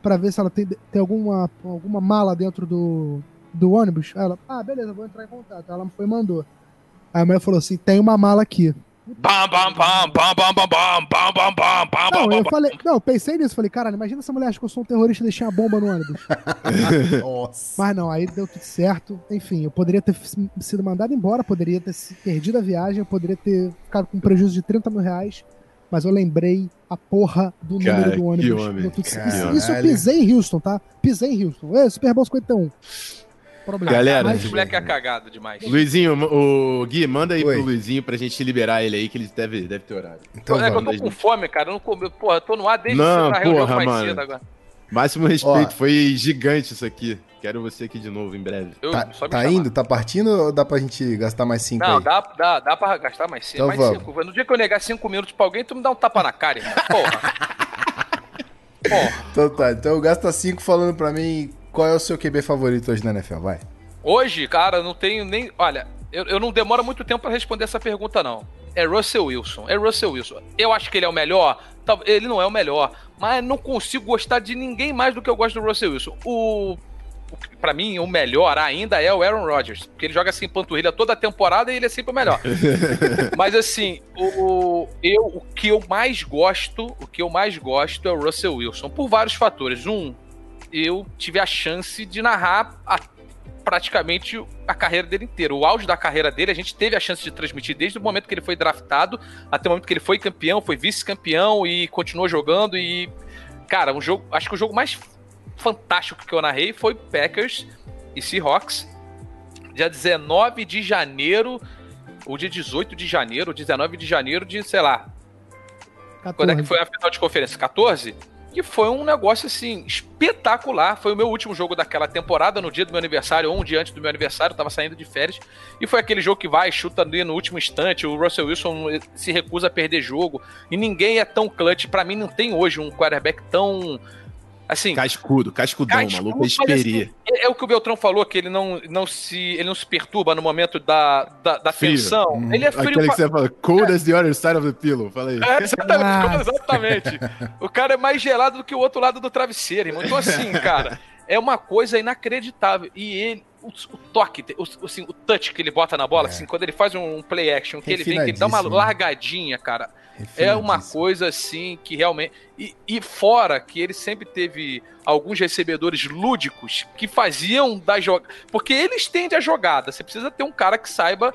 pra ver se ela tem, tem alguma, alguma mala dentro do, do ônibus? Aí ela, ah, beleza, vou entrar em contato. Ela foi e mandou. Aí a mulher falou assim, tem uma mala aqui. Bam, bam, bam, bam, bam, bam, bam, bam, bam, bam, bam, Não, eu falei, não, eu pensei nisso. Falei, caralho, imagina essa mulher acha que eu sou um terrorista e deixei uma bomba no ônibus. Nossa. Mas não, aí deu tudo certo. Enfim, eu poderia ter sido mandado embora, poderia ter se- perdido a viagem, eu poderia ter ficado com um prejuízo de 30 mil reais. Mas eu lembrei a porra do Cara, número do que ônibus. homem. Isso, isso eu pisei em Houston, tá? Pisei em Houston. É, Super Bowl 51. Problema. Galera, Mas- Esse moleque é cagado demais. Luizinho, o Gui, manda aí Oi. pro Luizinho pra gente liberar ele aí, que ele deve, deve ter horário. Então é que eu tô com fome, cara. Eu não comi. Porra, eu tô no ar desde Não, que o porra, mais mano. cedo agora. Máximo respeito, Ó. foi gigante isso aqui. Quero você aqui de novo em breve. Eu, Tá, tá indo? Tá partindo ou dá pra gente gastar mais cinco Não, aí? dá, dá, dá pra gastar mais cinco. Então mais vamos. cinco. No dia que eu negar cinco minutos pra alguém, tu me dá um tapa na cara, irmão. Porra. Porra. Então tá, então gasta cinco falando pra mim qual é o seu QB favorito hoje na NFL, vai. Hoje, cara, não tenho nem. Olha, eu, eu não demoro muito tempo pra responder essa pergunta, não. É Russell Wilson. É Russell Wilson. Eu acho que ele é o melhor. Ele não é o melhor. Mas não consigo gostar de ninguém mais do que eu gosto do Russell Wilson. O. Pra mim, o melhor ainda é o Aaron Rodgers. Porque ele joga assim, panturrilha toda a temporada e ele é sempre o melhor. Mas assim, o, o- eu, o que eu mais gosto, o que eu mais gosto é o Russell Wilson. Por vários fatores. Um, eu tive a chance de narrar a- praticamente a carreira dele inteira. O auge da carreira dele, a gente teve a chance de transmitir desde o momento que ele foi draftado até o momento que ele foi campeão, foi vice-campeão e continuou jogando. E, cara, um jogo. Acho que o jogo mais fantástico que eu narrei foi Packers e Seahawks. Dia 19 de janeiro, ou dia 18 de janeiro, 19 de janeiro de, sei lá, 14. quando é que foi a final de conferência? 14? Que foi um negócio assim espetacular. Foi o meu último jogo daquela temporada, no dia do meu aniversário, ou um dia antes do meu aniversário, eu tava saindo de férias. E foi aquele jogo que vai, chuta ali no último instante. O Russell Wilson se recusa a perder jogo. E ninguém é tão clutch. Pra mim, não tem hoje um quarterback tão. Assim, Cascudo, cascudão, Cascudo, maluco, mas, esperia. assim, é, é o que o Beltrão falou, que ele não, não, se, ele não se perturba no momento da, da, da tensão. Hum. Ele é frio Aquele pra- que você fala, cold as the other side of the pillow, fala aí. é, exatamente, Ah. exatamente. O cara é mais gelado do que o outro lado do travesseiro, irmão. Então, assim, cara, é uma coisa inacreditável. E ele, o, o toque, o, assim, o touch que ele bota na bola, É. assim, quando ele faz um play action, que ele vem, que ele dá uma largadinha, cara. É uma coisa assim que realmente. E, e fora que ele sempre teve alguns recebedores lúdicos que faziam da jogada. Porque ele estende a jogada. Você precisa ter um cara que saiba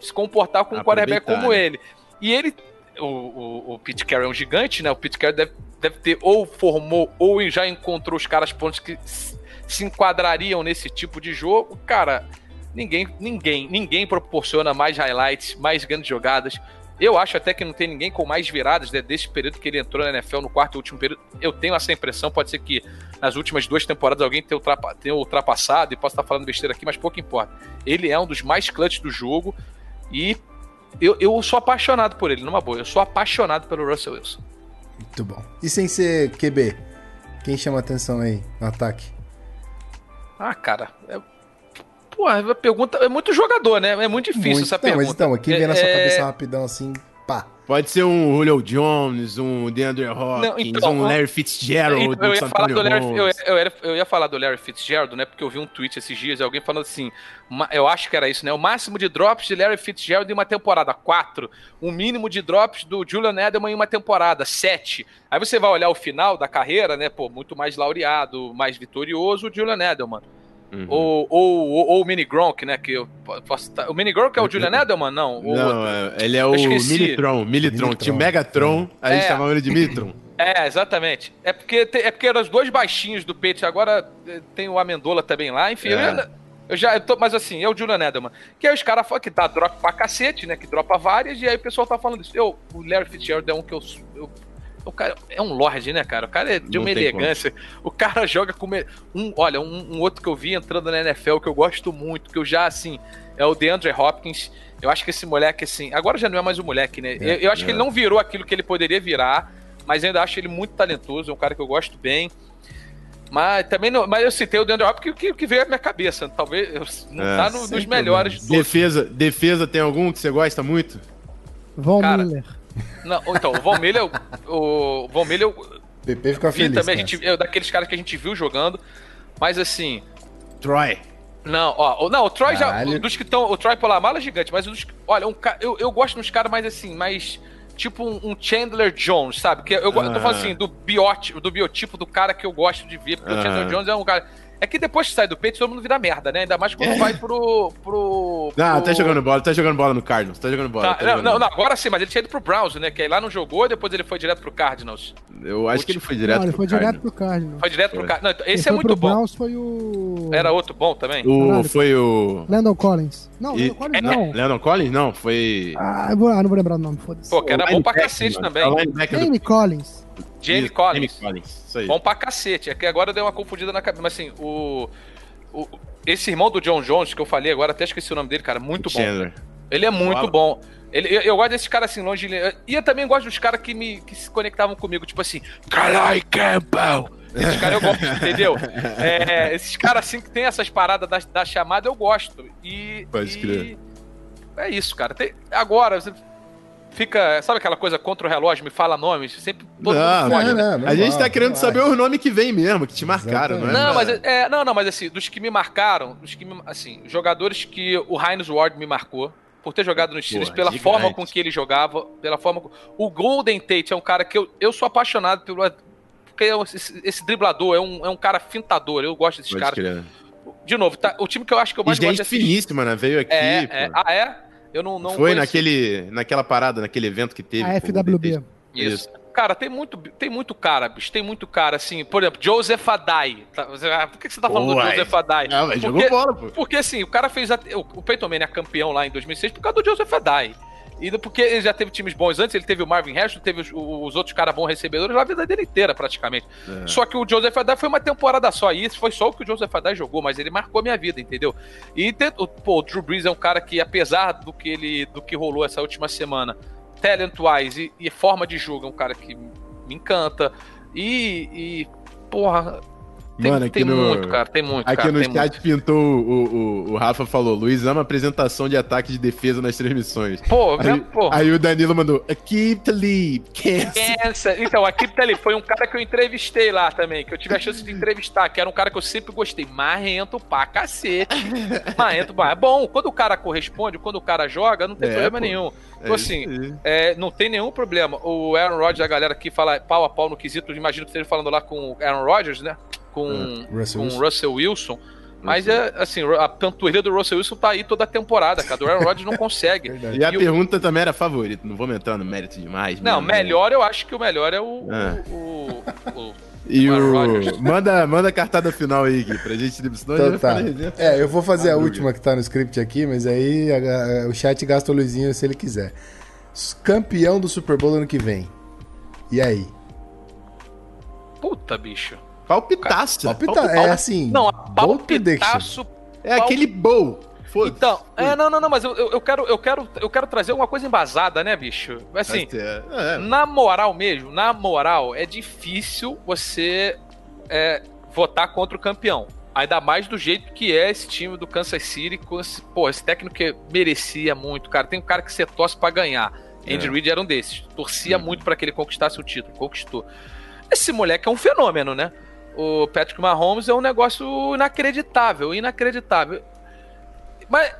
se comportar com um quarterback como né? ele. E ele. O, o, o Pete Carroll é um gigante, né? O Pete Carroll deve, deve ter ou formou ou já encontrou os caras pontos que se enquadrariam nesse tipo de jogo. Cara, ninguém, ninguém, ninguém proporciona mais highlights, mais grandes jogadas. Eu acho até que não tem ninguém com mais viradas né, desse período que ele entrou na NFL no quarto e último período. Eu tenho essa impressão, pode ser que nas últimas duas temporadas alguém tenha, ultrapa- tenha ultrapassado e posso estar falando besteira aqui, mas pouco importa. Ele é um dos mais clutch do jogo e eu, eu sou apaixonado por ele, numa boa. Eu sou apaixonado pelo Russell Wilson. Muito bom. E sem ser QB, quem chama atenção aí no ataque? Ah, cara, é... Pô, a pergunta é muito jogador, né? É muito difícil Muito. essa Não, pergunta. mas então, aqui vem na sua É- cabeça rapidão assim, pá. Pode ser um Julio Jones, um DeAndre Hopkins, então, um Larry Fitzgerald, Então, eu, um ia falar do Larry, eu, eu, era- eu ia falar do Larry Fitzgerald, né? Porque eu vi um tweet esses dias, alguém falando assim, eu acho que era isso, né? O máximo de drops de Larry Fitzgerald em uma temporada, 4. O mínimo de drops do Julian Edelman em uma temporada, 7. Aí você vai olhar o final da carreira, né? Pô, muito mais laureado, mais vitorioso o Julian Edelman. Uhum. Ou, ou, ou, ou o Mini Gronk, né? Que eu posso tá- O Mini Gronk é o Julian Edelman? Não. o Não, outro. é- ele é o. Militron, Militron. Tinha o Megatron, a gente É. chamava ele de Militron. É, exatamente. É porque, te- é porque eram os dois baixinhos do Peixe, agora eh, tem o Amendola também lá, enfim. Eu, É. ia- eu já. eu tô- mas assim, é o Julian Edelman. Que aí os caras falam que dá drop pra cacete, né? Que dropa várias, e aí o pessoal tá falando isso. Eu, o Larry Fitzgerald é um que eu. eu o cara é um lorde, né, cara? O cara é de uma elegância. O cara joga com. Um, olha, um, um outro que eu vi entrando na NFL que eu gosto muito, que eu já, assim, é o DeAndre Hopkins. Eu acho que esse moleque, assim. Agora já não é mais um moleque, né? eu, eu acho que é. ele não virou aquilo que ele poderia virar, mas ainda acho ele muito talentoso. É um cara que eu gosto bem. Mas também não, mas eu citei o DeAndre Hopkins que, que veio à minha cabeça. Talvez não É, tá no- nos melhores. Defesa, defesa tem algum que você gosta muito? Von Cara, Miller. Não, então, o Von Miller, o, o Von Miller eu PP fica vi feliz. também, a cara. gente, é daqueles caras que a gente viu jogando, mas assim, Troy. Não, ó, o- não, o Troy já. Caralho. Dos que estão. O Troy Polamala é gigante, mas os. Olha, um, eu, eu gosto dos caras mais assim, mais. Tipo um, um Chandler Jones, sabe? Que eu, eu tô falando Ah. assim, do, biótipo, do biotipo do cara que eu gosto de ver, porque o Ah. Chandler Jones é um cara. É que depois que sai do peito, todo mundo vira merda, né? Ainda mais quando vai pro. pro Não, pro- tá jogando bola, tá jogando bola no Cardinals, tá jogando bola. Tá, tá não, jogando não, bola. não, agora sim, mas ele tinha ido pro Browns, né? Que aí lá não jogou, depois ele foi direto pro Cardinals. Eu acho que ele foi direto não, ele pro foi direto pro Cardinals. Foi direto pro. Cardinals. Não, Quem esse é muito bom. Browns foi o. Era outro bom também? O, Caralho. foi o... Landon Collins. Não, E- Landon Collins não. Leandro Collins? Não, foi... Ah, eu vou, ah, não vou lembrar o nome, foda-se. Pô, que era bom pra cacete também. É o Jamie Collins. Jamie Isso, Collins. Jamie Collins, isso aí. Bom pra cacete. É que agora deu uma confundida na cabeça. Mas assim, o, o- Esse irmão do John Jones que eu falei agora, até esqueci o name dele, cara. Muito bom. Chandler. Ele é muito Bola. bom. Ele, eu, eu gosto desses caras assim, longe. de- E eu também gosto dos caras que, me, que se conectavam comigo, tipo assim, Calai Campbell. Esses caras eu gosto, entendeu? É, esses caras assim que tem essas paradas da, da chamada, eu gosto. E. Pode e crer. É isso, cara. Tem- agora, fica. Sabe aquela coisa contra o relógio, me fala nomes? Sempre todo Não, mundo pode, não, né? não, a gente tá querendo saber o nome que vem mesmo, que te marcaram, não é? Não, mas é, não, não, mas assim, dos que me marcaram, dos que me, assim, jogadores que o Heinz Ward me marcou por ter jogado nos Steelers, pela gigante. forma com que ele jogava, pela forma com... o Golden Tate é um cara que eu, eu sou apaixonado pelo porque é um- esse, esse driblador é um, é um cara fintador, eu gosto desses Pode caras. crer. De novo, tá, o time que eu acho que eu E mais gosto gente de assistir- finíssima, né? Veio aqui, é, é, ah, é? Eu não, não Foi conheci. naquele, naquela parada, naquele evento que teve. A FWB. Isso. Cara, tem muito, tem muito cara, bicho. Tem muito cara, assim. Por exemplo, Joseph Adai. Tá, ah, por que você tá falando do Uai. Joseph Adai? Ah, mas Porque- jogou bola, pô. Porque assim, o cara fez. A, o, o Peyton Manning é campeão lá em 2006 por causa do Joseph Adai. E porque ele já teve times bons antes, ele teve o Marvin Harrison, teve os, os outros caras bons recebedores a vida dele inteira, praticamente. É. Só que o Joseph Adai foi uma temporada só, e isso foi só o que o Joseph Adai jogou, mas ele marcou a minha vida, entendeu? E pô, o Drew Brees é um cara que, apesar do que ele do que rolou essa última semana, talent-wise e, e forma de jogo, é um cara que me encanta. E, e porra, tem, Mano, aqui tem no- muito, cara, tem muito, Aqui cara, no tem muito. chat pintou o, o, o Rafa falou: Luiz ama apresentação de ataque de defesa nas transmissões. Pô, Aí, né, pô. aí o Danilo mandou: lead, Kansas. Kansas. Então, tá ali, foi um cara que eu entrevistei lá também, que eu tive a chance de entrevistar, que era um cara que eu sempre gostei. Marrento pra cacete. Marrento, pra- é bom. Quando o cara corresponde, quando o cara joga, não tem É, problema pô. nenhum. É Então, isso assim, aí. é, não tem nenhum problema. O Aaron Rodgers, a galera aqui fala pau a pau no quesito, imagino que esteja falando lá com o Aaron Rodgers, né? Com, Russell com Wilson. o Russell Wilson. Mas é assim, a panturrilha do Russell Wilson tá aí toda a temporada, cara. O Aaron Rodgers não consegue. Verdade. E a e o- pergunta também era favorito. Não vamos entrar no mérito demais. Não, mesmo. melhor eu acho que o melhor é o. Ah. o- o- o E o. Rodgers. Manda, manda a cartada final aí, Gui, pra gente. Senão Então tá. É, eu vou fazer a última que tá no script aqui, mas aí a- a- o chat gasta o Luizinho se ele quiser. Campeão do Super Bowl ano que vem. E aí? Puta, bicho. Palpitaça. Palpita, é assim. Não, palpitaço. É aquele bowl. Foda-se. Então, é, não, não, não, mas eu, eu, eu quero, eu, quero, eu quero trazer alguma coisa embasada, né, bicho? Assim, É, é. na moral mesmo, na moral, é difícil você é, votar contra o campeão. Ainda mais do jeito que é esse time do Kansas City. Com esse, pô, esse técnico que merecia muito, cara. Tem um cara que você torce pra ganhar. Andy é. Reid era um desses. Torcia uhum. muito para que ele conquistasse o título. Conquistou. Esse moleque é um fenômeno, né? O Patrick Mahomes é um negócio inacreditável, inacreditável. Mas.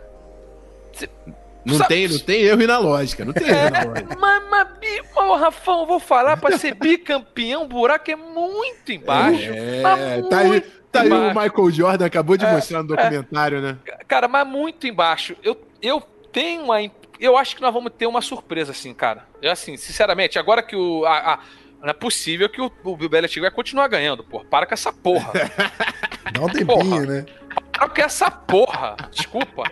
Não tem, não tem erro na lógica, não tem erro na lógica. mas, mas, mas, Rafão, eu vou falar, para ser bicampeão, o buraco é muito embaixo. É, tá aí, tá aí o Michael Jordan, acabou de é, mostrar no é. documentário, é. né? Cara, mas muito embaixo. Eu, eu tenho uma. Eu acho que nós vamos ter uma surpresa, assim, cara. Eu, assim, sinceramente, agora que o. A, a, não é possível que o, o Bill Belichick vai continuar ganhando, pô. Para com essa porra. Dá um tempinho, porra. né? Para com essa porra. Desculpa.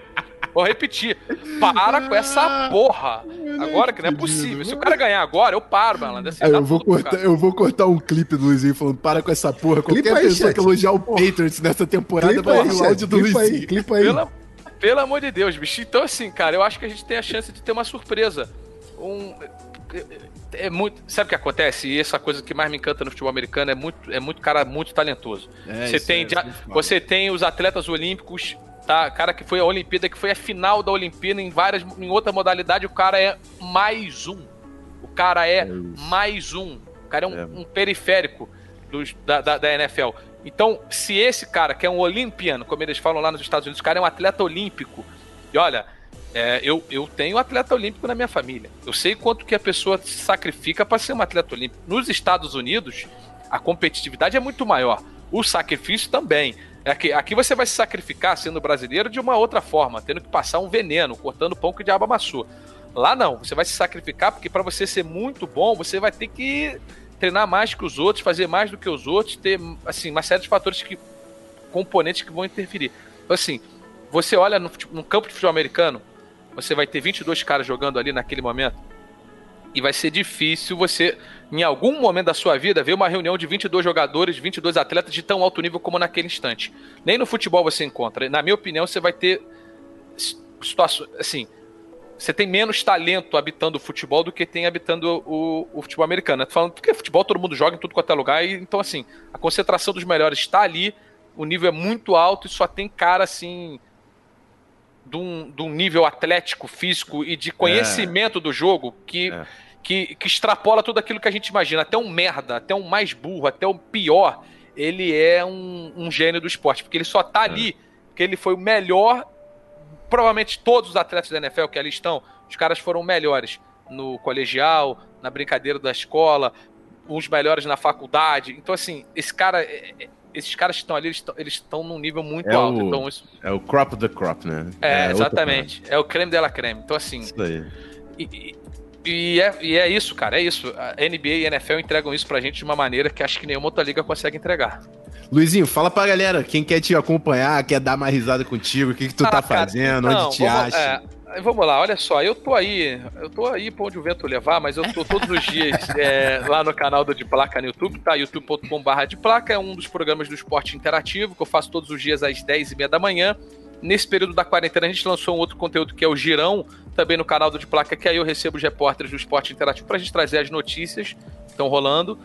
Vou repetir. Para com essa porra. Agora que não é possível. Se o cara ganhar agora, eu paro, malandro. Assim, eu, vou cortar, eu vou cortar um clipe do Luizinho falando para com essa porra. Qualquer aí, pessoa chat. que elogiar o Patriots nessa temporada clipa vai ouvir o áudio do Luizinho. Aí, clipa aí. Pela, pelo amor de Deus, bicho. Então, assim, cara, eu acho que a gente tem a chance de ter uma surpresa. Um, é muito. Sabe o que acontece? E essa coisa que mais me encanta no futebol americano é muito, é muito cara muito talentoso. É, você, tem, é, você tem os atletas olímpicos, tá? Cara que foi a Olimpíada, que foi a final da Olimpíada em várias, em outra modalidade, o cara é mais um. O cara é, é mais um. O cara é um, é. um periférico dos, da, da, da, NFL. Então, se esse cara, que é um olimpiano, como eles falam lá nos Estados Unidos, o cara é um atleta olímpico, e olha, é, eu, eu tenho atleta olímpico na minha família. Eu sei quanto que a pessoa se sacrifica para ser um atleta olímpico. Nos Estados Unidos, a competitividade é muito maior. O sacrifício também. Aqui, é aqui você vai se sacrificar sendo brasileiro de uma outra forma, tendo que passar um veneno, cortando pão que diabo amassou. Lá não, você vai se sacrificar porque para você ser muito bom, você vai ter que treinar mais que os outros, fazer mais do que os outros, ter assim uma série de fatores que componentes que vão interferir. Então assim, você olha no, no campo de futebol americano, você vai ter 22 caras jogando ali naquele momento. E vai ser difícil você, em algum momento da sua vida, ver uma reunião de 22 jogadores, 22 atletas de tão alto nível como naquele instante. Nem no futebol você encontra. Na minha opinião, você vai ter situações. Assim, você tem menos talento habitando o futebol do que tem habitando o, o futebol americano. Eu tô falando porque futebol todo mundo joga em tudo quanto é lugar, e, então, assim, a concentração dos melhores está ali, o nível é muito alto e só tem cara assim de um, de um nível atlético, físico e de conhecimento é. do jogo que, é. que, que extrapola tudo aquilo que a gente imagina. Até um merda, até um mais burro, até o pior, ele é um, um gênio do esporte, porque ele só tá é. ali, porque ele foi o melhor. Provavelmente todos os atletas da NFL que ali estão, os caras foram melhores no colegial, na brincadeira da escola, uns melhores na faculdade. Então, assim, esse cara é, é esses caras que estão ali, eles estão num nível muito é alto. O, então isso... É o crop the crop, né? É, é exatamente. É o creme dela creme. Então, assim. Isso daí. E, e, é, e é isso, cara, é isso. A NBA e a NFL entregam isso pra gente de uma maneira que acho que nenhuma outra liga consegue entregar. Luizinho, fala pra galera, quem quer te acompanhar, quer dar mais risada contigo, o que, que tu ah, tá cara, fazendo, então, onde te vamos, acha. É, vamos lá, olha só, eu tô aí, eu tô aí pra onde o vento levar, mas eu tô todos os dias é, lá no canal do De Placa no YouTube, tá? youtube.com.br de Placa, é um dos programas do esporte interativo que eu faço todos os dias às 10h30 da manhã. Nesse período da quarentena, a gente lançou um outro conteúdo que é o Girão, também no canal do De Placa, que aí eu recebo os repórteres do esporte interativo pra gente trazer as notícias que estão rolando.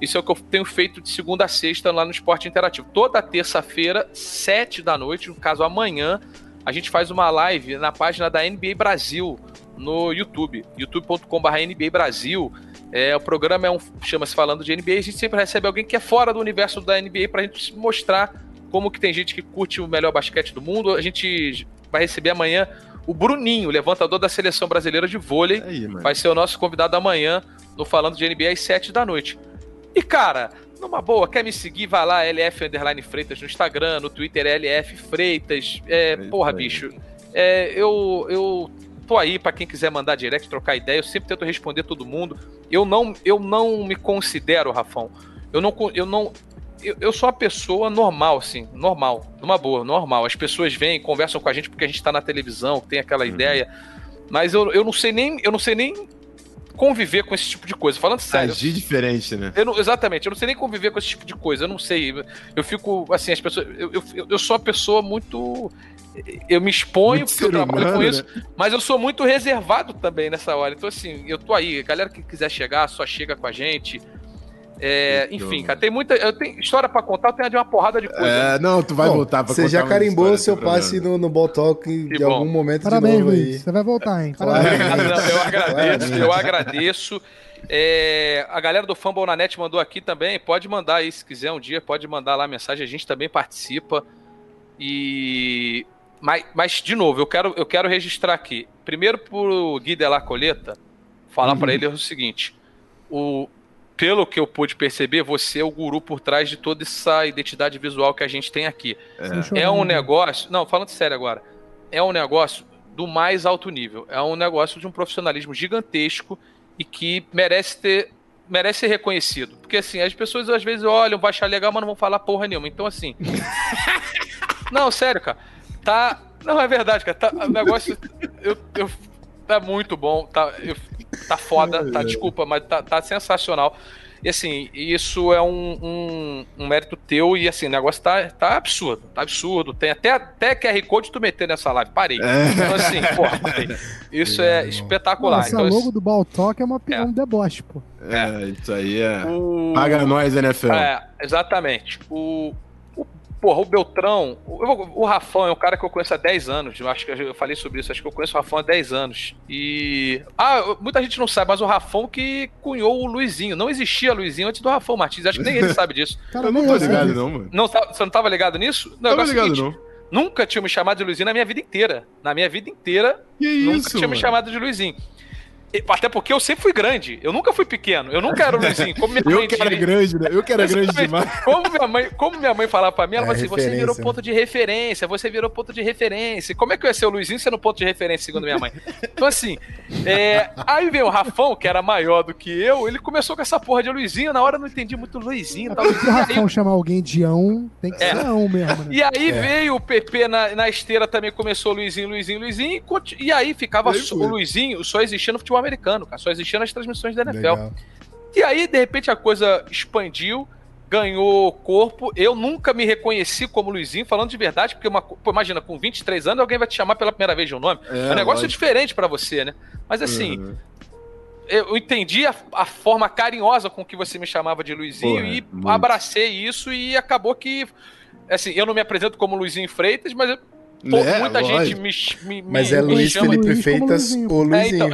Isso é o que eu tenho feito de segunda a sexta lá no Esporte Interativo. Toda terça-feira, sete da noite, no caso amanhã, a gente faz uma live na página da NBA Brasil no YouTube, youtube.com.br NBA Brasil. É, o programa é um chama-se falando de NBA. A gente sempre recebe alguém que é fora do universo da NBA para a gente mostrar como que tem gente que curte o melhor basquete do mundo. A gente vai receber amanhã o Bruninho, levantador da seleção brasileira de vôlei. Aí, vai ser o nosso convidado amanhã no Falando de NBA às 7 da noite. E cara, numa boa, quer me seguir? Vai lá, LF Underline Freitas no Instagram, no Twitter LF Freitas. É porra, bicho. É, eu, eu tô aí para quem quiser mandar direct, trocar ideia. Eu sempre tento responder todo mundo. Eu não, eu não me considero, Rafão. Eu não, eu não, eu, eu, sou uma pessoa normal, assim, normal, numa boa, normal. As pessoas vêm, conversam com a gente porque a gente tá na televisão, tem aquela uhum. ideia. Mas eu, eu não sei nem, eu não sei nem conviver com esse tipo de coisa. Falando sério. Agir diferente, né? Eu não, exatamente, eu não sei nem conviver com esse tipo de coisa. Eu não sei. Eu fico, assim, as pessoas. Eu, eu, eu sou uma pessoa muito. Eu me exponho muito porque eu trabalho humano, com isso, né? mas eu sou muito reservado também nessa hora. Então, assim, eu tô aí. Galera que quiser chegar, só chega com a gente. É, enfim, cara, tem muita. Eu tenho história pra contar, eu tenho de uma porrada de coisa. É, não, tu vai Bom, voltar pra Você contar já umas carimbou o seu passe no, no Ball Talk de bom. algum momento Parabéns, de novo Luiz. aí. Você vai voltar, hein? Parabéns. Não, eu agradeço, eu agradeço. É, a galera do Fumble na Net mandou aqui também. Pode mandar aí, se quiser um dia, pode mandar lá a mensagem. A gente também participa. E. Mas, mas de novo, eu quero, eu quero registrar aqui. Primeiro pro Gui de la Coleta, falar pra ele o seguinte: o, pelo que eu pude perceber, você é o guru por trás de toda essa identidade visual que a gente tem aqui. Sem É um negócio. Não, falando sério agora. É um negócio do mais alto nível. É um negócio de um profissionalismo gigantesco e que merece ter. Merece ser reconhecido. Porque assim, as pessoas às vezes olham, vão achar legal, mas não vão falar porra nenhuma. Então, assim. não, sério, cara. Tá. Não, é verdade, cara. Tá, o negócio. Eu, eu- tá muito bom. Tá, eu- tá foda. Tá, desculpa, mas tá, tá sensacional. E assim, isso é um, um, um mérito teu e assim, o negócio tá, tá absurdo, tá absurdo. Tem até, até QR Code tu meter nessa live. Parei. É. Então, assim, porra, parei. Isso é espetacular. Essa Então, logo do Baltock é, uma, É. um deboche, pô. É, isso aí é. o... Paga nós, NFL. É, exatamente. O, porra, o Beltrão, o, o Rafão é um cara que eu conheço há 10 anos. Eu acho que eu falei sobre isso, acho que eu conheço o Rafão há 10 anos. E. Ah, muita gente não sabe, mas o Rafão que cunhou o Luizinho. Não existia Luizinho antes do Rafão Martins. Acho que nem ele sabe disso. Cara, Eu não tô ligado, não, mano. Não, tá- você não tava ligado nisso? Não, é o ligado, seguinte, não. Nunca tinha me chamado de Luizinho na minha vida inteira. Na minha vida inteira, Que nunca isso, tinha me mano? chamado de Luizinho. Até porque eu sempre fui grande. Eu nunca fui pequeno. Eu nunca era o Luizinho. Como minha mãe Eu que era grande, né? Eu que era grande demais. Como minha mãe, como minha mãe falava pra mim, ela É falava assim: você virou né? ponto de referência, você virou ponto de referência. Como é que eu ia ser o Luizinho sendo ponto de referência, segundo minha mãe? Então, assim, é, aí veio o Rafão, que era maior do que eu, ele começou com essa porra de Luizinho, na hora eu não entendi muito Luizinho tal. Se o E aí, Rafão chamar alguém de ão, tem que É. ser ão mesmo, né? e aí É. veio o PP na, na esteira também, começou Luizinho, Luizinho, Luizinho, e, e aí ficava só- o Luizinho só existia no futebol americano, cara, só existia nas transmissões da NFL. Legal. E aí, de repente, a coisa expandiu, ganhou corpo. Eu nunca me reconheci como Luizinho, falando de verdade, porque uma, pô, imagina, com 23 anos, alguém vai te chamar pela primeira vez de um nome. É, um negócio lógico. diferente pra você, né? Mas assim, Uhum. eu entendi a, a forma carinhosa com que você me chamava de Luizinho Porra, e muito. abracei isso e acabou que. Assim, eu não me apresento como Luizinho Freitas, mas eu- pô, É, muita gente lógico. me, ch- me, Mas me, é me Luiz chama Felipe Luiz como Feitas, Luizinho. é, Luizinho. então,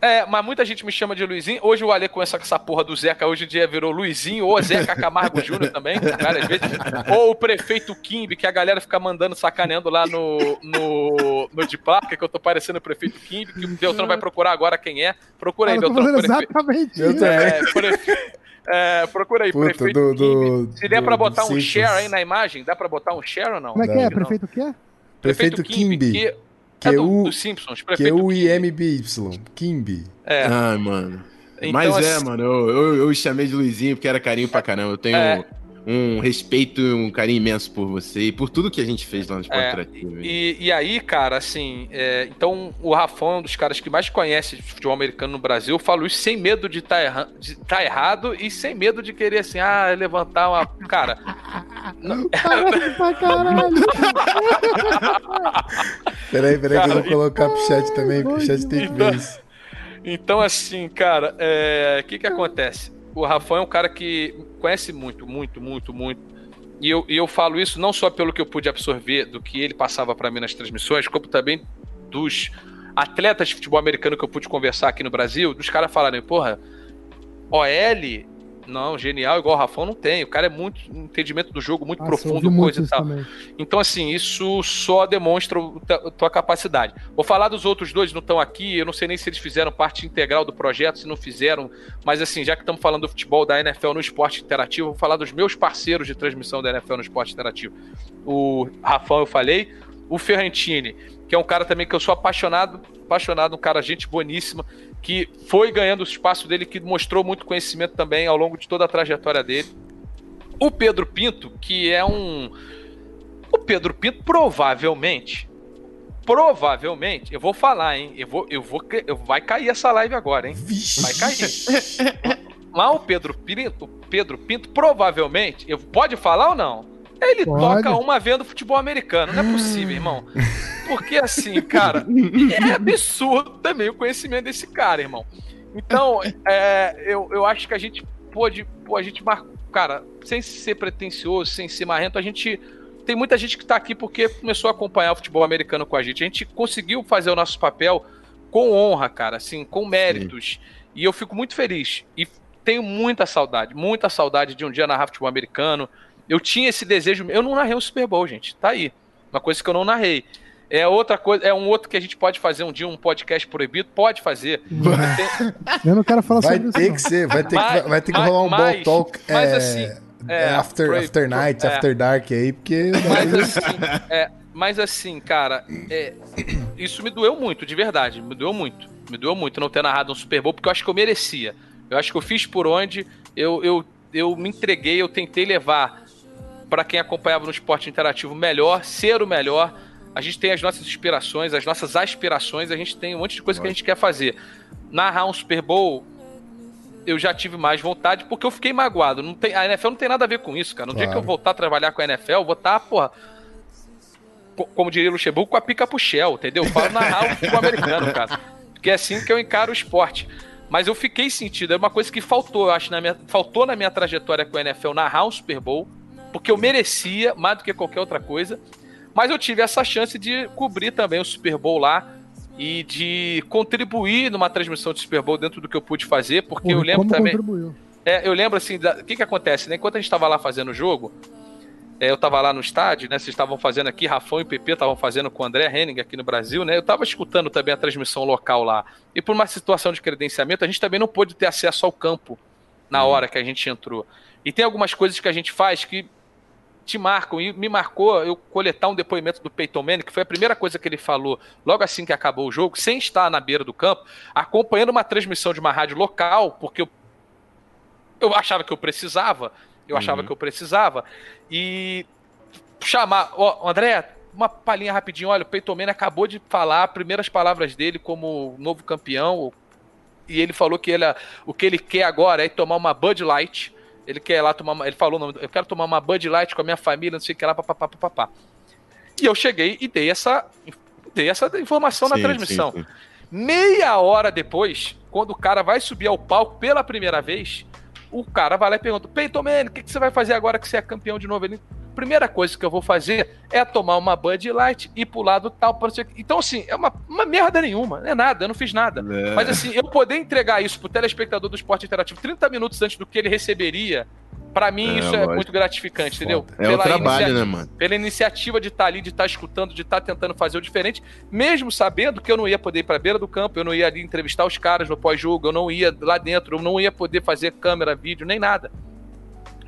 é, mas muita gente me chama de Luizinho. Hoje o Ale com essa, essa porra do Zeca, hoje em dia virou Luizinho, ou Zeca Camargo Júnior também, várias vezes. Ou o prefeito Kimbi, que a galera fica mandando, sacaneando lá no, no, no de placa, que eu tô parecendo o prefeito Kimbi, que o Beltrão vai procurar agora quem é. Procura aí, Prefe... exatamente. É, prefe... é, procura aí, Puta, prefeito do- do- Kimbi. Se der do- pra botar um share aí na imagem, dá pra botar um share ou não? Como é que é? Prefeito o quê? Prefeito Kimbi. que, Que é é do, o- dos Simpsons. Que é Prefeito o Kimbi. IMBY. Kimbi. É. Ai, mano. Então, Mas é, assim- mano, eu, eu, eu chamei de Luizinho porque era carinho pra caramba. Eu tenho É. um respeito e um carinho imenso por você e por tudo que a gente fez lá no Esporte É, Interativo. E, e aí, cara, assim, é, então o Rafão é um dos caras que mais conhece de futebol americano no Brasil. Eu falo isso sem medo de estar erra de tá errado e sem medo de querer, assim, ah, levantar uma. Cara, Caralho, pra caralho. Peraí, peraí que eu Cara, vou colocar pro chat também, pro chat tem que ver Então- isso. então, assim, cara, o que que acontece? O Rafão é um cara que conhece muito, muito, muito, muito. E eu, e eu falo isso não só pelo que eu pude absorver do que ele passava pra mim nas transmissões, como também dos atletas de futebol americano que eu pude conversar aqui no Brasil, dos caras falarem, porra, OL, não, genial, igual o Rafão não tem. O cara é muito entendimento do jogo, muito eu profundo, coisa e tal. também. Então, assim, isso só demonstra a tua capacidade. Vou falar dos outros dois, não estão aqui, eu não sei nem se eles fizeram parte integral do projeto, se não fizeram, mas assim, já que estamos falando do futebol da NFL no esporte interativo, vou falar dos meus parceiros de transmissão da NFL no esporte interativo. O Rafão, eu falei, o Ferrantini, que é um cara também que eu sou apaixonado, apaixonado, um cara, gente boníssima, que foi ganhando o espaço dele, que mostrou muito conhecimento também ao longo de toda a trajetória dele. O Pedro Pinto, que é um. O Pedro Pinto provavelmente. Provavelmente, eu vou falar, hein? Eu vou, eu vou, eu, vai cair essa live agora, hein? Vai cair. Lá o Pedro Pinto, Pedro Pinto provavelmente, eu pode falar ou não? Ele Pode. toca uma vendo futebol americano, não é possível, irmão. Porque assim, cara, é absurdo também o conhecimento desse cara, irmão. Então, é, eu, eu acho que a gente pôde. Pô, a gente marcou. Cara, sem ser pretencioso, sem ser marrento, a gente. Tem muita gente que tá aqui porque começou a acompanhar o futebol americano com a gente. A gente conseguiu fazer o nosso papel com honra, cara, assim, com méritos. Sim. E eu fico muito feliz. E tenho muita saudade, muita saudade de um dia narrar futebol americano. Eu tinha esse desejo. Eu não narrei um Super Bowl, gente. Tá aí. Uma coisa que eu não narrei. É outra coisa, é um outro que a gente pode fazer um dia, um podcast proibido, pode fazer. Eu não quero falar vai sobre isso. Vai ter que ser, vai ter, mas, que, vai ter que rolar um mas, ball talk. Mas é, assim. É, after, after night, é, after dark aí, porque. Mas assim, é, mas assim cara, é, isso me doeu muito, de verdade. Me doeu muito. Me doeu muito não ter narrado um Super Bowl, porque eu acho que eu merecia. Eu acho que eu fiz por onde, eu, eu, eu me entreguei, eu tentei levar para quem acompanhava no esporte interativo melhor, ser o melhor. A gente tem as nossas inspirações, as nossas aspirações, a gente tem um monte de coisa que a gente quer fazer. Narrar um Super Bowl, eu já tive mais vontade porque eu fiquei magoado. Não tem, a NFL não tem nada a ver com isso, cara. No claro. dia que eu voltar a trabalhar com a NFL, eu vou estar, tá, porra, como diria o Luxemburgo, com a pica pro Shell, entendeu? Eu falo narrar o futebol americano, cara. Porque é assim que eu encaro o esporte. Mas eu fiquei sentido, é uma coisa que faltou, eu acho, na minha, faltou na minha trajetória com a NFL narrar um Super Bowl, porque eu merecia mais do que qualquer outra coisa. Mas eu tive essa chance de cobrir também o Super Bowl lá e de contribuir numa transmissão de Super Bowl dentro do que eu pude fazer, porque Pô, eu lembro também. Contribuiu? É, eu lembro assim, o que que acontece, né? Enquanto a gente estava lá fazendo o jogo, é, eu estava lá no estádio, né? Vocês estavam fazendo aqui, Rafão e PP estavam fazendo com o André Henning aqui no Brasil, né? Eu estava escutando também a transmissão local lá. E por uma situação de credenciamento, a gente também não pôde ter acesso ao campo na uhum. hora que a gente entrou. E tem algumas coisas que a gente faz que te marcam. E me marcou eu coletar um depoimento do Peyton Manning, que foi a primeira coisa que ele falou logo assim que acabou o jogo, sem estar na beira do campo, acompanhando uma transmissão de uma rádio local, porque eu, eu achava que eu precisava. Eu uhum. achava que eu precisava. E chamar. Ó, André, uma palhinha rapidinho. Olha, o Peyton Manning acabou de falar primeiras palavras dele como novo campeão. E ele falou que ele, o que ele quer agora é tomar uma Bud Light. Ele quer lá tomar uma, Ele falou, eu quero tomar uma Bud Light com a minha família, não sei o que lá, papapá, papapá. E eu cheguei e dei essa, dei essa informação sim, na transmissão. Sim, sim. Meia hora depois, quando o cara vai subir ao palco pela primeira vez, o cara vai lá e pergunta: Peyton Manning, o que, que, você vai fazer agora que você é campeão de novo? Ele, primeira coisa que eu vou fazer é tomar uma Bud Light e pular do tal para. Então, assim, é uma, uma merda nenhuma, não é nada, eu não fiz nada. É. Mas, assim, eu poder entregar isso pro telespectador do esporte interativo 30 minutos antes do que ele receberia Pra mim, é, isso é muito gratificante, Foda. entendeu? É pela o trabalho, né, mano? Pela iniciativa de estar tá ali, de estar tá escutando, de estar tá tentando fazer o diferente, mesmo sabendo que eu não ia poder ir pra beira do campo, eu não ia ali entrevistar os caras no pós-jogo, eu não ia lá dentro, eu não ia poder fazer câmera, vídeo, nem nada.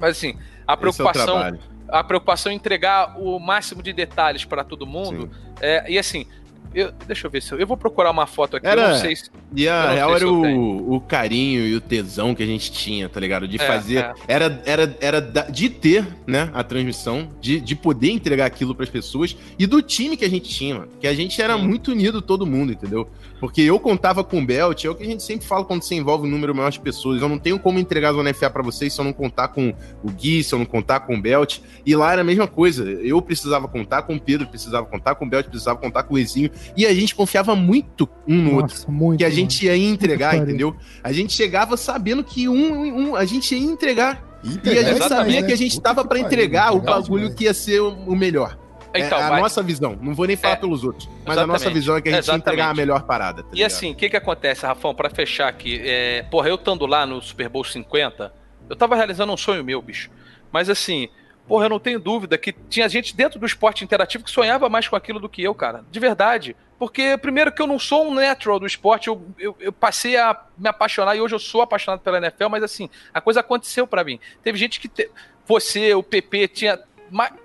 Mas assim, a preocupação. É a preocupação em entregar o máximo de detalhes para todo mundo. É, e assim, eu, deixa eu ver se eu, eu vou procurar uma foto aqui. Era, eu não sei se. E a real era o, o carinho e o tesão que a gente tinha, tá ligado? De é, fazer. É. Era, era, era de ter, né, a transmissão, de, de poder entregar aquilo para as pessoas e do time que a gente tinha, mano. Que a gente era Sim. muito unido, todo mundo, entendeu? Porque eu contava com o Belt, é o que a gente sempre fala quando você envolve um número maior de pessoas. Eu não tenho como entregar a Zona FA pra vocês se eu não contar com o Gui, se eu não contar com o Belt. E lá era a mesma coisa. Eu precisava contar com o Pedro, precisava contar com o Belt, precisava contar com o Ezinho. E a gente confiava muito um no Nossa, outro. Muito, que a gente ia entregar, entendeu? A gente chegava sabendo que um, um a gente ia entregar. e a gente sabia né? que a gente estava para entregar o bagulho que ia ser o melhor. Então, é a mas... nossa visão. Não vou nem falar é, pelos outros. Mas exatamente. a nossa visão é que a gente exatamente. entregar a melhor parada. Tá e assim, o que que acontece, Rafão, para fechar aqui? É, porra, eu estando lá no Super Bowl 50, eu tava realizando um sonho meu, bicho. Mas assim, porra, eu não tenho dúvida que tinha gente dentro do esporte interativo que sonhava mais com aquilo do que eu, cara. De verdade. Porque, primeiro, que eu não sou um natural do esporte, eu, eu, eu, passei a me apaixonar e hoje eu sou apaixonado pela NFL, mas assim, a coisa aconteceu para mim. Teve gente que. Te... Você, o PP, tinha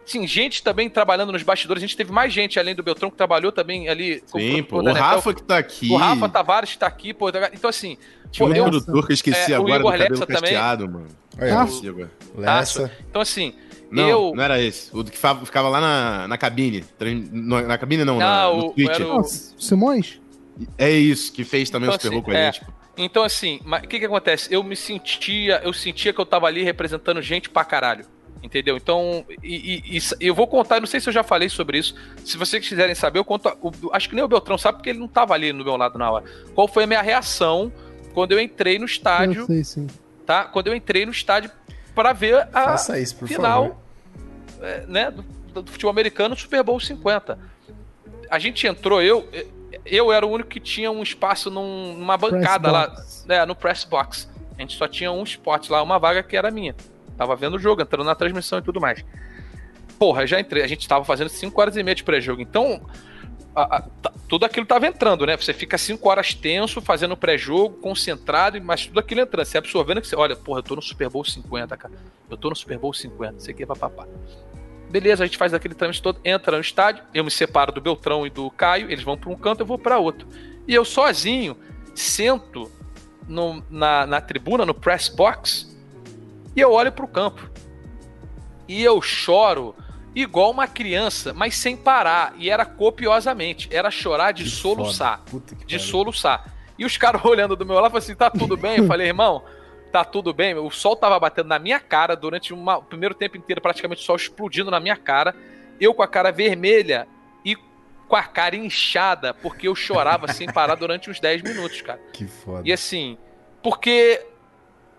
sim, gente também trabalhando nos bastidores. A gente teve mais gente além do Beltrão que trabalhou também ali. Sim, pô, o Rafa que tá aqui. O Rafa Tavares que tá aqui, pô. Tá então, assim. Tinha um eu, produtor que eu esqueci é, agora do cabelo casteado, também. mano. É, Lessa. Então, assim. Não, eu... não era esse. O que ficava lá na, na cabine. Na cabine não, na, ah, no Twitch. O... Simões? É isso, que fez também então, os assim, com a é, gente. Então, assim, o que que acontece? Eu me sentia, eu sentia que eu tava ali representando gente pra caralho. Entendeu? Então, e, e, e, eu vou contar, não sei se eu já falei sobre isso. Se vocês quiserem saber, eu conto. O, acho que nem o Beltrão sabe porque ele não estava ali no meu lado na hora. Qual foi a minha reação quando eu entrei no estádio? Eu sei, sim. tá? Quando eu entrei no estádio para ver a isso, final é, né, do, do futebol americano Super Bowl 50. A gente entrou, eu eu era o único que tinha um espaço num, numa bancada lá, né, no press box. A gente só tinha um spot lá, uma vaga que era minha. Tava vendo o jogo, entrando na transmissão e tudo mais. Porra, já entrei. A gente tava fazendo 5 horas e meia de pré-jogo. Então, a, a, tudo aquilo tava entrando, né? Você fica 5 horas tenso, fazendo pré-jogo, concentrado, mas tudo aquilo entrando. Você absorvendo que você. Olha, porra, eu tô no Super Bowl 50, cara. Eu tô no Super Bowl 50, isso aqui é papapá. Beleza, a gente faz aquele trâmite todo, entra no estádio, eu me separo do Beltrão e do Caio, eles vão para um canto, eu vou para outro. E eu sozinho sento no, na, na tribuna, no press box, e eu olho para o campo. E eu choro igual uma criança, mas sem parar. E era copiosamente. Era chorar de que soluçar. de soluçar. E os caras olhando do meu lado falaram assim: tá tudo bem? Eu falei, irmão, tá tudo bem. O sol tava batendo na minha cara durante uma, o primeiro tempo inteiro, praticamente o sol explodindo na minha cara. Eu com a cara vermelha e com a cara inchada, porque eu chorava sem parar durante uns 10 minutos, cara. Que foda. E assim, porque.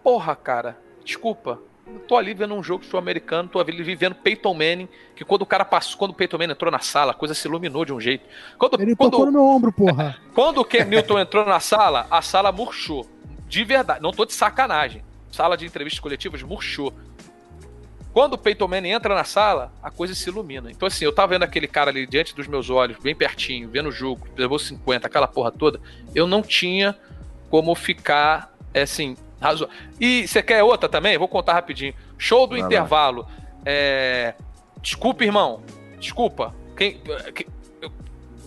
Porra, cara, desculpa. Tô ali vendo um jogo sul-americano, tô ali vivendo Peyton Manning, que quando o cara passou, quando o Peyton Manning entrou na sala, a coisa se iluminou de um jeito. Quando, Ele quando, tocou no meu ombro, porra. Quando o Ken Newton entrou na sala, a sala murchou. De verdade, não tô de sacanagem. Sala de entrevistas coletivas murchou. Quando o Peyton Manning entra na sala, a coisa se ilumina. Então, assim, eu tava vendo aquele cara ali diante dos meus olhos, bem pertinho, vendo o jogo, levou 50, aquela porra toda. Eu não tinha como ficar, é, assim, razo... E você quer outra também? Vou contar rapidinho. Show do Vai intervalo. É... Desculpa, irmão. Desculpa. Quem...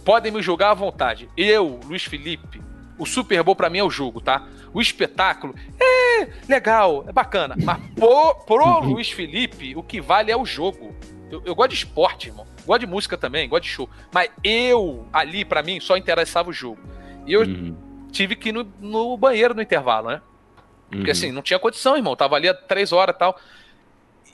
Podem me julgar à vontade. Eu, Luiz Felipe, o Super Bowl pra mim é o jogo, tá? O espetáculo é legal, é bacana. Mas pro, pro Luiz Felipe, o que vale é o jogo. Eu, eu, gosto de esporte, irmão. Gosto de música também, gosto de show. Mas eu, ali, para mim, só interessava o jogo. E eu uhum. tive que ir no, no, banheiro no intervalo, né? Porque uhum. assim, não tinha condição, irmão. Tava ali há três horas e tal.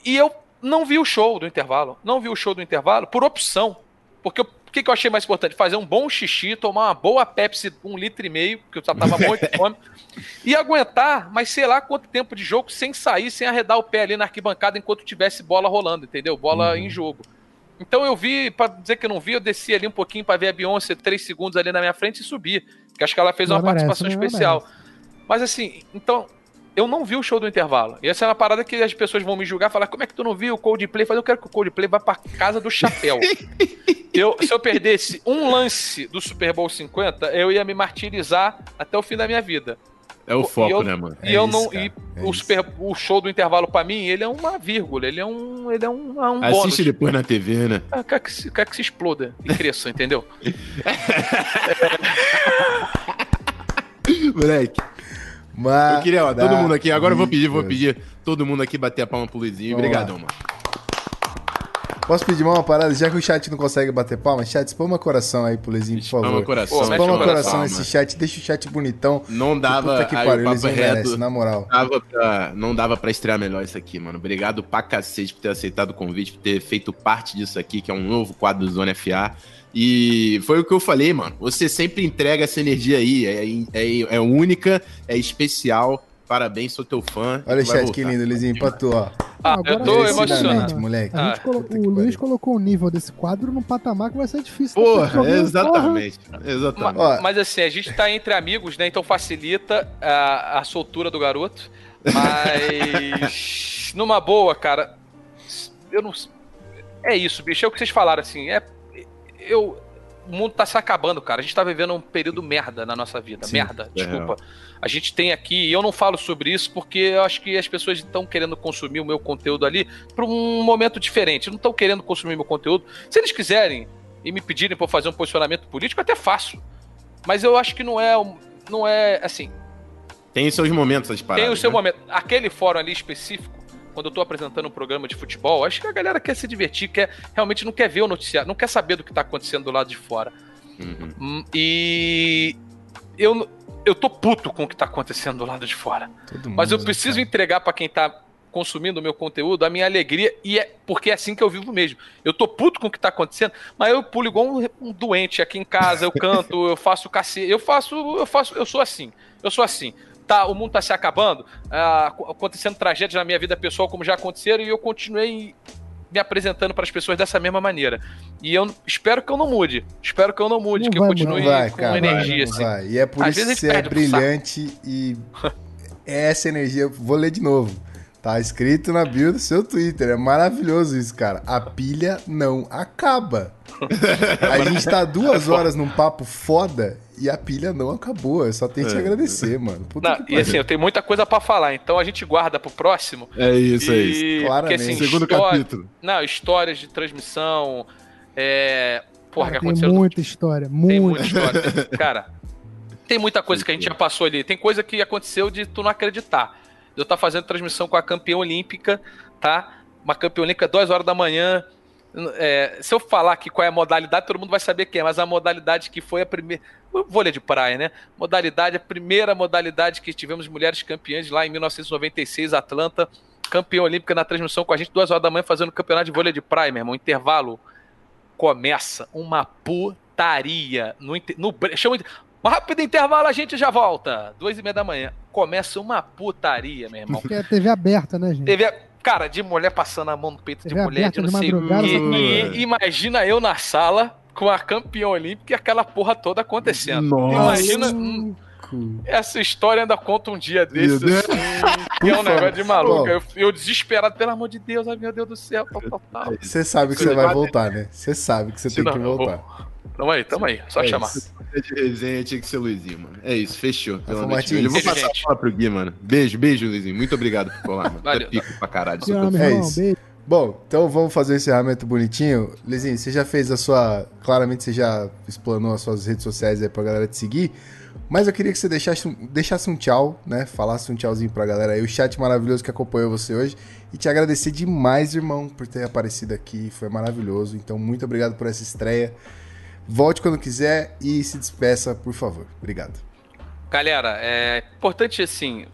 E eu não vi o show do intervalo. Não vi o show do intervalo por opção. Porque o que, que eu achei mais importante? Fazer um bom xixi, tomar uma boa Pepsi, um litro e meio, porque eu já tava muito fome, e aguentar, mas sei lá quanto tempo de jogo sem sair, sem arredar o pé ali na arquibancada enquanto tivesse bola rolando, entendeu? Bola uhum. em jogo. Então eu vi, para dizer que eu não vi, eu desci ali um pouquinho para ver a Beyoncé três segundos ali na minha frente e subi. Porque acho que ela fez não uma merece, participação especial. Mas assim, então, eu não vi o show do intervalo. E essa é uma parada que as pessoas vão me julgar, falar, como é que tu não viu o Coldplay? Fazer, eu quero que o Coldplay vá pra casa do chapéu. eu, se eu perdesse um lance do Super Bowl 50, eu ia me martirizar até o fim da minha vida. É o foco, eu, né, mano? E é eu isso, não. Cara, e é o, super, o show do intervalo pra mim, ele é uma vírgula, ele é um. Ele é um, é um Assiste bônus. depois na TV, né? É, quer, que se, quer que se exploda e cresça, entendeu? Moleque. Mas... Eu queria, ó, todo mundo aqui, agora eu vou pedir, vou pedir todo mundo aqui bater a palma pro Luizinho. Obrigadão, mano. Posso pedir uma parada? Já que o chat não consegue bater palma, chat, spama coração aí pro Lezinho, por favor. Spama coração. Coração nesse chat, deixa o chat bonitão. Não dava, que pariu, eles merece, na moral. Dava pra, não dava pra estrear melhor isso aqui, mano. Obrigado pra cacete por ter aceitado o convite, por ter feito parte disso aqui, que é um novo quadro do Zona FA. E foi o que eu falei, mano. Você sempre entrega essa energia aí. É, é, é única, é especial. Parabéns, sou teu fã. Olha, chat, que lindo, Lizinho, pra tu, ó. Ah, eu tô emocionado. Moleque. Ah, colo... o Luiz colocou o nível desse quadro num patamar que vai ser difícil. Porra, exatamente. Porra. exatamente. Mas, mas, assim, a gente tá entre amigos, né? Então facilita a, a soltura do garoto. Mas, numa boa, cara, eu não. É isso, bicho. É o que vocês falaram, assim. É eu. O mundo tá se acabando, cara. A gente tá vivendo um período merda na nossa vida. Sim, merda, é desculpa. A gente tem aqui, e eu não falo sobre isso porque eu acho que as pessoas estão querendo consumir o meu conteúdo ali para um momento diferente. Não estão querendo consumir meu conteúdo. Se eles quiserem e me pedirem para fazer um posicionamento político, eu até faço. Mas eu acho que não é, não é assim. Tem os seus momentos as paradas. Tem o seu né? momento. Aquele fórum ali específico quando eu tô apresentando um programa de futebol, acho que a galera quer se divertir, quer realmente não quer ver o noticiário, não quer saber do que tá acontecendo do lado de fora. Uhum. Hum, e eu, eu tô puto com o que tá acontecendo do lado de fora. Mas eu preciso cara. entregar para quem tá consumindo o meu conteúdo a minha alegria e é porque é assim que eu vivo mesmo. Eu tô puto com o que tá acontecendo, mas eu pulo igual um, um doente aqui em casa, eu canto, eu faço cacete, eu faço, eu faço, eu sou assim. Eu sou assim. Tá, o mundo tá se acabando, ah, acontecendo tragédias na minha vida pessoal como já aconteceram e eu continuei me apresentando para as pessoas dessa mesma maneira. E eu espero que eu não mude. Espero que eu não mude, Não que vai eu continue vai, com cara, energia assim. vai. E é por Às isso que você é brilhante e essa energia, vou ler de novo. Tá escrito na bio do seu Twitter. É maravilhoso isso, cara. A pilha não acaba. A gente tá duas horas num papo foda e a pilha não acabou. Eu só tenho que te É. agradecer, mano. Puta Não, que e assim, eu tenho muita coisa para falar, então a gente guarda pro próximo. É isso, é isso. E, Claramente. porque, assim, Segundo história- capítulo. Não, histórias de transmissão. É. Porra, Cara, que tem aconteceu. muita história, Tem muita. muita história. Cara, tem muita coisa que a gente já passou ali. Tem coisa que aconteceu de tu não acreditar. Eu tá fazendo transmissão com a campeã olímpica, tá? Uma campeã olímpica, duas horas da manhã. É, se eu falar aqui qual é a modalidade, todo mundo vai saber quem é, mas a modalidade que foi a primeira. Vôlei de praia, né? Modalidade, a primeira modalidade que tivemos mulheres campeãs lá em 1996, Atlanta. Campeã olímpica na transmissão com a gente, duas horas da manhã, fazendo campeonato de vôlei de praia, meu irmão. Intervalo começa uma putaria no, no chama um rápido intervalo a gente já volta duas e meia da manhã começa uma putaria meu irmão Porque é TV aberta, né, gente? teve cara de mulher passando a mão no peito de TV mulher de não de sei o quê. não e, imagina eu na sala com a campeã olímpica e aquela porra toda acontecendo Nossa. imagina hum, essa história ainda conta um dia desses assim, que é um negócio de maluco eu, eu desesperado pelo amor de Deus ai meu Deus do céu. Você sabe que Você vai voltar, né? Você sabe que você tem Não, que eu vou. voltar. Tamo aí tamo aí só É chamar isso. É de resenha tinha que ser Luizinho, mano. É isso, fechou. Martins. Eu vou Beijo, passar gente. a bola pro Gui, mano. Beijo, beijo, Luizinho. Muito obrigado por colar, mano. Valeu. É pico pra caralho. É irmão. isso. Beijo. Bom, então vamos fazer o encerramento bonitinho. Lizinho, você já fez a sua. Claramente você já explanou as suas redes sociais aí pra galera te seguir. Mas eu queria que você deixasse um, deixasse um tchau, né? Falasse um tchauzinho pra galera aí. O chat maravilhoso que acompanhou você hoje. E te agradecer demais, irmão, por ter aparecido aqui. Foi maravilhoso. Então, muito obrigado por essa estreia. Volte quando quiser e se despeça, por favor. Obrigado. Galera, é importante assim.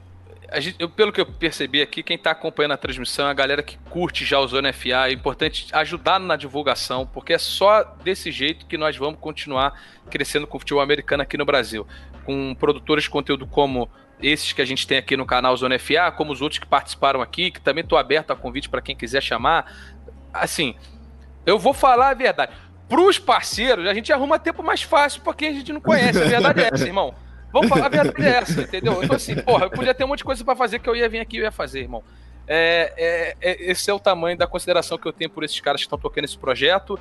gente- eu- pelo que eu percebi aqui, quem está acompanhando a transmissão é a galera que curte já o Zona FA. É importante ajudar na divulgação, porque é só desse jeito que nós vamos continuar crescendo com o futebol americano aqui no Brasil. Com produtores de conteúdo como esses que a gente tem aqui no canal Zona FA, como os outros que participaram aqui, que também estou aberto a convite para quem quiser chamar. Assim, eu vou falar a verdade. Pros parceiros, a gente arruma tempo mais fácil porque a gente não conhece. A verdade é essa, irmão. Vamos falar, a verdade é essa, entendeu? Então, assim, porra, eu podia ter um monte de coisa pra fazer que eu ia vir aqui e ia fazer, irmão. É, é- é- esse é o tamanho da consideração que eu tenho por esses caras que estão tocando esse projeto.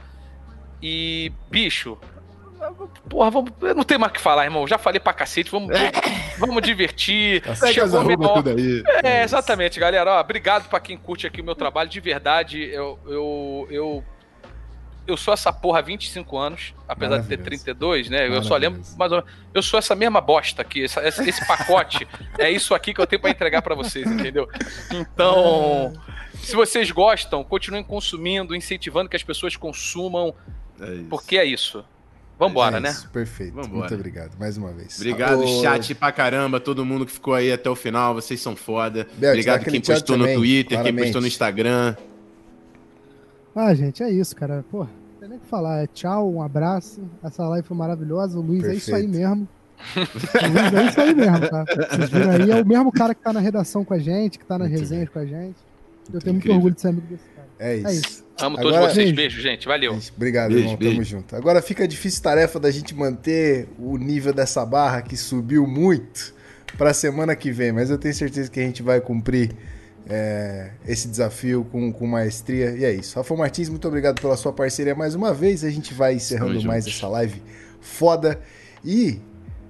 E, bicho, porra, vamos, eu não tenho mais o que falar, irmão. Já falei pra cacete, vamos, vamos, vamos divertir. As Chegou a arroba menor- tudo aí. é, exatamente, galera. Ó, obrigado pra quem curte aqui o meu trabalho. De verdade, eu, eu, eu, eu sou essa porra há 25 anos, apesar de ter Maravilhoso. 32, né? Eu só lembro Maravilhoso. mais ou menos. Eu sou essa mesma bosta aqui, essa- esse, esse pacote. é isso aqui que eu tenho pra entregar pra vocês, entendeu? Então, se vocês gostam, continuem consumindo, incentivando que as pessoas consumam, É isso. porque é isso. Vambora, É né? isso, Perfeito. Vambora. Muito obrigado, mais uma vez. Obrigado, chat pra caramba, todo mundo que ficou aí até o final, vocês são foda. Bel, Obrigado quem postou também, no Twitter, quem claramente. postou no Instagram. Ah, gente, é isso, cara. Pô, não tem nem o que falar. É tchau, um abraço. Essa live foi maravilhosa. O Luiz é isso aí Perfeito. mesmo. O Luiz é isso aí mesmo, tá? Vocês viram aí, é o mesmo cara que tá na redação com a gente, que tá nas Muito resenhas com a gente. Eu tenho muito Incrível. orgulho de ser amigo desse cara. É isso. É isso. Amo todos Agora- vocês. Beijo. Beijo, gente. Valeu. Gente, Obrigado, Beijo, irmão. beijo. Tamo junto. Agora fica a difícil tarefa da gente manter o nível dessa barra que subiu muito pra semana que vem, mas eu tenho certeza que a gente vai cumprir é, esse desafio com, com maestria. E é isso. Rafa Martins, muito obrigado pela sua parceria mais uma vez. A gente vai encerrando mais essa live foda. E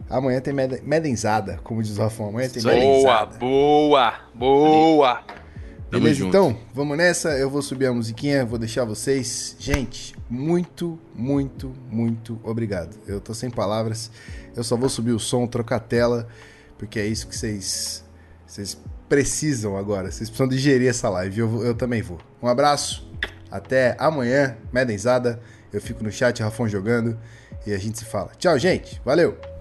amanhã tem meden- medenzada, como diz o Rafa. Amanhã tem. Boa, medenzada. boa, boa. Tamo Beleza, junto. então, vamos nessa. Eu vou subir a musiquinha, vou deixar vocês. Gente, muito, muito, muito obrigado. Eu tô sem palavras. Eu só vou subir o som, trocar a tela, porque é isso que vocês vocês precisam agora. Vocês precisam digerir essa live. Eu, eu também vou. Um abraço. Até amanhã, Medenzada. Eu fico no chat, Rafão jogando. E a gente se fala. Tchau, gente. Valeu.